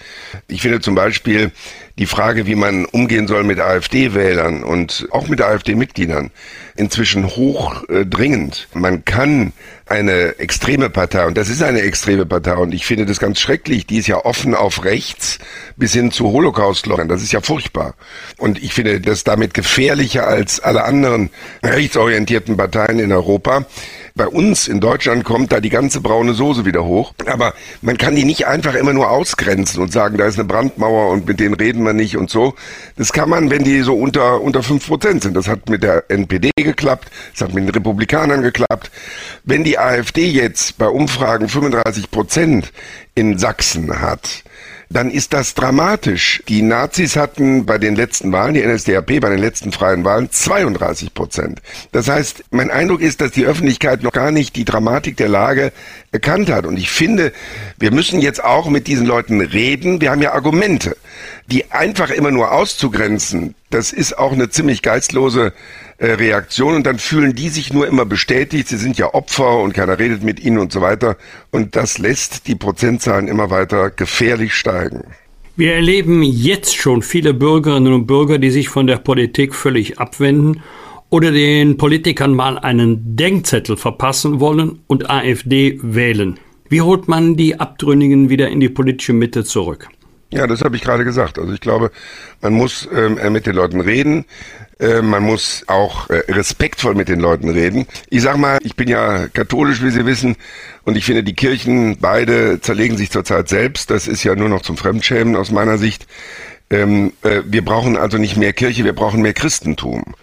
Ich finde zum Beispiel die Frage, wie man umgehen soll mit AfD-Wählern und auch mit AfD-Mitgliedern, inzwischen hochdringend. Äh, man kann eine extreme Partei und das ist eine extreme Partei und ich finde das ganz schrecklich. Die ist ja offen auf rechts bis hin zu Holocaust-Leugern. Das ist ja furchtbar. Und ich finde das damit gefährlicher als alle anderen rechtsorientierten Parteien in Europa. Bei uns in Deutschland kommt da die ganze braune Soße wieder hoch. Aber man kann die nicht einfach immer nur ausgrenzen und sagen, da ist eine Brandmauer und mit denen reden wir nicht und so. Das kann man, wenn die so unter, unter fünf Prozent sind. Das hat mit der NPD geklappt. Das hat mit den Republikanern geklappt. Wenn die AfD jetzt bei Umfragen 35 Prozent in Sachsen hat, dann ist das dramatisch. Die Nazis hatten bei den letzten Wahlen, die NSDAP bei den letzten freien Wahlen 32 Prozent. Das heißt, mein Eindruck ist, dass die Öffentlichkeit noch gar nicht die Dramatik der Lage erkannt hat. Und ich finde, wir müssen jetzt auch mit diesen Leuten reden. Wir haben ja Argumente. Die einfach immer nur auszugrenzen, das ist auch eine ziemlich geistlose äh, Reaktion und dann fühlen die sich nur immer bestätigt, sie sind ja Opfer und keiner redet mit ihnen und so weiter. Und das lässt die Prozentzahlen immer weiter gefährlich steigen. Wir erleben jetzt schon viele Bürgerinnen und Bürger, die sich von der Politik völlig abwenden oder den Politikern mal einen Denkzettel verpassen wollen und AfD wählen. Wie holt man die Abtrünnigen wieder in die politische Mitte zurück? Ja, das habe ich gerade gesagt. Also ich glaube, man muss ähm, mit den Leuten reden. Äh, man muss auch äh, respektvoll mit den Leuten reden. Ich sag mal, ich bin ja katholisch, wie Sie wissen, und ich finde, die Kirchen beide zerlegen sich zurzeit selbst. Das ist ja nur noch zum Fremdschämen aus meiner Sicht. Ähm, äh, wir brauchen also nicht mehr Kirche, wir brauchen mehr Christentum.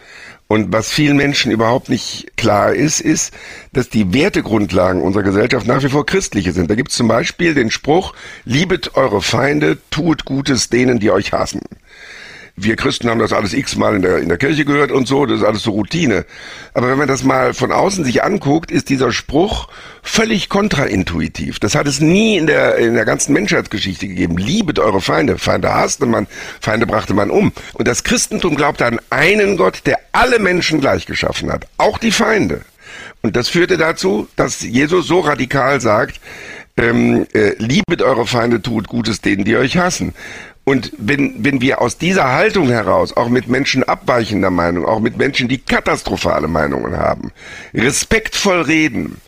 Und was vielen Menschen überhaupt nicht klar ist, ist, dass die Wertegrundlagen unserer Gesellschaft nach wie vor christliche sind. Da gibt es zum Beispiel den Spruch, liebet eure Feinde, tut Gutes denen, die euch hassen wir Christen haben das alles x-mal in der, in der Kirche gehört und so, das ist alles so Routine. Aber wenn man das mal von außen sich anguckt, ist dieser Spruch völlig kontraintuitiv. Das hat es nie in der, in der ganzen Menschheitsgeschichte gegeben. Liebet eure Feinde. Feinde hasste man, Feinde brachte man um. Und das Christentum glaubte an einen Gott, der alle Menschen gleich geschaffen hat. Auch die Feinde. Und das führte dazu, dass Jesus so radikal sagt, ähm, äh, liebet eure Feinde, tut Gutes denen, die euch hassen. Und wenn, wenn wir aus dieser Haltung heraus, auch mit Menschen abweichender Meinung, auch mit Menschen, die katastrophale Meinungen haben, respektvoll reden,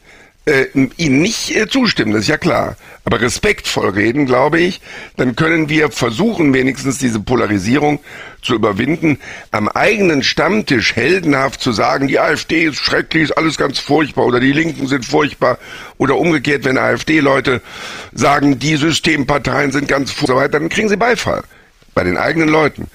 äh, ihnen nicht äh, zustimmen, das ist ja klar, aber respektvoll reden, glaube ich, dann können wir versuchen, wenigstens diese Polarisierung zu überwinden, am eigenen Stammtisch heldenhaft zu sagen, die AfD ist schrecklich, ist alles ganz furchtbar oder die Linken sind furchtbar oder umgekehrt, wenn AfD-Leute sagen, die Systemparteien sind ganz furchtbar, dann kriegen sie Beifall bei den eigenen Leuten.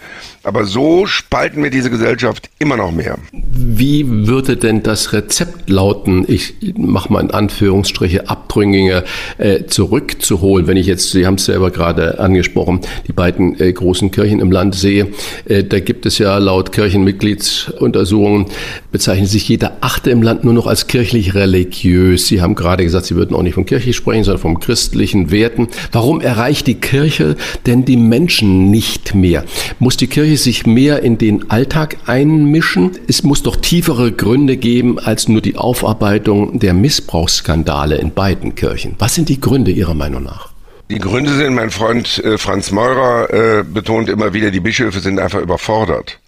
Aber so spalten wir diese Gesellschaft immer noch mehr. Wie würde denn das Rezept lauten, ich mache mal in Anführungsstriche Abtrünnige äh, zurückzuholen, wenn ich jetzt, Sie haben es selber gerade angesprochen, die beiden äh, großen Kirchen im Land sehe, äh, da gibt es ja laut Kirchenmitgliedsuntersuchungen, bezeichnet sich jeder Achte im Land nur noch als kirchlich religiös. Sie haben gerade gesagt, Sie würden auch nicht von kirchlich sprechen, sondern von christlichen Werten. Warum erreicht die Kirche denn die Menschen nicht mehr? Muss die Kirche sich mehr in den Alltag einmischen? Es muss doch tiefere Gründe geben als nur die Aufarbeitung der Missbrauchsskandale in beiden Kirchen. Was sind die Gründe Ihrer Meinung nach? Die Gründe sind, mein Freund äh, Franz Meurer äh, betont immer wieder, die Bischöfe sind einfach überfordert.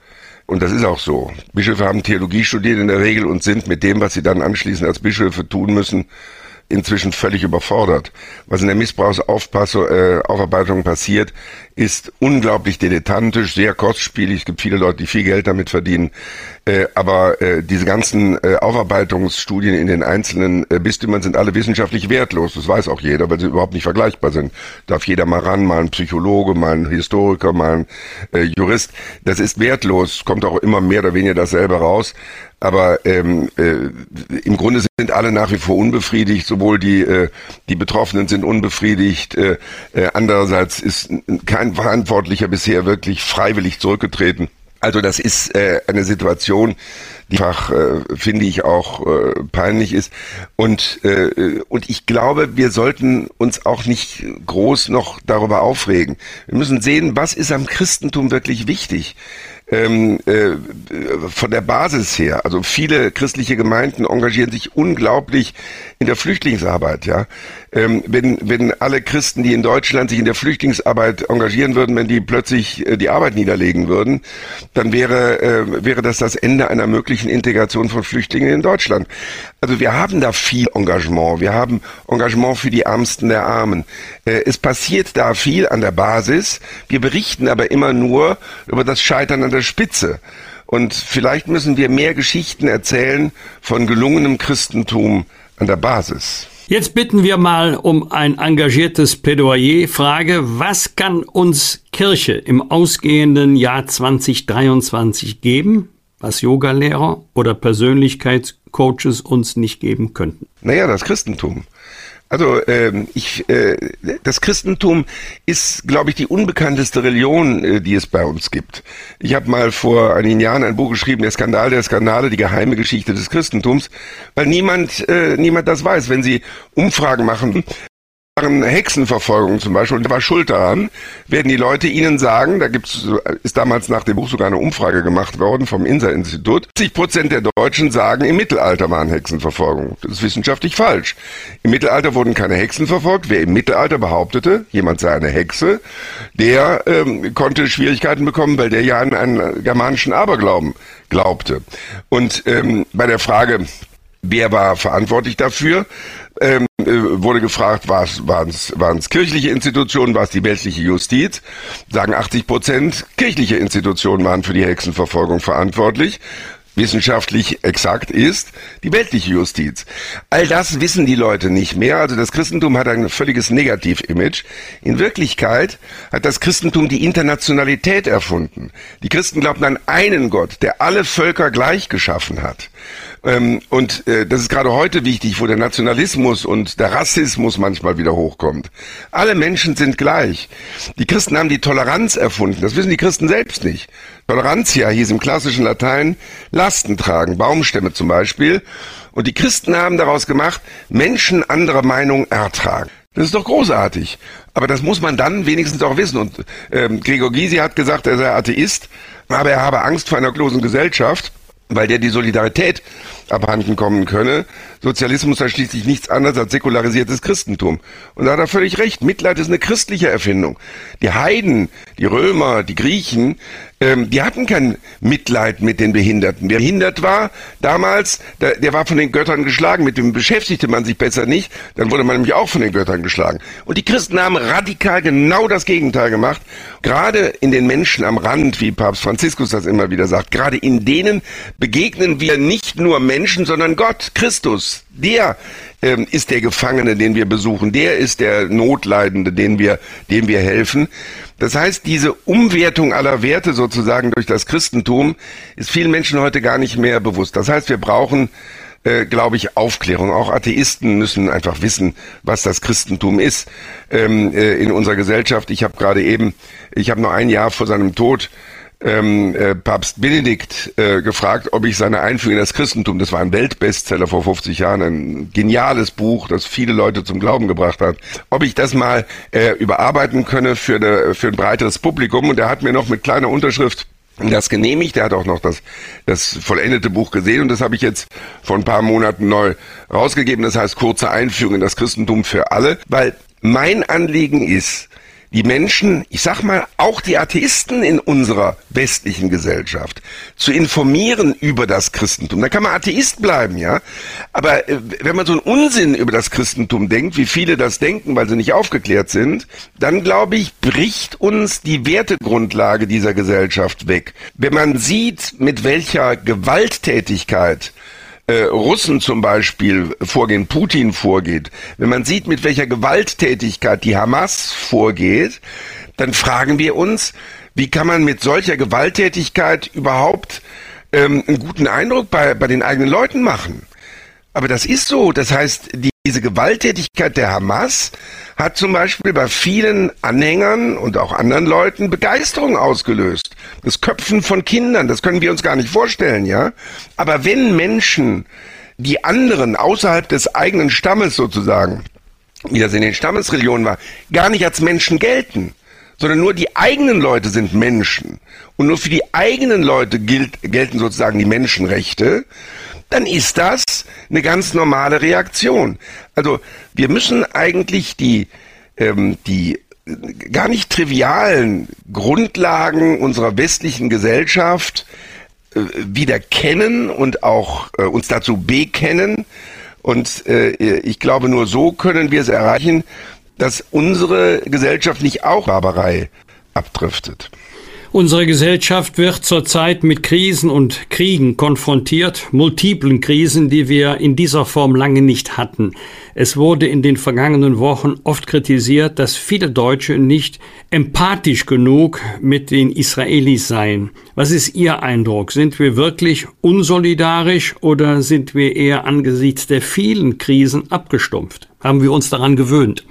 Und das ist auch so. Bischöfe haben Theologie studiert in der Regel und sind mit dem, was sie dann anschließend als Bischöfe tun müssen, inzwischen völlig überfordert. Was in der Missbrauchsaufarbeitung äh, passiert, ist unglaublich dilettantisch, sehr kostspielig. Es gibt viele Leute, die viel Geld damit verdienen. Äh, aber äh, diese ganzen äh, Aufarbeitungsstudien in den einzelnen äh, Bistümern sind alle wissenschaftlich wertlos. Das weiß auch jeder, weil sie überhaupt nicht vergleichbar sind. Darf jeder mal ran, mal ein Psychologe, mal ein Historiker, mal ein äh, Jurist. Das ist wertlos, kommt auch immer mehr oder weniger dasselbe raus. Aber ähm, äh, im Grunde sind alle nach wie vor unbefriedigt. Sowohl die äh, die Betroffenen sind unbefriedigt. Äh, äh, andererseits ist kein Verantwortlicher bisher wirklich freiwillig zurückgetreten. Also das ist äh, eine Situation, die einfach, äh, finde ich, auch äh, peinlich ist. Und, äh, und ich glaube, wir sollten uns auch nicht groß noch darüber aufregen. Wir müssen sehen, was ist am Christentum wirklich wichtig. Ähm, äh, von der Basis her. Also viele christliche Gemeinden engagieren sich unglaublich in der Flüchtlingsarbeit. Ja, ähm, wenn wenn alle Christen, die in Deutschland sich in der Flüchtlingsarbeit engagieren würden, wenn die plötzlich äh, die Arbeit niederlegen würden, dann wäre äh, wäre das das Ende einer möglichen Integration von Flüchtlingen in Deutschland. Also wir haben da viel Engagement. Wir haben Engagement für die Ärmsten der Armen. Äh, es passiert da viel an der Basis. Wir berichten aber immer nur über das Scheitern an der Spitze. Und vielleicht müssen wir mehr Geschichten erzählen von gelungenem Christentum an der Basis. Jetzt bitten wir mal um ein engagiertes Plädoyer. Frage, was kann uns Kirche im ausgehenden Jahr 2023 geben, was Yogalehrer oder Persönlichkeitscoaches uns nicht geben könnten? Naja, das Christentum. Also ähm, ich, äh, das Christentum ist, glaube ich, die unbekannteste Religion, äh, die es bei uns gibt. Ich habe mal vor einigen Jahren ein Buch geschrieben, der Skandal der Skandale, die geheime Geschichte des Christentums, weil niemand, äh, niemand das weiß. Wenn Sie Umfragen machen, Hexenverfolgung zum Beispiel, und der war schuld daran, werden die Leute ihnen sagen, da gibt's, ist damals nach dem Buch sogar eine Umfrage gemacht worden vom INSA-Institut, 70 Prozent der Deutschen sagen, im Mittelalter waren Hexenverfolgung. Das ist wissenschaftlich falsch. Im Mittelalter wurden keine Hexen verfolgt. Wer im Mittelalter behauptete, jemand sei eine Hexe, der ähm, konnte Schwierigkeiten bekommen, weil der ja an einen germanischen Aberglauben glaubte. Und ähm, bei der Frage, wer war verantwortlich dafür, ähm, äh, wurde gefragt, waren es kirchliche Institutionen, war es die weltliche Justiz? Sagen 80 Prozent, kirchliche Institutionen waren für die Hexenverfolgung verantwortlich wissenschaftlich exakt ist, die weltliche Justiz. All das wissen die Leute nicht mehr. Also das Christentum hat ein völliges Negativ-Image. In Wirklichkeit hat das Christentum die Internationalität erfunden. Die Christen glauben an einen Gott, der alle Völker gleich geschaffen hat. Ähm, und äh, das ist gerade heute wichtig, wo der Nationalismus und der Rassismus manchmal wieder hochkommt. Alle Menschen sind gleich. Die Christen haben die Toleranz erfunden. Das wissen die Christen selbst nicht. Tolerantia hieß im klassischen Latein Lasten tragen, Baumstämme zum Beispiel. Und die Christen haben daraus gemacht, Menschen anderer Meinung ertragen. Das ist doch großartig. Aber das muss man dann wenigstens auch wissen. Und ähm, Gregor Gysi hat gesagt, er sei Atheist, aber er habe Angst vor einer losen Gesellschaft weil der die Solidarität abhanden kommen könne. Sozialismus sei schließlich nichts anderes als säkularisiertes Christentum. Und da hat er völlig recht. Mitleid ist eine christliche Erfindung. Die Heiden, die Römer, die Griechen, ähm, die hatten kein Mitleid mit den Behinderten. Wer behindert war damals, der, der war von den Göttern geschlagen. Mit dem beschäftigte man sich besser nicht. Dann wurde man nämlich auch von den Göttern geschlagen. Und die Christen haben radikal genau das Gegenteil gemacht. Gerade in den Menschen am Rand, wie Papst Franziskus das immer wieder sagt, gerade in denen begegnen wir nicht nur Menschen, sondern Gott, Christus. Der ähm, ist der Gefangene, den wir besuchen. Der ist der Notleidende, den wir, dem wir helfen. Das heißt, diese Umwertung aller Werte sozusagen durch das Christentum ist vielen Menschen heute gar nicht mehr bewusst. Das heißt, wir brauchen äh, glaube ich, Aufklärung. Auch Atheisten müssen einfach wissen, was das Christentum ist ähm, äh, in unserer Gesellschaft. Ich habe gerade eben, ich habe nur ein Jahr vor seinem Tod ähm, äh, Papst Benedikt äh, gefragt, ob ich seine Einführung in das Christentum, das war ein Weltbestseller vor 50 Jahren, ein geniales Buch, das viele Leute zum Glauben gebracht hat, ob ich das mal äh, überarbeiten könne für, eine, für ein breiteres Publikum. Und er hat mir noch mit kleiner Unterschrift das genehmigt. Er hat auch noch das, das vollendete Buch gesehen und das habe ich jetzt vor ein paar Monaten neu rausgegeben. Das heißt kurze Einführung in das Christentum für alle, weil mein Anliegen ist, die Menschen, ich sag mal, auch die Atheisten in unserer westlichen Gesellschaft zu informieren über das Christentum. Da kann man Atheist bleiben, ja. Aber äh, wenn man so einen Unsinn über das Christentum denkt, wie viele das denken, weil sie nicht aufgeklärt sind, dann glaube ich, bricht uns die Wertegrundlage dieser Gesellschaft weg. Wenn man sieht, mit welcher Gewalttätigkeit äh, Russen zum Beispiel vorgehen, Putin vorgeht, wenn man sieht, mit welcher Gewalttätigkeit die Hamas vorgeht, dann fragen wir uns, wie kann man mit solcher Gewalttätigkeit überhaupt ähm, einen guten Eindruck bei, bei den eigenen Leuten machen? Aber das ist so. Das heißt, die, diese Gewalttätigkeit der Hamas hat zum Beispiel bei vielen Anhängern und auch anderen Leuten Begeisterung ausgelöst. Das Köpfen von Kindern, das können wir uns gar nicht vorstellen, ja. Aber wenn Menschen die anderen außerhalb des eigenen Stammes sozusagen, wie das in den Stammesreligionen war, gar nicht als Menschen gelten, sondern nur die eigenen Leute sind Menschen und nur für die eigenen Leute gilt, gelten sozusagen die Menschenrechte, dann ist das eine ganz normale Reaktion. Also wir müssen eigentlich die, ähm, die gar nicht trivialen Grundlagen unserer westlichen Gesellschaft äh, wieder kennen und auch äh, uns dazu bekennen. Und äh, ich glaube, nur so können wir es erreichen, dass unsere Gesellschaft nicht auch Barbarei abdriftet. Unsere Gesellschaft wird zurzeit mit Krisen und Kriegen konfrontiert, multiplen Krisen, die wir in dieser Form lange nicht hatten. Es wurde in den vergangenen Wochen oft kritisiert, dass viele Deutsche nicht empathisch genug mit den Israelis seien. Was ist Ihr Eindruck? Sind wir wirklich unsolidarisch oder sind wir eher angesichts der vielen Krisen abgestumpft? Haben wir uns daran gewöhnt?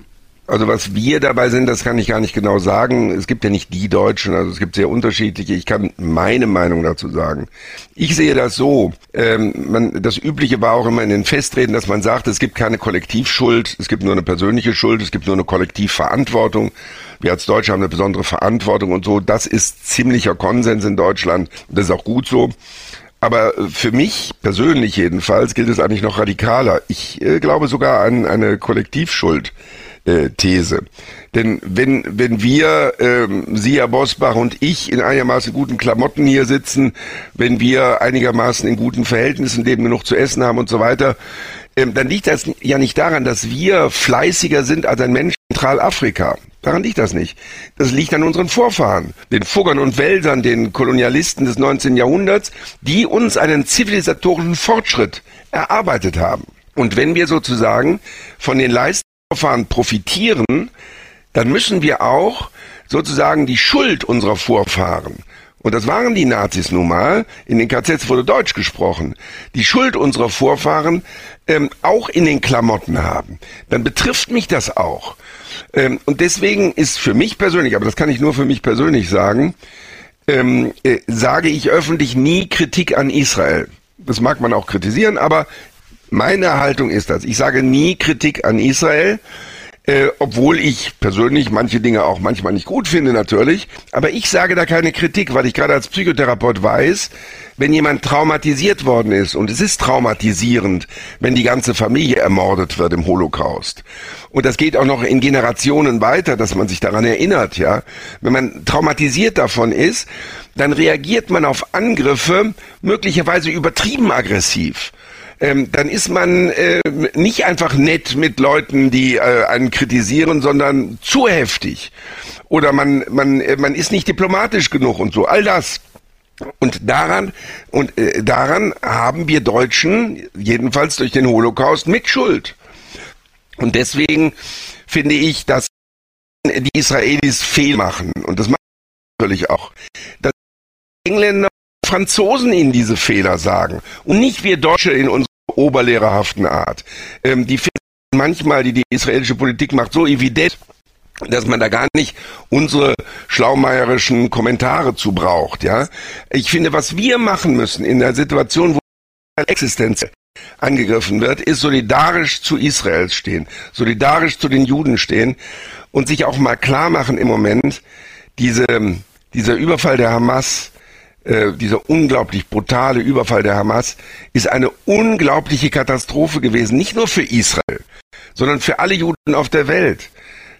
Also was wir dabei sind, das kann ich gar nicht genau sagen. Es gibt ja nicht die Deutschen, also es gibt sehr unterschiedliche. Ich kann meine Meinung dazu sagen. Ich sehe das so. Ähm, man, das Übliche war auch immer in den Festreden, dass man sagt, es gibt keine Kollektivschuld, es gibt nur eine persönliche Schuld, es gibt nur eine Kollektivverantwortung. Wir als Deutsche haben eine besondere Verantwortung und so. Das ist ziemlicher Konsens in Deutschland. Das ist auch gut so. Aber für mich persönlich jedenfalls gilt es eigentlich noch radikaler. Ich äh, glaube sogar an eine Kollektivschuld äh, These. Denn wenn, wenn wir, ähm, Sie, Herr Bosbach und ich in einigermaßen guten Klamotten hier sitzen, wenn wir einigermaßen in guten Verhältnissen leben, genug zu essen haben und so weiter, ähm, dann liegt das ja nicht daran, dass wir fleißiger sind als ein Mensch in Zentralafrika. Daran liegt das nicht. Das liegt an unseren Vorfahren, den Fuggern und Wäldern, den Kolonialisten des 19. Jahrhunderts, die uns einen zivilisatorischen Fortschritt erarbeitet haben. Und wenn wir sozusagen von den Leistungen Vorfahren profitieren, dann müssen wir auch sozusagen die Schuld unserer Vorfahren und das waren die Nazis nun mal, in den KZs wurde Deutsch gesprochen, die Schuld unserer Vorfahren ähm, auch in den Klamotten haben, dann betrifft mich das auch. Ähm, und deswegen ist für mich persönlich, aber das kann ich nur für mich persönlich sagen, ähm, äh, sage ich öffentlich nie Kritik an Israel. Das mag man auch kritisieren, aber meine Haltung ist das. Ich sage nie Kritik an Israel, äh, obwohl ich persönlich manche Dinge auch manchmal nicht gut finde natürlich. Aber ich sage da keine Kritik, weil ich gerade als Psychotherapeut weiß, wenn jemand traumatisiert worden ist, und es ist traumatisierend, wenn die ganze Familie ermordet wird im Holocaust. Und das geht auch noch in Generationen weiter, dass man sich daran erinnert, ja. Wenn man traumatisiert davon ist, dann reagiert man auf Angriffe möglicherweise übertrieben aggressiv ähm, dann ist man äh, nicht einfach nett mit Leuten, die äh, einen kritisieren, sondern zu heftig. Oder man, man, äh, man ist nicht diplomatisch genug und so. All das. Und daran, und äh, daran haben wir Deutschen, jedenfalls durch den Holocaust, Mitschuld. Und deswegen finde ich, dass die Israelis fehl machen. Und das machen natürlich auch. Dass Engländer Franzosen ihnen diese Fehler sagen und nicht wir Deutsche in unserer oberlehrerhaften Art. Ähm, die Fehler manchmal, die die israelische Politik macht, so evident, dass man da gar nicht unsere schlaumeierischen Kommentare zu braucht, ja. Ich finde, was wir machen müssen in der Situation, wo Existenz angegriffen wird, ist solidarisch zu Israel stehen, solidarisch zu den Juden stehen und sich auch mal klar machen im Moment, diese, dieser Überfall der Hamas äh, dieser unglaublich brutale Überfall der Hamas ist eine unglaubliche Katastrophe gewesen, nicht nur für Israel, sondern für alle Juden auf der Welt.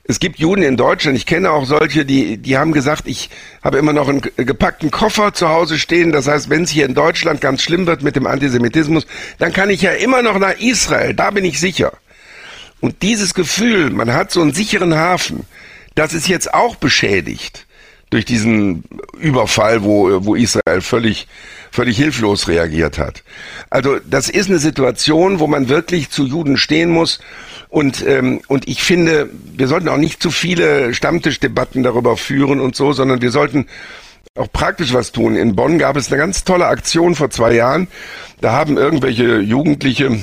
Es gibt Juden in Deutschland, ich kenne auch solche, die, die haben gesagt, ich habe immer noch einen gepackten Koffer zu Hause stehen. Das heißt, wenn es hier in Deutschland ganz schlimm wird mit dem Antisemitismus, dann kann ich ja immer noch nach Israel, da bin ich sicher. Und dieses Gefühl, man hat so einen sicheren Hafen, das ist jetzt auch beschädigt durch diesen Überfall, wo, wo Israel völlig, völlig hilflos reagiert hat. Also das ist eine Situation, wo man wirklich zu Juden stehen muss. Und, ähm, und ich finde, wir sollten auch nicht zu viele Stammtischdebatten darüber führen und so, sondern wir sollten auch praktisch was tun. In Bonn gab es eine ganz tolle Aktion vor zwei Jahren. Da haben irgendwelche Jugendliche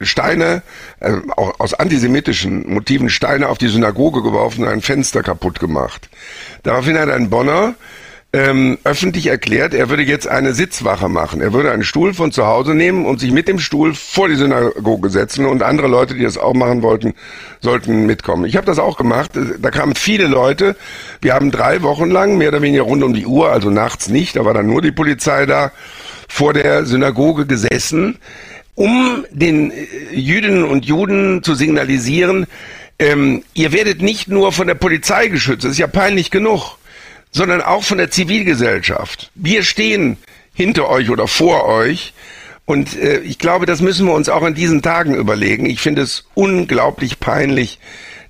Steine, äh, aus antisemitischen Motiven Steine auf die Synagoge geworfen und ein Fenster kaputt gemacht. Daraufhin hat ein Bonner ähm, öffentlich erklärt, er würde jetzt eine Sitzwache machen. Er würde einen Stuhl von zu Hause nehmen und sich mit dem Stuhl vor die Synagoge setzen und andere Leute, die das auch machen wollten, sollten mitkommen. Ich habe das auch gemacht. Da kamen viele Leute. Wir haben drei Wochen lang, mehr oder weniger rund um die Uhr, also nachts nicht, da war dann nur die Polizei da, vor der Synagoge gesessen, um den äh, Jüdinnen und Juden zu signalisieren, ähm, ihr werdet nicht nur von der Polizei geschützt, das ist ja peinlich genug sondern auch von der Zivilgesellschaft. Wir stehen hinter euch oder vor euch. Und äh, ich glaube, das müssen wir uns auch in diesen Tagen überlegen. Ich finde es unglaublich peinlich,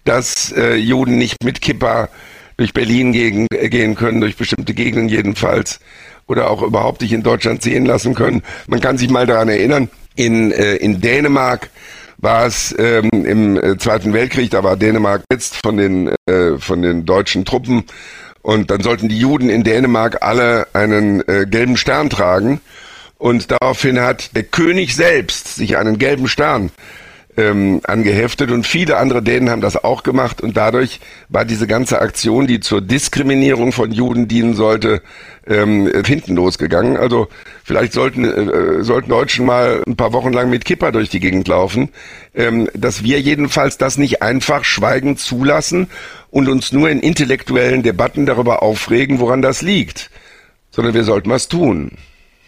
dass äh, Juden nicht mit Kippa durch Berlin gegen, äh, gehen können, durch bestimmte Gegenden jedenfalls, oder auch überhaupt nicht in Deutschland sehen lassen können. Man kann sich mal daran erinnern, in, äh, in Dänemark war es ähm, im äh, Zweiten Weltkrieg, da war Dänemark jetzt von den, äh, von den deutschen Truppen und dann sollten die Juden in Dänemark alle einen äh, gelben Stern tragen. Und daraufhin hat der König selbst sich einen gelben Stern ähm, angeheftet und viele andere Dänen haben das auch gemacht und dadurch war diese ganze Aktion, die zur Diskriminierung von Juden dienen sollte, ähm, hinten losgegangen. Also vielleicht sollten, äh, sollten Deutschen mal ein paar Wochen lang mit Kipper durch die Gegend laufen, ähm, dass wir jedenfalls das nicht einfach schweigend zulassen und uns nur in intellektuellen Debatten darüber aufregen, woran das liegt, sondern wir sollten was tun.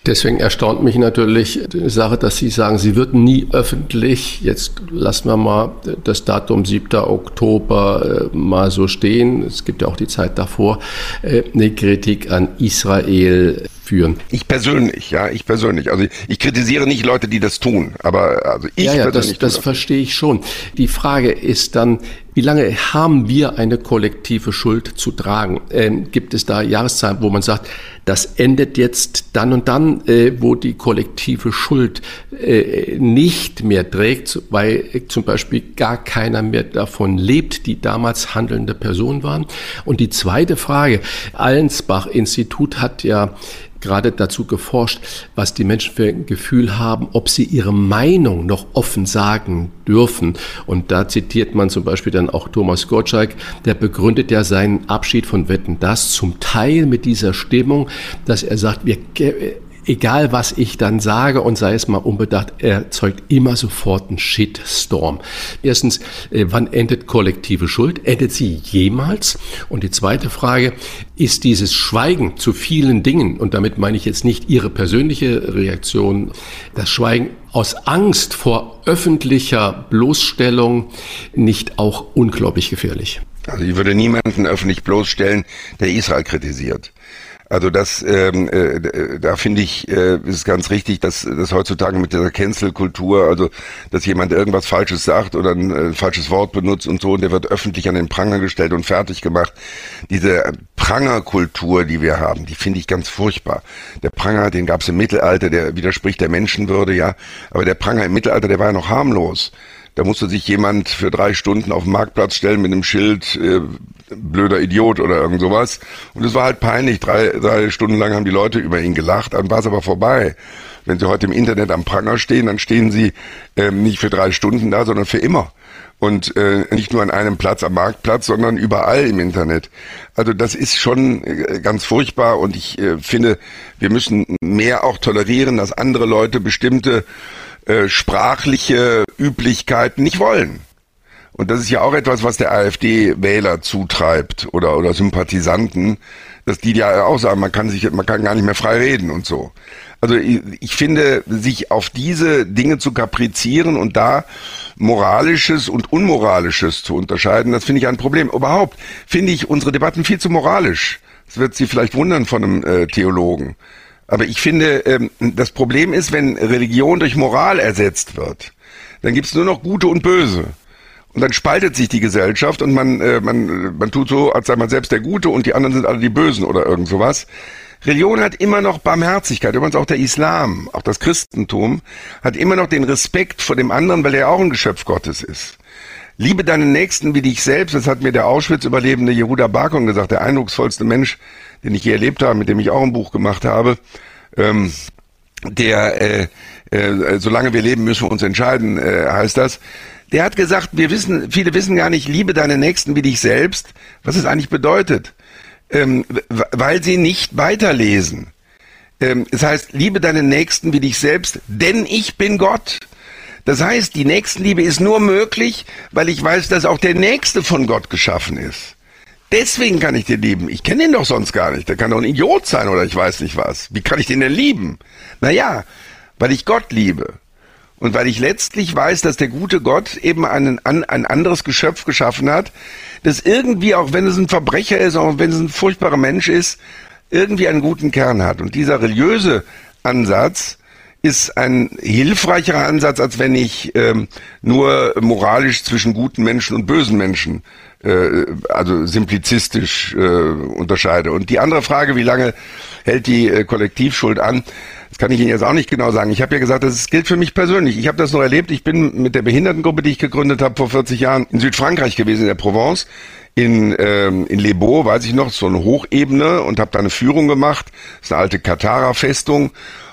Deswegen erstaunt mich natürlich die Sache, dass Sie sagen, Sie würden nie öffentlich, jetzt lassen wir mal das Datum 7. Oktober äh, mal so stehen, es gibt ja auch die Zeit davor, äh, eine Kritik an Israel führen. Ich persönlich, ja, ich persönlich. Also ich, kritisiere nicht Leute, die das tun, aber also ich ja, ja, das, das verstehe ich schon. Die Frage ist dann, wie lange haben wir eine kollektive Schuld zu tragen? Ähm, gibt es da Jahreszeiten, wo man sagt, das endet jetzt dann und dann, äh, wo die kollektive Schuld äh, nicht mehr trägt, weil zum Beispiel gar keiner mehr davon lebt, die damals handelnde Person waren? Und die zweite Frage, Allensbach-Institut hat ja gerade dazu geforscht, was die Menschen für ein Gefühl haben, ob sie ihre Meinung noch offen sagen dürfen. Und da zitiert man zum Beispiel dann auch Thomas Gottschalk, der begründet ja seinen Abschied von Wetten das zum Teil mit dieser Stimmung, dass er sagt, wir egal was ich dann sage und sei es mal unbedacht, erzeugt immer sofort einen Shitstorm. Erstens, äh, wann endet kollektive Schuld? Endet sie jemals? Und die zweite Frage, ist dieses Schweigen zu vielen Dingen, und damit meine ich jetzt nicht Ihre persönliche Reaktion, das Schweigen aus Angst vor öffentlicher Bloßstellung nicht auch unglaublich gefährlich? Also ich würde niemanden öffentlich bloßstellen, der Israel kritisiert. Also das, ähm, äh, da finde ich, äh, ist ganz richtig, dass, dass heutzutage mit dieser Cancel-Kultur, also dass jemand irgendwas Falsches sagt oder ein äh, falsches Wort benutzt und so, und der wird öffentlich an den Pranger gestellt und fertig gemacht. Diese Prangerkultur, die wir haben, die finde ich ganz furchtbar. Der Pranger, den gab es im Mittelalter, der widerspricht der Menschenwürde, ja, aber der Pranger im Mittelalter, der war ja noch harmlos. Da musste sich jemand für drei Stunden auf den Marktplatz stellen mit einem Schild, äh, blöder Idiot oder irgend sowas. Und es war halt peinlich. Drei, drei Stunden lang haben die Leute über ihn gelacht, dann war es aber vorbei. Wenn sie heute im Internet am Pranger stehen, dann stehen sie ähm, nicht für drei Stunden da, sondern für immer. Und äh, nicht nur an einem Platz am Marktplatz, sondern überall im Internet. Also das ist schon äh, ganz furchtbar und ich äh, finde, wir müssen mehr auch tolerieren, dass andere Leute bestimmte äh, sprachliche Üblichkeiten nicht wollen. Und das ist ja auch etwas, was der AfD-Wähler zutreibt oder, oder Sympathisanten, dass die ja auch sagen, man kann sich, man kann gar nicht mehr frei reden und so. Also ich, ich finde, sich auf diese Dinge zu kaprizieren und da Moralisches und Unmoralisches zu unterscheiden, das finde ich ein Problem. Überhaupt finde ich unsere Debatten viel zu moralisch. Das wird Sie vielleicht wundern von einem äh, Theologen. Aber ich finde, ähm, das Problem ist, wenn Religion durch Moral ersetzt wird, dann gibt es nur noch Gute und Böse. Und dann spaltet sich die Gesellschaft und man, äh, man, man tut so, als sei man selbst der Gute und die anderen sind alle die Bösen oder irgend sowas. Religion hat immer noch Barmherzigkeit, übrigens auch der Islam, auch das Christentum, hat immer noch den Respekt vor dem anderen, weil er auch ein Geschöpf Gottes ist. Liebe deinen Nächsten wie dich selbst, das hat mir der Auschwitz-Überlebende Yehuda Barkon gesagt, der eindrucksvollste Mensch, den ich je erlebt habe, mit dem ich auch ein Buch gemacht habe. Ähm, der, äh, äh, solange wir leben, müssen wir uns entscheiden, äh, heißt das der hat gesagt, wir wissen, viele wissen gar nicht, liebe deine Nächsten wie dich selbst, was es eigentlich bedeutet. ähm, weil sie nicht weiterlesen. Ähm, es heißt, liebe deinen Nächsten wie dich selbst, denn ich bin Gott. Das heißt, die Nächstenliebe ist nur möglich, weil ich weiß, dass auch der Nächste von Gott geschaffen ist. Deswegen kann ich den lieben. Ich kenne ihn doch sonst gar nicht. Der kann doch ein Idiot sein oder ich weiß nicht was. Wie kann ich den denn lieben? Naja, weil ich Gott liebe. Und weil ich letztlich weiß, dass der gute Gott eben einen, ein anderes Geschöpf geschaffen hat, das irgendwie, auch wenn es ein Verbrecher ist, auch wenn es ein furchtbarer Mensch ist, irgendwie einen guten Kern hat. Und dieser religiöse Ansatz ist ein hilfreicherer Ansatz, als wenn ich ähm, nur moralisch zwischen guten Menschen und bösen Menschen, äh, also simplizistisch äh, unterscheide. Und die andere Frage, wie lange hält die äh, Kollektivschuld an? Das kann ich Ihnen jetzt auch nicht genau sagen. Ich habe ja gesagt, das gilt für mich persönlich. Ich habe das noch erlebt. Ich bin mit der Behindertengruppe, die ich gegründet habe vor 40 Jahren, in Südfrankreich gewesen, in der Provence in, ähm, in Les Beaux, weiß ich noch, so eine Hochebene und habe da eine Führung gemacht. Das ist eine alte Katara-Festung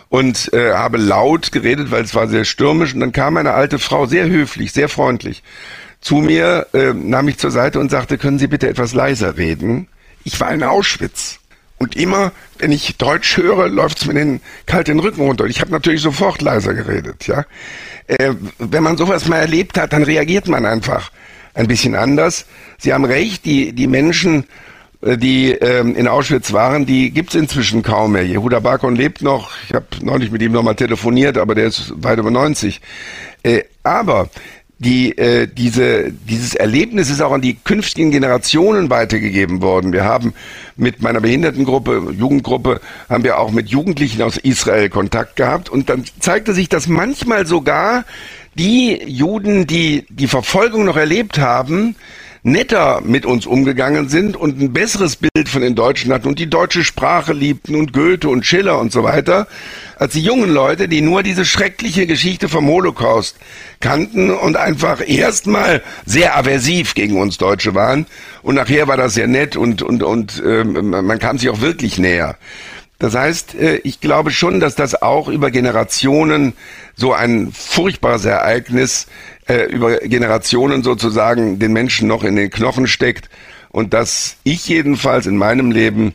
und äh, habe laut geredet, weil es war sehr stürmisch. Und dann kam eine alte Frau, sehr höflich, sehr freundlich, zu mir, äh, nahm mich zur Seite und sagte, können Sie bitte etwas leiser reden? Ich war in Auschwitz. Und immer, wenn ich Deutsch höre, läuft's mir den kalt den Rücken runter. Ich habe natürlich sofort leiser geredet. Ja, äh, Wenn man sowas mal erlebt hat, dann reagiert man einfach ein bisschen anders. Sie haben recht, die, die Menschen, äh, die ähm, in Auschwitz waren, die gibt's inzwischen kaum mehr. Jehuda Barkon lebt noch. Ich habe neulich mit ihm nochmal telefoniert, aber der ist weit über 90. Äh, aber die, äh, diese, dieses Erlebnis ist auch an die künftigen Generationen weitergegeben worden. Wir haben mit meiner Behindertengruppe, Jugendgruppe, haben wir auch mit Jugendlichen aus Israel Kontakt gehabt und dann zeigte sich, dass manchmal sogar die Juden, die die Verfolgung noch erlebt haben, netter mit uns umgegangen sind und ein besseres Bild von den Deutschen hatten und die deutsche Sprache liebten und Goethe und Schiller und so weiter, als die jungen Leute, die nur diese schreckliche Geschichte vom Holocaust kannten und einfach erstmal sehr aversiv gegen uns Deutsche waren und nachher war das sehr nett und und und äh, man kam sich auch wirklich näher. Das heißt, äh, ich glaube schon, dass das auch über Generationen so ein furchtbares Ereignis äh, über Generationen sozusagen den Menschen noch in den Knochen steckt und dass ich jedenfalls in meinem Leben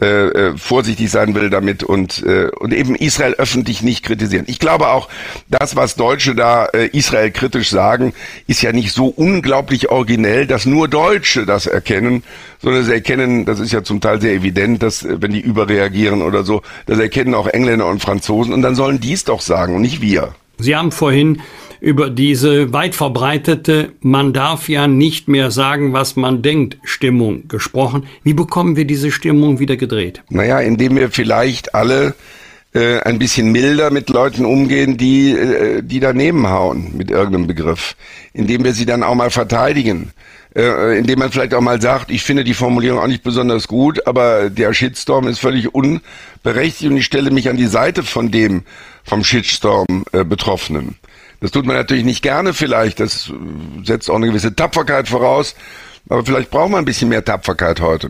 äh, äh, vorsichtig sein will damit und, äh, und eben Israel öffentlich nicht kritisieren. Ich glaube auch, das, was Deutsche da äh, Israel kritisch sagen, ist ja nicht so unglaublich originell, dass nur Deutsche das erkennen, sondern sie erkennen, das ist ja zum Teil sehr evident, dass äh, wenn die überreagieren oder so, das erkennen auch Engländer und Franzosen und dann sollen die es doch sagen und nicht wir. Sie haben vorhin über diese weit verbreitete Man darf ja nicht mehr sagen, was man denkt Stimmung gesprochen. Wie bekommen wir diese Stimmung wieder gedreht? Naja, indem wir vielleicht alle äh, ein bisschen milder mit Leuten umgehen, die, äh, die daneben hauen mit irgendeinem Begriff. Indem wir sie dann auch mal verteidigen. Äh, indem man vielleicht auch mal sagt, ich finde die Formulierung auch nicht besonders gut, aber der Shitstorm ist völlig unberechtigt und ich stelle mich an die Seite von dem vom Shitstorm äh, Betroffenen. Das tut man natürlich nicht gerne vielleicht, das setzt auch eine gewisse Tapferkeit voraus, aber vielleicht braucht man ein bisschen mehr Tapferkeit heute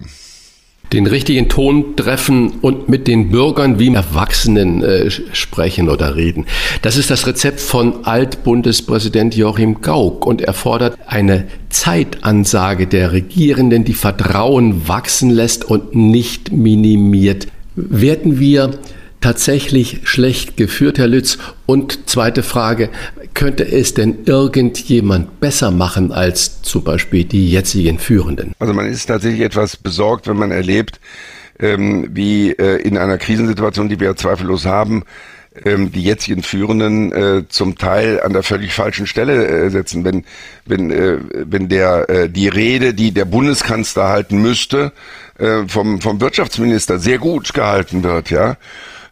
den richtigen Ton treffen und mit den Bürgern wie Erwachsenen äh, sprechen oder reden. Das ist das Rezept von Altbundespräsident Joachim Gauck und er fordert eine Zeitansage der Regierenden, die Vertrauen wachsen lässt und nicht minimiert. Werden wir tatsächlich schlecht geführt, Herr Lütz? Und zweite Frage, könnte es denn irgendjemand besser machen als zum Beispiel die jetzigen Führenden? Also man ist tatsächlich etwas besorgt, wenn man erlebt, ähm, wie äh, in einer Krisensituation, die wir ja zweifellos haben, ähm, die jetzigen Führenden äh, zum Teil an der völlig falschen Stelle äh, setzen. Wenn, wenn, wenn der, die Rede, die der Bundeskanzler halten müsste, vom, vom Wirtschaftsminister sehr gut gehalten wird, ja,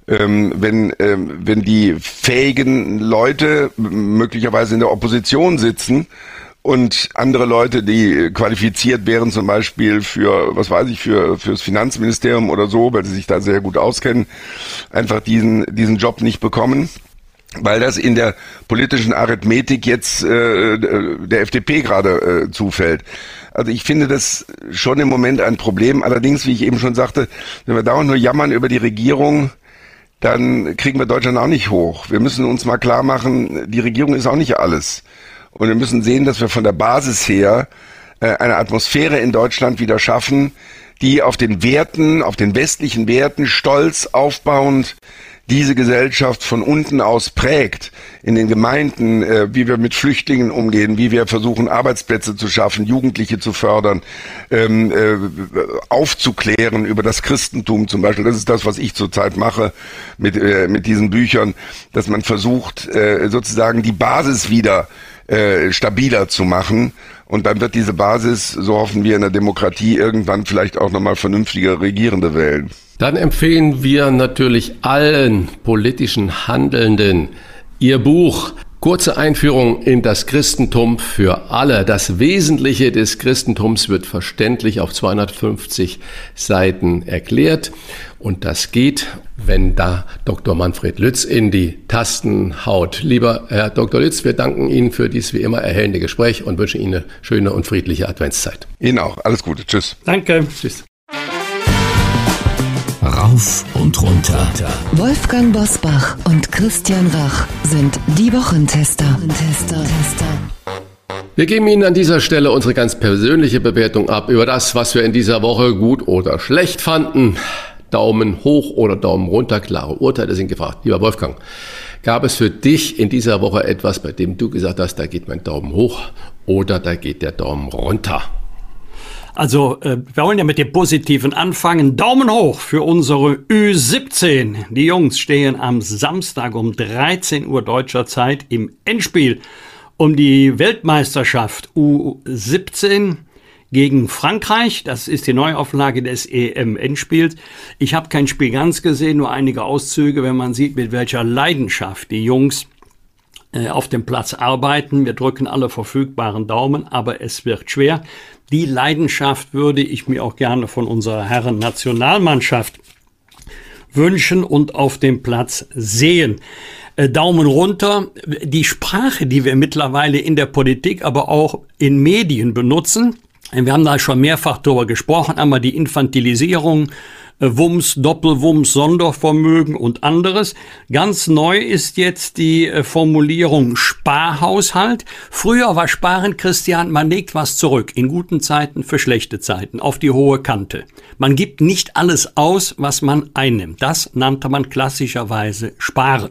ähm, wenn, ähm, wenn die fähigen Leute möglicherweise in der Opposition sitzen und andere Leute, die qualifiziert wären, zum Beispiel für, was weiß ich, für fürs Finanzministerium oder so, weil sie sich da sehr gut auskennen, einfach diesen diesen Job nicht bekommen weil das in der politischen Arithmetik jetzt äh, der FDP gerade äh, zufällt. Also ich finde das schon im Moment ein Problem. Allerdings, wie ich eben schon sagte, wenn wir dauernd nur jammern über die Regierung, dann kriegen wir Deutschland auch nicht hoch. Wir müssen uns mal klar machen, die Regierung ist auch nicht alles. Und wir müssen sehen, dass wir von der Basis her äh, eine Atmosphäre in Deutschland wieder schaffen, die auf den Werten, auf den westlichen Werten stolz aufbauend diese Gesellschaft von unten aus prägt, in den Gemeinden, äh, wie wir mit Flüchtlingen umgehen, wie wir versuchen, Arbeitsplätze zu schaffen, Jugendliche zu fördern, ähm, äh, aufzuklären über das Christentum zum Beispiel. Das ist das, was ich zurzeit mache mit, äh, mit diesen Büchern, dass man versucht, äh, sozusagen die Basis wieder äh, stabiler zu machen. Und dann wird diese Basis, so hoffen wir in der Demokratie, irgendwann vielleicht auch nochmal vernünftige Regierende wählen. Dann empfehlen wir natürlich allen politischen Handelnden Ihr Buch Kurze Einführung in das Christentum für alle. Das Wesentliche des Christentums wird verständlich auf 250 Seiten erklärt. Und das geht, wenn da Dr. Manfred Lütz in die Tasten haut. Lieber Herr Dr. Lütz, wir danken Ihnen für dieses wie immer erhellende Gespräch und wünschen Ihnen eine schöne und friedliche Adventszeit. Ihnen auch. Alles Gute. Tschüss. Danke. Tschüss. Rauf und runter. Wolfgang Bosbach und Christian Rach sind die Wochentester. Tester. Wir geben Ihnen an dieser Stelle unsere ganz persönliche Bewertung ab über das, was wir in dieser Woche gut oder schlecht fanden. Daumen hoch oder Daumen runter, klare Urteile sind gefragt. Lieber Wolfgang, gab es für dich in dieser Woche etwas, bei dem du gesagt hast, da geht mein Daumen hoch oder da geht der Daumen runter? Also, äh, wir wollen ja mit dem Positiven anfangen. Daumen hoch für unsere Ü17. Die Jungs stehen am Samstag um 13 Uhr deutscher Zeit im Endspiel um die Weltmeisterschaft U17 gegen Frankreich. Das ist die Neuauflage des EM-Endspiels. Ich habe kein Spiel ganz gesehen, nur einige Auszüge, wenn man sieht, mit welcher Leidenschaft die Jungs äh, auf dem Platz arbeiten. Wir drücken alle verfügbaren Daumen, aber es wird schwer. Die Leidenschaft würde ich mir auch gerne von unserer Herren Nationalmannschaft wünschen und auf dem Platz sehen. Äh, Daumen runter. Die Sprache, die wir mittlerweile in der Politik, aber auch in Medien benutzen, wir haben da schon mehrfach darüber gesprochen, einmal die Infantilisierung Wumms, Doppelwumms, Sondervermögen und anderes. Ganz neu ist jetzt die äh, Formulierung Sparhaushalt. Früher war Sparen, Christian, man legt was zurück, in guten Zeiten für schlechte Zeiten, auf die hohe Kante. Man gibt nicht alles aus, was man einnimmt. Das nannte man klassischerweise Sparen.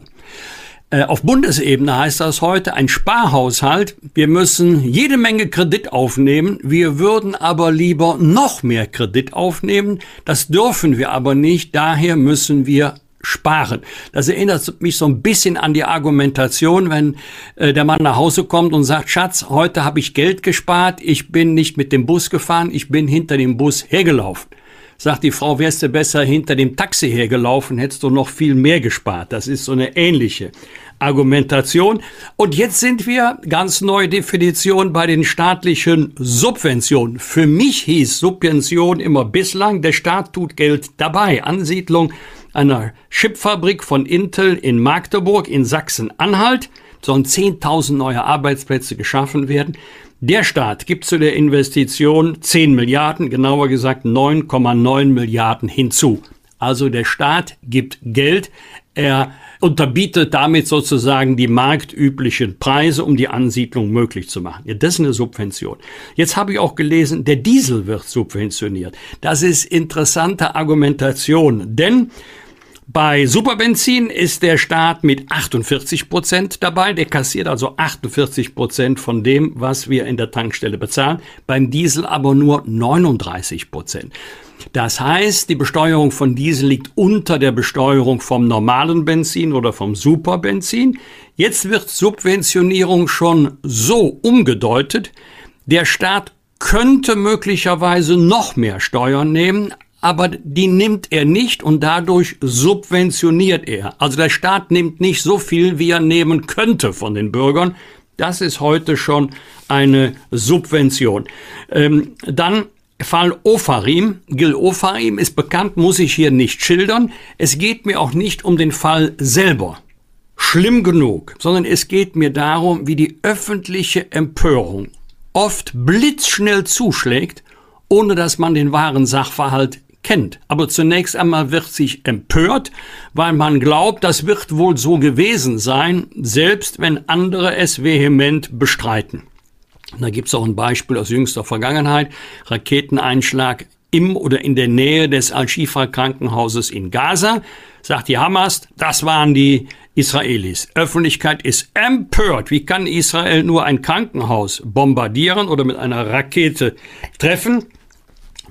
Äh, auf Bundesebene heißt das heute ein Sparhaushalt. Wir müssen jede Menge Kredit aufnehmen. Wir würden aber lieber noch mehr Kredit aufnehmen. Das dürfen wir aber nicht. Daher müssen wir sparen. Das erinnert mich so ein bisschen an die Argumentation, wenn äh, der Mann nach Hause kommt und sagt, Schatz, heute habe ich Geld gespart, ich bin nicht mit dem Bus gefahren, ich bin hinter dem Bus hergelaufen. Sagt die Frau, wärst du besser hinter dem Taxi hergelaufen, hättest du noch viel mehr gespart. Das ist so eine ähnliche Argumentation. Und jetzt sind wir ganz neue Definition bei den staatlichen Subventionen. Für mich hieß Subvention immer bislang, der Staat tut Geld dabei. Ansiedlung einer Chipfabrik von Intel in Magdeburg in Sachsen-Anhalt sollen 10.000 neue Arbeitsplätze geschaffen werden. Der Staat gibt zu der Investition 10 Milliarden, genauer gesagt 9,9 Milliarden hinzu. Also der Staat gibt Geld, er unterbietet damit sozusagen die marktüblichen Preise, um die Ansiedlung möglich zu machen. Ja, das ist eine Subvention. Jetzt habe ich auch gelesen, der Diesel wird subventioniert. Das ist interessante Argumentation, denn bei Superbenzin ist der Staat mit 48 Prozent dabei. Der kassiert also 48 Prozent von dem, was wir in der Tankstelle bezahlen. Beim Diesel aber nur 39 Prozent. Das heißt, die Besteuerung von Diesel liegt unter der Besteuerung vom normalen Benzin oder vom Superbenzin. Jetzt wird Subventionierung schon so umgedeutet, der Staat könnte möglicherweise noch mehr Steuern nehmen, aber die nimmt er nicht und dadurch subventioniert er. Also der Staat nimmt nicht so viel, wie er nehmen könnte von den Bürgern. Das ist heute schon eine Subvention. Ähm, dann Fall Ofarim. Gil Ofarim ist bekannt, muss ich hier nicht schildern. Es geht mir auch nicht um den Fall selber. Schlimm genug, sondern es geht mir darum, wie die öffentliche Empörung oft blitzschnell zuschlägt, ohne dass man den wahren Sachverhalt kennt. Aber zunächst einmal wird sich empört, weil man glaubt, das wird wohl so gewesen sein, selbst wenn andere es vehement bestreiten. Da gibt es auch ein Beispiel aus jüngster Vergangenheit. Raketeneinschlag im oder in der Nähe des Al-Shifa-Krankenhauses in Gaza. Sagt die Hamas, das waren die Israelis. Öffentlichkeit ist empört. Wie kann Israel nur ein Krankenhaus bombardieren oder mit einer Rakete treffen?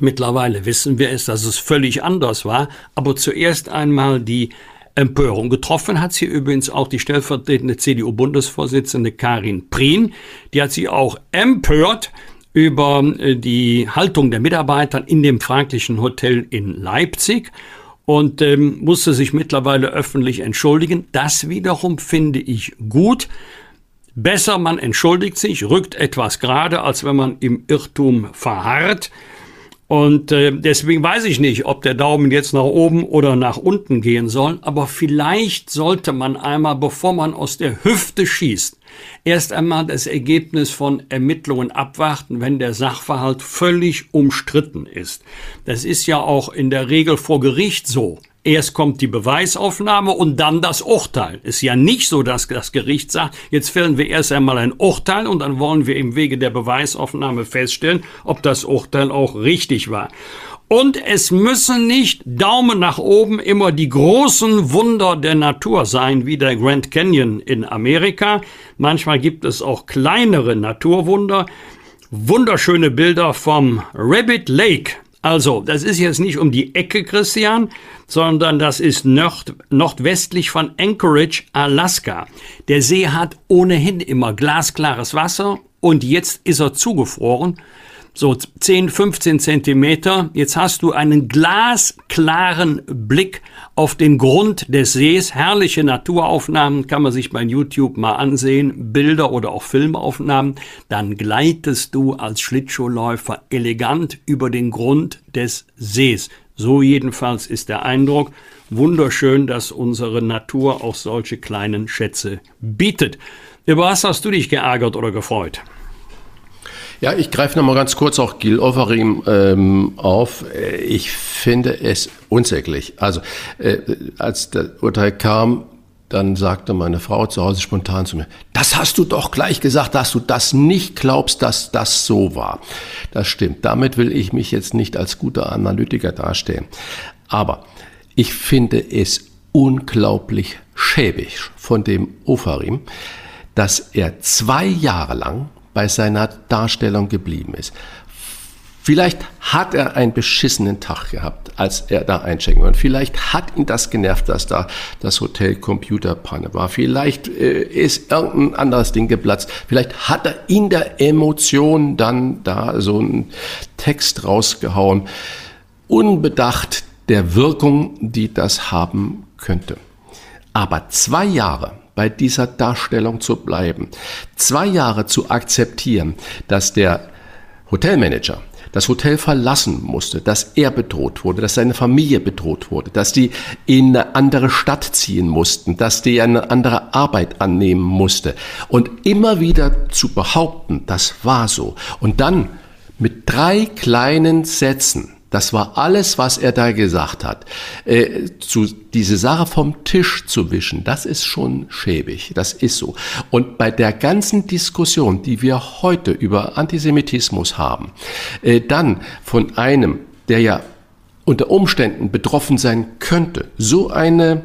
Mittlerweile wissen wir es, dass es völlig anders war. Aber zuerst einmal die Empörung. Getroffen hat sie übrigens auch die stellvertretende CDU-Bundesvorsitzende Karin Prien. Die hat sie auch empört über äh, die Haltung der Mitarbeiter in dem fraglichen Hotel in Leipzig und ähm, musste sich mittlerweile öffentlich entschuldigen. Das wiederum finde ich gut. Besser man entschuldigt sich, rückt etwas gerade, als wenn man im Irrtum verharrt. Und äh, deswegen weiß ich nicht, ob der Daumen jetzt nach oben oder nach unten gehen soll, aber vielleicht sollte man einmal, bevor man aus der Hüfte schießt, erst einmal das Ergebnis von Ermittlungen abwarten, wenn der Sachverhalt völlig umstritten ist. Das ist ja auch in der Regel vor Gericht so. Erst kommt die Beweisaufnahme und dann das Urteil. Ist ja nicht so, dass das Gericht sagt, jetzt fällen wir erst einmal ein Urteil und dann wollen wir im Wege der Beweisaufnahme feststellen, ob das Urteil auch richtig war. Und es müssen nicht Daumen nach oben immer die großen Wunder der Natur sein, wie der Grand Canyon in Amerika. Manchmal gibt es auch kleinere Naturwunder. Wunderschöne Bilder vom Rabbit Lake also, das ist jetzt nicht um die Ecke, Christian, sondern das ist nord nordwestlich von Anchorage, Alaska. Der See hat ohnehin immer glasklares Wasser und jetzt ist er zugefroren so 10, 15 Zentimeter. Jetzt hast du einen glasklaren Blick auf den Grund des Sees. Herrliche Naturaufnahmen kann man sich bei YouTube mal ansehen, Bilder oder auch Filmaufnahmen. Dann gleitest du als Schlittschuhläufer elegant über den Grund des Sees. So jedenfalls ist der Eindruck. Wunderschön, dass unsere Natur auch solche kleinen Schätze bietet. Über was hast du dich geärgert oder gefreut? Ja, ich greife nochmal ganz kurz auch Gil Offerim ähm, auf. Ich finde es unsäglich. Also, äh, als das Urteil kam, dann sagte meine Frau zu Hause spontan zu mir, das hast du doch gleich gesagt, dass du das nicht glaubst, dass das so war. Das stimmt. Damit will ich mich jetzt nicht als guter Analytiker darstellen. Aber ich finde es unglaublich schäbig von dem Ofarim, dass er zwei Jahre lang bei seiner Darstellung geblieben ist. Vielleicht hat er einen beschissenen Tag gehabt, als er da einchecken wollte. Vielleicht hat ihn das genervt, dass da das Hotel Computerpanne war. Vielleicht äh, ist irgendein anderes Ding geplatzt. Vielleicht hat er in der Emotion dann da so einen Text rausgehauen. Unbedacht der Wirkung, die das haben könnte. Aber zwei Jahre bei dieser Darstellung zu bleiben. Zwei Jahre zu akzeptieren, dass der Hotelmanager das Hotel verlassen musste, dass er bedroht wurde, dass seine Familie bedroht wurde, dass die in eine andere Stadt ziehen mussten, dass die eine andere Arbeit annehmen musste. Und immer wieder zu behaupten, das war so. Und dann mit drei kleinen Sätzen das war alles, was er da gesagt hat. Äh, zu, diese Sache vom Tisch zu wischen, das ist schon schäbig. Das ist so. Und bei der ganzen Diskussion, die wir heute über Antisemitismus haben, äh, dann von einem, der ja unter Umständen betroffen sein könnte, so eine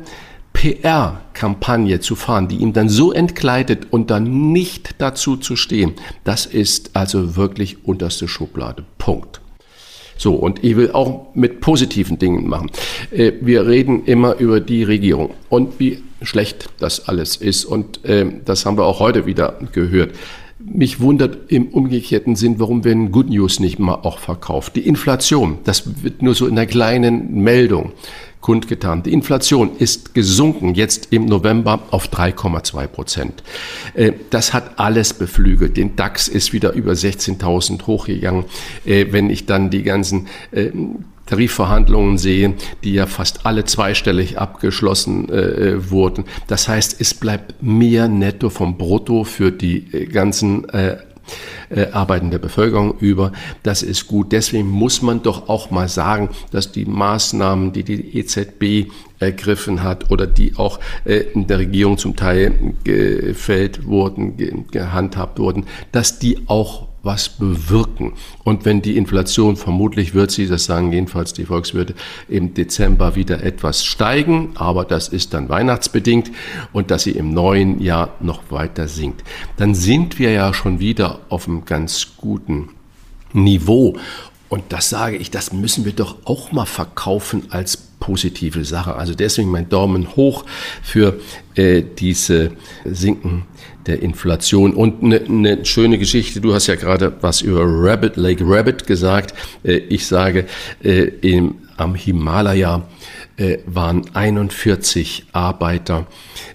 PR-Kampagne zu fahren, die ihm dann so entkleidet und dann nicht dazu zu stehen, das ist also wirklich unterste Schublade. Punkt. So, und ich will auch mit positiven Dingen machen. Äh, wir reden immer über die Regierung und wie schlecht das alles ist. Und äh, das haben wir auch heute wieder gehört. Mich wundert im umgekehrten Sinn, warum werden Good News nicht mal auch verkauft. Die Inflation, das wird nur so in einer kleinen Meldung kundgetan. Die Inflation ist gesunken jetzt im November auf 3,2 Prozent. Äh, das hat alles beflügelt. Den DAX ist wieder über 16.000 hochgegangen. Äh, wenn ich dann die ganzen äh, Tarifverhandlungen sehe, die ja fast alle zweistellig abgeschlossen äh, wurden. Das heißt, es bleibt mehr netto vom Brutto für die ganzen äh, äh, arbeitende Bevölkerung über. Das ist gut. Deswegen muss man doch auch mal sagen, dass die Maßnahmen, die die EZB ergriffen hat oder die auch äh, in der Regierung zum Teil gefällt wurden, gehandhabt wurden, dass die auch was bewirken. Und wenn die Inflation vermutlich wird sie, das sagen jedenfalls die Volkswirte, im Dezember wieder etwas steigen, aber das ist dann weihnachtsbedingt und dass sie im neuen Jahr noch weiter sinkt, dann sind wir ja schon wieder auf einem ganz guten Niveau. Und das sage ich, das müssen wir doch auch mal verkaufen als positive Sache. Also deswegen mein Daumen hoch für äh, diese Sinken der Inflation. Und eine ne schöne Geschichte, du hast ja gerade was über Rabbit, Lake Rabbit gesagt. Äh, ich sage, äh, im, am Himalaya äh, waren 41 Arbeiter,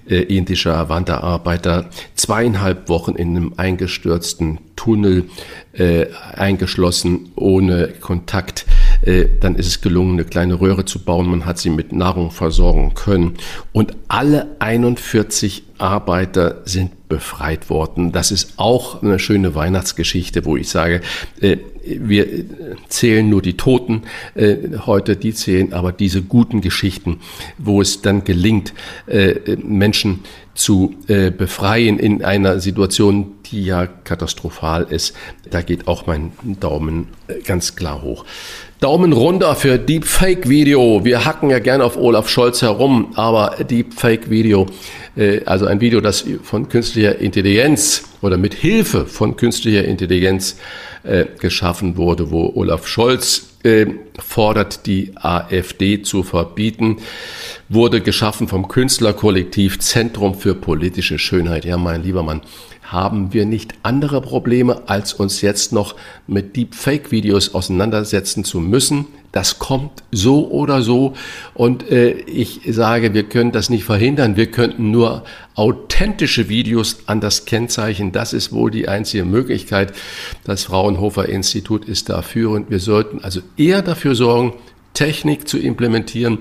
äh, indische Wanderarbeiter, zweieinhalb Wochen in einem eingestürzten Tunnel äh, eingeschlossen, ohne Kontakt. Äh, dann ist es gelungen, eine kleine Röhre zu bauen. Man hat sie mit Nahrung versorgen können. Und alle 41 Arbeiter sind befreit worden. Das ist auch eine schöne Weihnachtsgeschichte, wo ich sage, äh, wir zählen nur die Toten äh, heute, die zählen aber diese guten Geschichten, wo es dann gelingt, äh, Menschen zu äh, befreien in einer Situation, die ja katastrophal ist. Da geht auch mein Daumen äh, ganz klar hoch. Daumen runter für Deepfake-Video. Wir hacken ja gerne auf Olaf Scholz herum, aber Deepfake-Video, äh, also ein Video, das von künstlicher Intelligenz oder mit Hilfe von künstlicher Intelligenz äh, geschaffen wurde, wo Olaf Scholz äh, fordert, die AfD zu verbieten, wurde geschaffen vom Künstlerkollektiv Zentrum für politische Schönheit. Ja, mein lieber Mann, haben wir nicht andere Probleme, als uns jetzt noch mit Deepfake-Videos auseinandersetzen zu müssen? Das kommt so oder so. Und äh, ich sage, wir können das nicht verhindern. Wir könnten nur authentische Videos an das Kennzeichen. Das ist wohl die einzige Möglichkeit. Das Fraunhofer Institut ist dafür. Und wir sollten also eher dafür sorgen, Technik zu implementieren,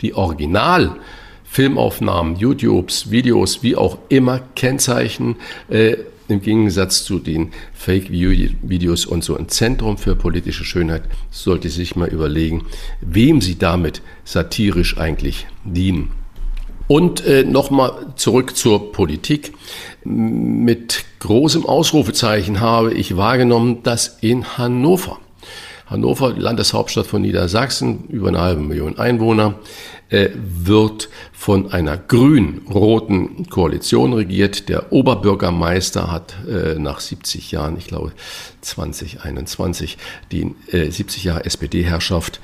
die Original Filmaufnahmen, YouTubes, Videos, wie auch immer, Kennzeichen, äh, im Gegensatz zu den Fake-Videos und so ein Zentrum für politische Schönheit sollte sich mal überlegen, wem sie damit satirisch eigentlich dienen. Und äh, nochmal zurück zur Politik. Mit großem Ausrufezeichen habe ich wahrgenommen, dass in Hannover, Hannover, Landeshauptstadt von Niedersachsen, über eine halbe Million Einwohner, äh, wird von einer grün-roten Koalition regiert. Der Oberbürgermeister hat äh, nach 70 Jahren, ich glaube 2021, die äh, 70 Jahre SPD-Herrschaft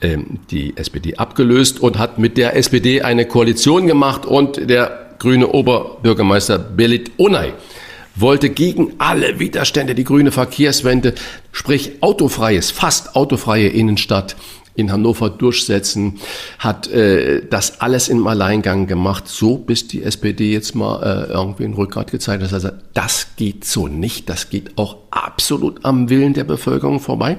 ähm, die SPD abgelöst und hat mit der SPD eine Koalition gemacht und der grüne Oberbürgermeister Belit Onay wollte gegen alle Widerstände die grüne Verkehrswende, sprich autofreies, fast autofreie Innenstadt in Hannover durchsetzen, hat äh, das alles im Alleingang gemacht, so bis die SPD jetzt mal äh, irgendwie einen Rückgrat gezeigt hat. Also das geht so nicht, das geht auch absolut am Willen der Bevölkerung vorbei.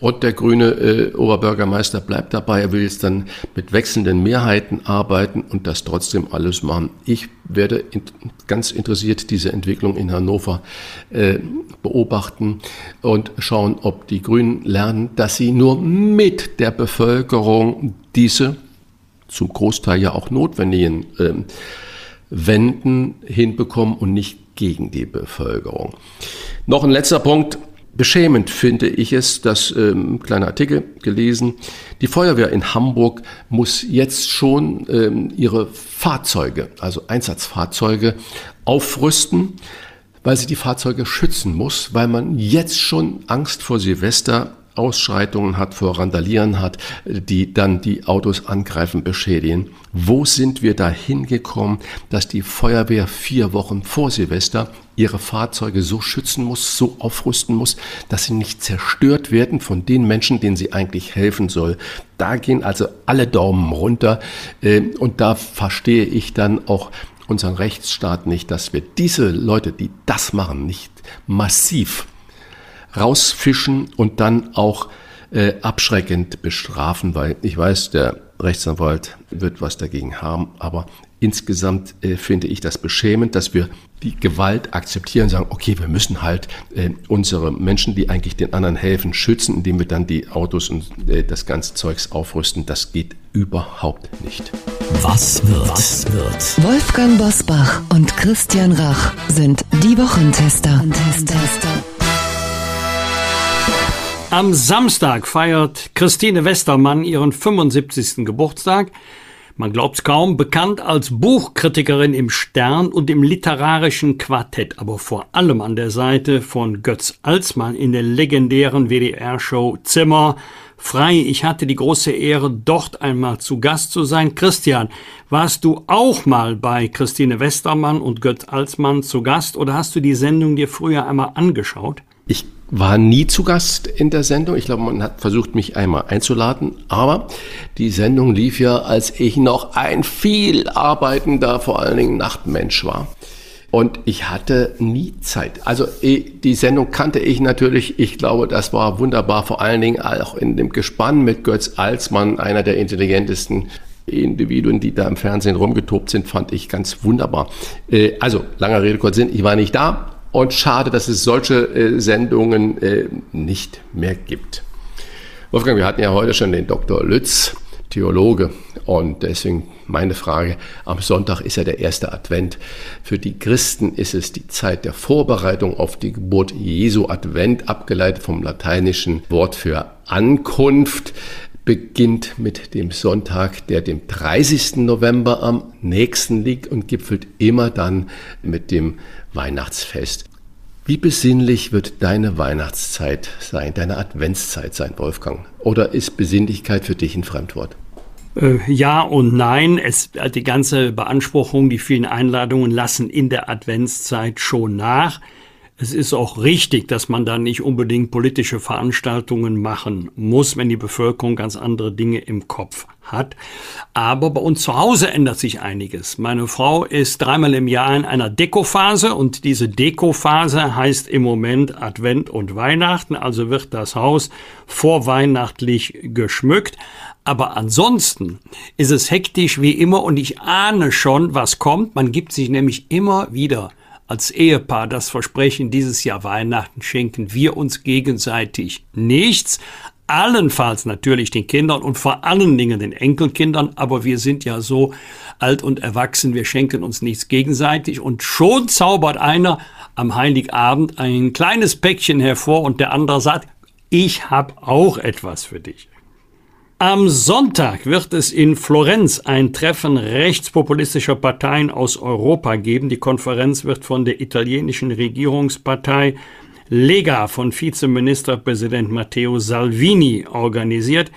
Und der grüne äh, Oberbürgermeister bleibt dabei, er will jetzt dann mit wechselnden Mehrheiten arbeiten und das trotzdem alles machen. Ich werde in, ganz interessiert diese Entwicklung in Hannover äh, beobachten und schauen, ob die Grünen lernen, dass sie nur mit der Bevölkerung diese zum Großteil ja auch notwendigen äh, Wenden hinbekommen und nicht gegen die Bevölkerung. Noch ein letzter Punkt. Beschämend finde ich es, das ähm, kleine Artikel gelesen. Die Feuerwehr in Hamburg muss jetzt schon ähm, ihre Fahrzeuge, also Einsatzfahrzeuge, aufrüsten, weil sie die Fahrzeuge schützen muss, weil man jetzt schon Angst vor Silvester Ausschreitungen hat, vor Randalieren hat, die dann die Autos angreifen, beschädigen. Wo sind wir da hingekommen, dass die Feuerwehr vier Wochen vor Silvester ihre Fahrzeuge so schützen muss, so aufrüsten muss, dass sie nicht zerstört werden von den Menschen, denen sie eigentlich helfen soll. Da gehen also alle Daumen runter äh, und da verstehe ich dann auch unseren Rechtsstaat nicht, dass wir diese Leute, die das machen, nicht massiv rausfischen und dann auch äh, abschreckend bestrafen, weil ich weiß, der Rechtsanwalt wird was dagegen haben, aber insgesamt äh, finde ich das beschämend, dass wir die Gewalt akzeptieren, sagen, okay, wir müssen halt äh, unsere Menschen, die eigentlich den anderen helfen, schützen, indem wir dann die Autos und äh, das ganze Zeugs aufrüsten. Das geht überhaupt nicht. Was wird? Was wird? Wolfgang Bosbach und Christian Rach sind die Wochentester. Tester. Am Samstag feiert Christine Westermann ihren 75. Geburtstag. Man glaubt's kaum, bekannt als Buchkritikerin im Stern und im literarischen Quartett, aber vor allem an der Seite von Götz Alsmann in der legendären WDR-Show Zimmer frei. Ich hatte die große Ehre, dort einmal zu Gast zu sein. Christian, warst du auch mal bei Christine Westermann und Götz Alsmann zu Gast oder hast du die Sendung dir früher einmal angeschaut? Ich war nie zu Gast in der Sendung. Ich glaube, man hat versucht, mich einmal einzuladen. Aber die Sendung lief ja, als ich noch ein viel arbeitender, vor allen Dingen Nachtmensch war. Und ich hatte nie Zeit. Also die Sendung kannte ich natürlich. Ich glaube, das war wunderbar. Vor allen Dingen auch in dem Gespann mit Götz Alsmann, einer der intelligentesten Individuen, die da im Fernsehen rumgetobt sind, fand ich ganz wunderbar. Äh, also, langer Rede, kurz Sinn. Ich war nicht da. Und schade, dass es solche äh, Sendungen äh, nicht mehr gibt. Wolfgang, wir hatten ja heute schon den Dr. Lütz, Theologe. Und deswegen meine Frage, am Sonntag ist ja der erste Advent. Für die Christen ist es die Zeit der Vorbereitung auf die Geburt Jesu. Advent, abgeleitet vom lateinischen Wort für Ankunft beginnt mit dem Sonntag, der dem 30. November am nächsten liegt und gipfelt immer dann mit dem Weihnachtsfest. Wie besinnlich wird deine Weihnachtszeit sein, deine Adventszeit sein, Wolfgang? Oder ist Besinnlichkeit für dich ein Fremdwort? Äh, ja und nein. Es, die ganze Beanspruchung, die vielen Einladungen lassen in der Adventszeit schon nach. Es ist auch richtig, dass man da nicht unbedingt politische Veranstaltungen machen muss, wenn die Bevölkerung ganz andere Dinge im Kopf hat. Aber bei uns zu Hause ändert sich einiges. Meine Frau ist dreimal im Jahr in einer Dekophase und diese Dekophase heißt im Moment Advent und Weihnachten. Also wird das Haus vorweihnachtlich geschmückt. Aber ansonsten ist es hektisch wie immer und ich ahne schon, was kommt. Man gibt sich nämlich immer wieder als Ehepaar das Versprechen, dieses Jahr Weihnachten schenken wir uns gegenseitig nichts, allenfalls natürlich den Kindern und vor allen Dingen den Enkelkindern, aber wir sind ja so alt und erwachsen, wir schenken uns nichts gegenseitig. Und schon zaubert einer am Heiligabend ein kleines Päckchen hervor und der andere sagt, ich habe auch etwas für dich. Am Sonntag wird es in Florenz ein Treffen rechtspopulistischer Parteien aus Europa geben. Die Konferenz wird von der italienischen Regierungspartei Lega von Vizeministerpräsident Matteo Salvini organisiert.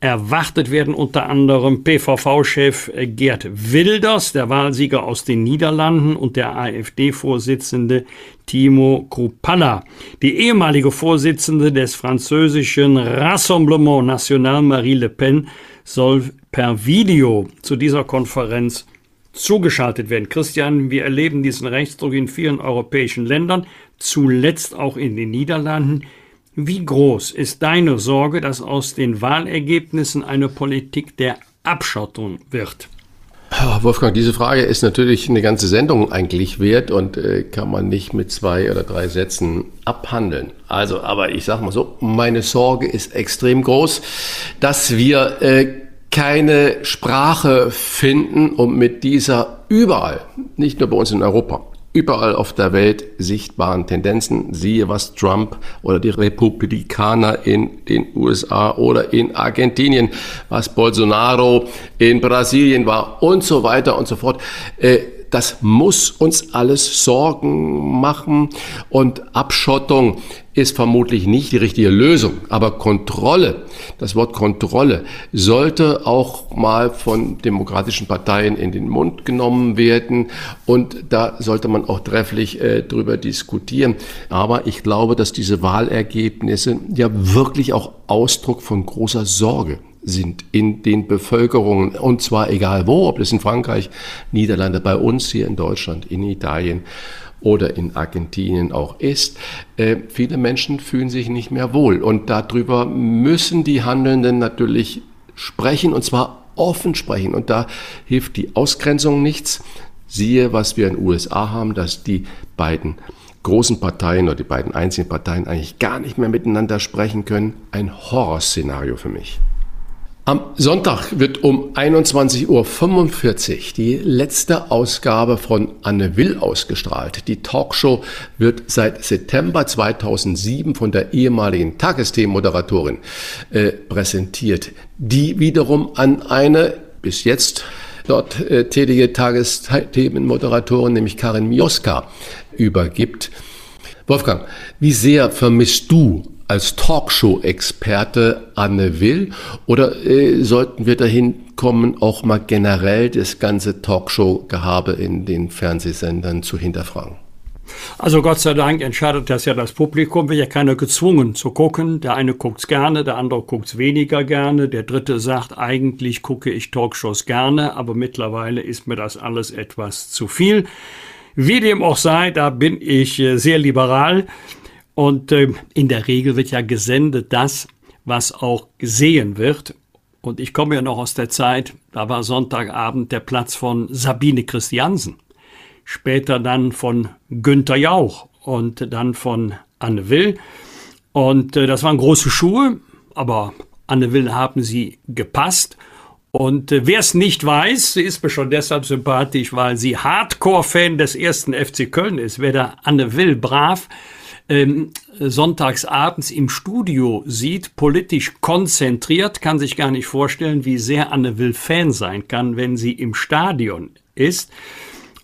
Erwartet werden unter anderem PVV-Chef Gerd Wilders, der Wahlsieger aus den Niederlanden, und der AfD-Vorsitzende Timo Krupalla. Die ehemalige Vorsitzende des französischen Rassemblement National Marie Le Pen soll per Video zu dieser Konferenz zugeschaltet werden. Christian, wir erleben diesen Rechtsdruck in vielen europäischen Ländern, zuletzt auch in den Niederlanden. Wie groß ist deine Sorge, dass aus den Wahlergebnissen eine Politik der Abschottung wird? Wolfgang, diese Frage ist natürlich eine ganze Sendung eigentlich wert und äh, kann man nicht mit zwei oder drei Sätzen abhandeln. Also, aber ich sage mal so, meine Sorge ist extrem groß, dass wir äh, keine Sprache finden, um mit dieser überall, nicht nur bei uns in Europa, überall auf der Welt sichtbaren Tendenzen. Siehe, was Trump oder die Republikaner in den USA oder in Argentinien, was Bolsonaro in Brasilien war und so weiter und so fort. Äh, das muss uns alles Sorgen machen. Und Abschottung ist vermutlich nicht die richtige Lösung, aber Kontrolle, das Wort Kontrolle sollte auch mal von demokratischen Parteien in den Mund genommen werden. Und da sollte man auch trefflich äh, drüber diskutieren. Aber ich glaube, dass diese Wahlergebnisse ja wirklich auch Ausdruck von großer Sorge sind in den Bevölkerungen. Und zwar egal wo, ob das in Frankreich, Niederlande, bei uns hier in Deutschland, in Italien oder in Argentinien auch ist. Äh, viele Menschen fühlen sich nicht mehr wohl. Und darüber müssen die Handelnden natürlich sprechen und zwar offen sprechen. Und da hilft die Ausgrenzung nichts. Siehe, was wir in den USA haben, dass die beiden großen Parteien oder die beiden einzigen Parteien eigentlich gar nicht mehr miteinander sprechen können. Ein Horrorszenario für mich. Am Sonntag wird um 21.45 Uhr die letzte Ausgabe von Anne Will ausgestrahlt. Die Talkshow wird seit September 2007 von der ehemaligen Tagesthemenmoderatorin äh, präsentiert, die wiederum an eine bis jetzt dort äh, tätige Tagesthemenmoderatorin, nämlich Karin Mioska, übergibt. Wolfgang, wie sehr vermisst du als Talkshow-Experte Anne Will oder äh, sollten wir dahin kommen, auch mal generell das ganze Talkshow-Gehabe in den Fernsehsendern zu hinterfragen? Also Gott sei Dank entscheidet das ja das Publikum, wird ja keiner gezwungen zu gucken. Der eine guckt's gerne, der andere guckt's weniger gerne, der dritte sagt, eigentlich gucke ich Talkshows gerne, aber mittlerweile ist mir das alles etwas zu viel. Wie dem auch sei, da bin ich äh, sehr liberal. Und äh, in der Regel wird ja gesendet das, was auch gesehen wird. Und ich komme ja noch aus der Zeit, da war Sonntagabend der Platz von Sabine Christiansen, später dann von Günther Jauch und dann von Anne Will. Und äh, das waren große Schuhe, aber Anne Will haben sie gepasst. Und äh, wer es nicht weiß, sie ist mir schon deshalb sympathisch, weil sie Hardcore-Fan des ersten FC Köln ist. Wer da Anne Will brav ähm, sonntags abends im Studio sieht, politisch konzentriert, kann sich gar nicht vorstellen, wie sehr Anne Will Fan sein kann, wenn sie im Stadion ist.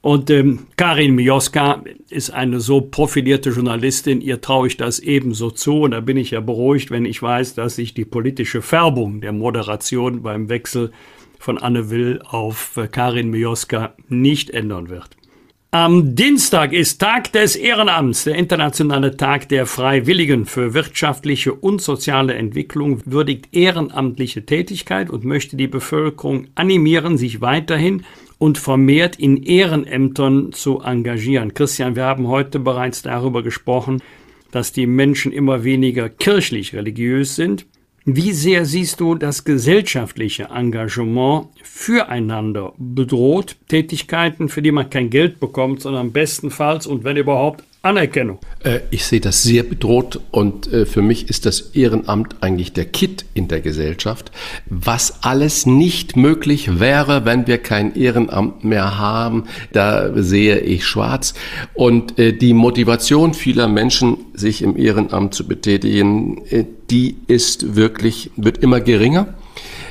Und ähm, Karin Mioska ist eine so profilierte Journalistin, ihr traue ich das ebenso zu. Und da bin ich ja beruhigt, wenn ich weiß, dass sich die politische Färbung der Moderation beim Wechsel von Anne Will auf äh, Karin Mioska nicht ändern wird. Am Dienstag ist Tag des Ehrenamts, der internationale Tag der Freiwilligen für wirtschaftliche und soziale Entwicklung, würdigt ehrenamtliche Tätigkeit und möchte die Bevölkerung animieren, sich weiterhin und vermehrt in Ehrenämtern zu engagieren. Christian, wir haben heute bereits darüber gesprochen, dass die Menschen immer weniger kirchlich religiös sind. Wie sehr siehst du das gesellschaftliche Engagement füreinander bedroht? Tätigkeiten, für die man kein Geld bekommt, sondern bestenfalls und wenn überhaupt Anerkennung. Äh, ich sehe das sehr bedroht und äh, für mich ist das Ehrenamt eigentlich der Kit in der Gesellschaft, was alles nicht möglich wäre, wenn wir kein Ehrenamt mehr haben. Da sehe ich schwarz. Und äh, die Motivation vieler Menschen, sich im Ehrenamt zu betätigen, die ist wirklich, wird immer geringer.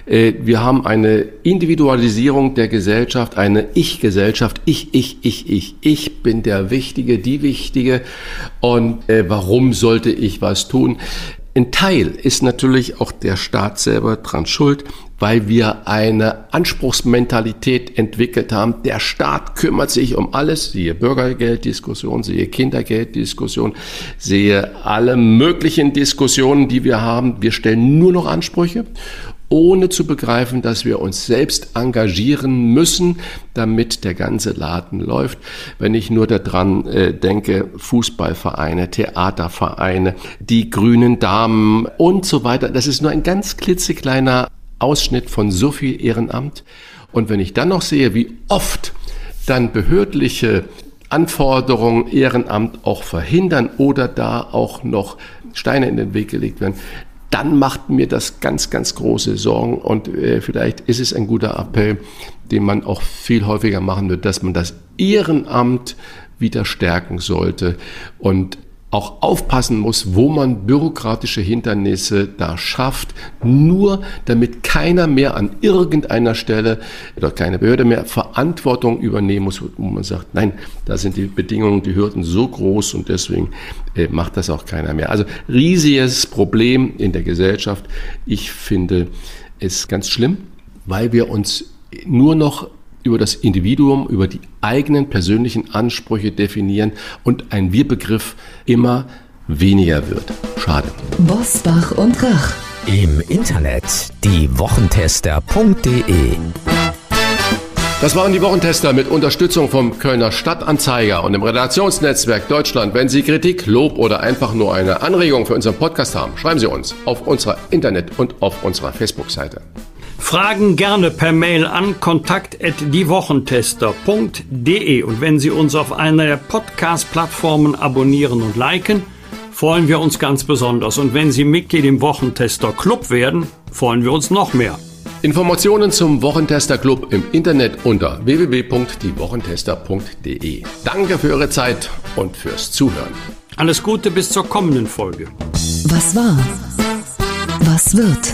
Äh, wir haben eine Individualisierung der Gesellschaft, eine Ich-Gesellschaft. Ich, ich, ich, ich. Ich bin der Wichtige, die Wichtige. Und äh, warum sollte ich was tun? Ein Teil ist natürlich auch der Staat selber dran schuld, weil wir eine Anspruchsmentalität entwickelt haben. Der Staat kümmert sich um alles, siehe Bürgergelddiskussion, siehe Kindergelddiskussion, sehe alle möglichen Diskussionen, die wir haben. Wir stellen nur noch Ansprüche ohne zu begreifen, dass wir uns selbst engagieren müssen, damit der ganze Laden läuft. Wenn ich nur daran äh, denke, Fußballvereine, Theatervereine, die grünen Damen und so weiter, das ist nur ein ganz klitzekleiner Ausschnitt von so viel Ehrenamt. Und wenn ich dann noch sehe, wie oft dann behördliche Anforderungen Ehrenamt auch verhindern oder da auch noch Steine in den Weg gelegt werden, dann macht mir das ganz, ganz große Sorgen. Und äh, vielleicht ist es ein guter Appell, den man auch viel häufiger machen wird, dass man das Ehrenamt wieder stärken sollte und auch aufpassen muss, wo man bürokratische Hindernisse da schafft, nur damit keiner mehr an irgendeiner Stelle oder keine Behörde mehr Verantwortung übernehmen muss, wo man sagt, nein, da sind die Bedingungen, die Hürden so groß und deswegen äh, macht das auch keiner mehr. Also riesiges Problem in der Gesellschaft. Ich finde es ganz schlimm, weil wir uns nur noch über das Individuum, über die eigenen persönlichen Ansprüche definieren und ein Wir-Begriff immer weniger wird. Schade. Bosbach und Rach. Im Internet diewochentester.de das waren die Wochentester mit Unterstützung vom Kölner Stadtanzeiger und dem Redaktionsnetzwerk Deutschland. Wenn Sie Kritik, Lob oder einfach nur eine Anregung für unseren Podcast haben, schreiben Sie uns auf unserer Internet- und auf unserer Facebook-Seite. Fragen gerne per Mail an kontakt@diewochentester.de und wenn Sie uns auf einer der Podcast-Plattformen abonnieren und liken, freuen wir uns ganz besonders. Und wenn Sie Mitglied im Wochentester Club werden, freuen wir uns noch mehr. Informationen zum Wochentester Club im Internet unter www.diewochentester.de. Danke für Ihre Zeit und fürs Zuhören. Alles Gute bis zur kommenden Folge. Was war? Was wird?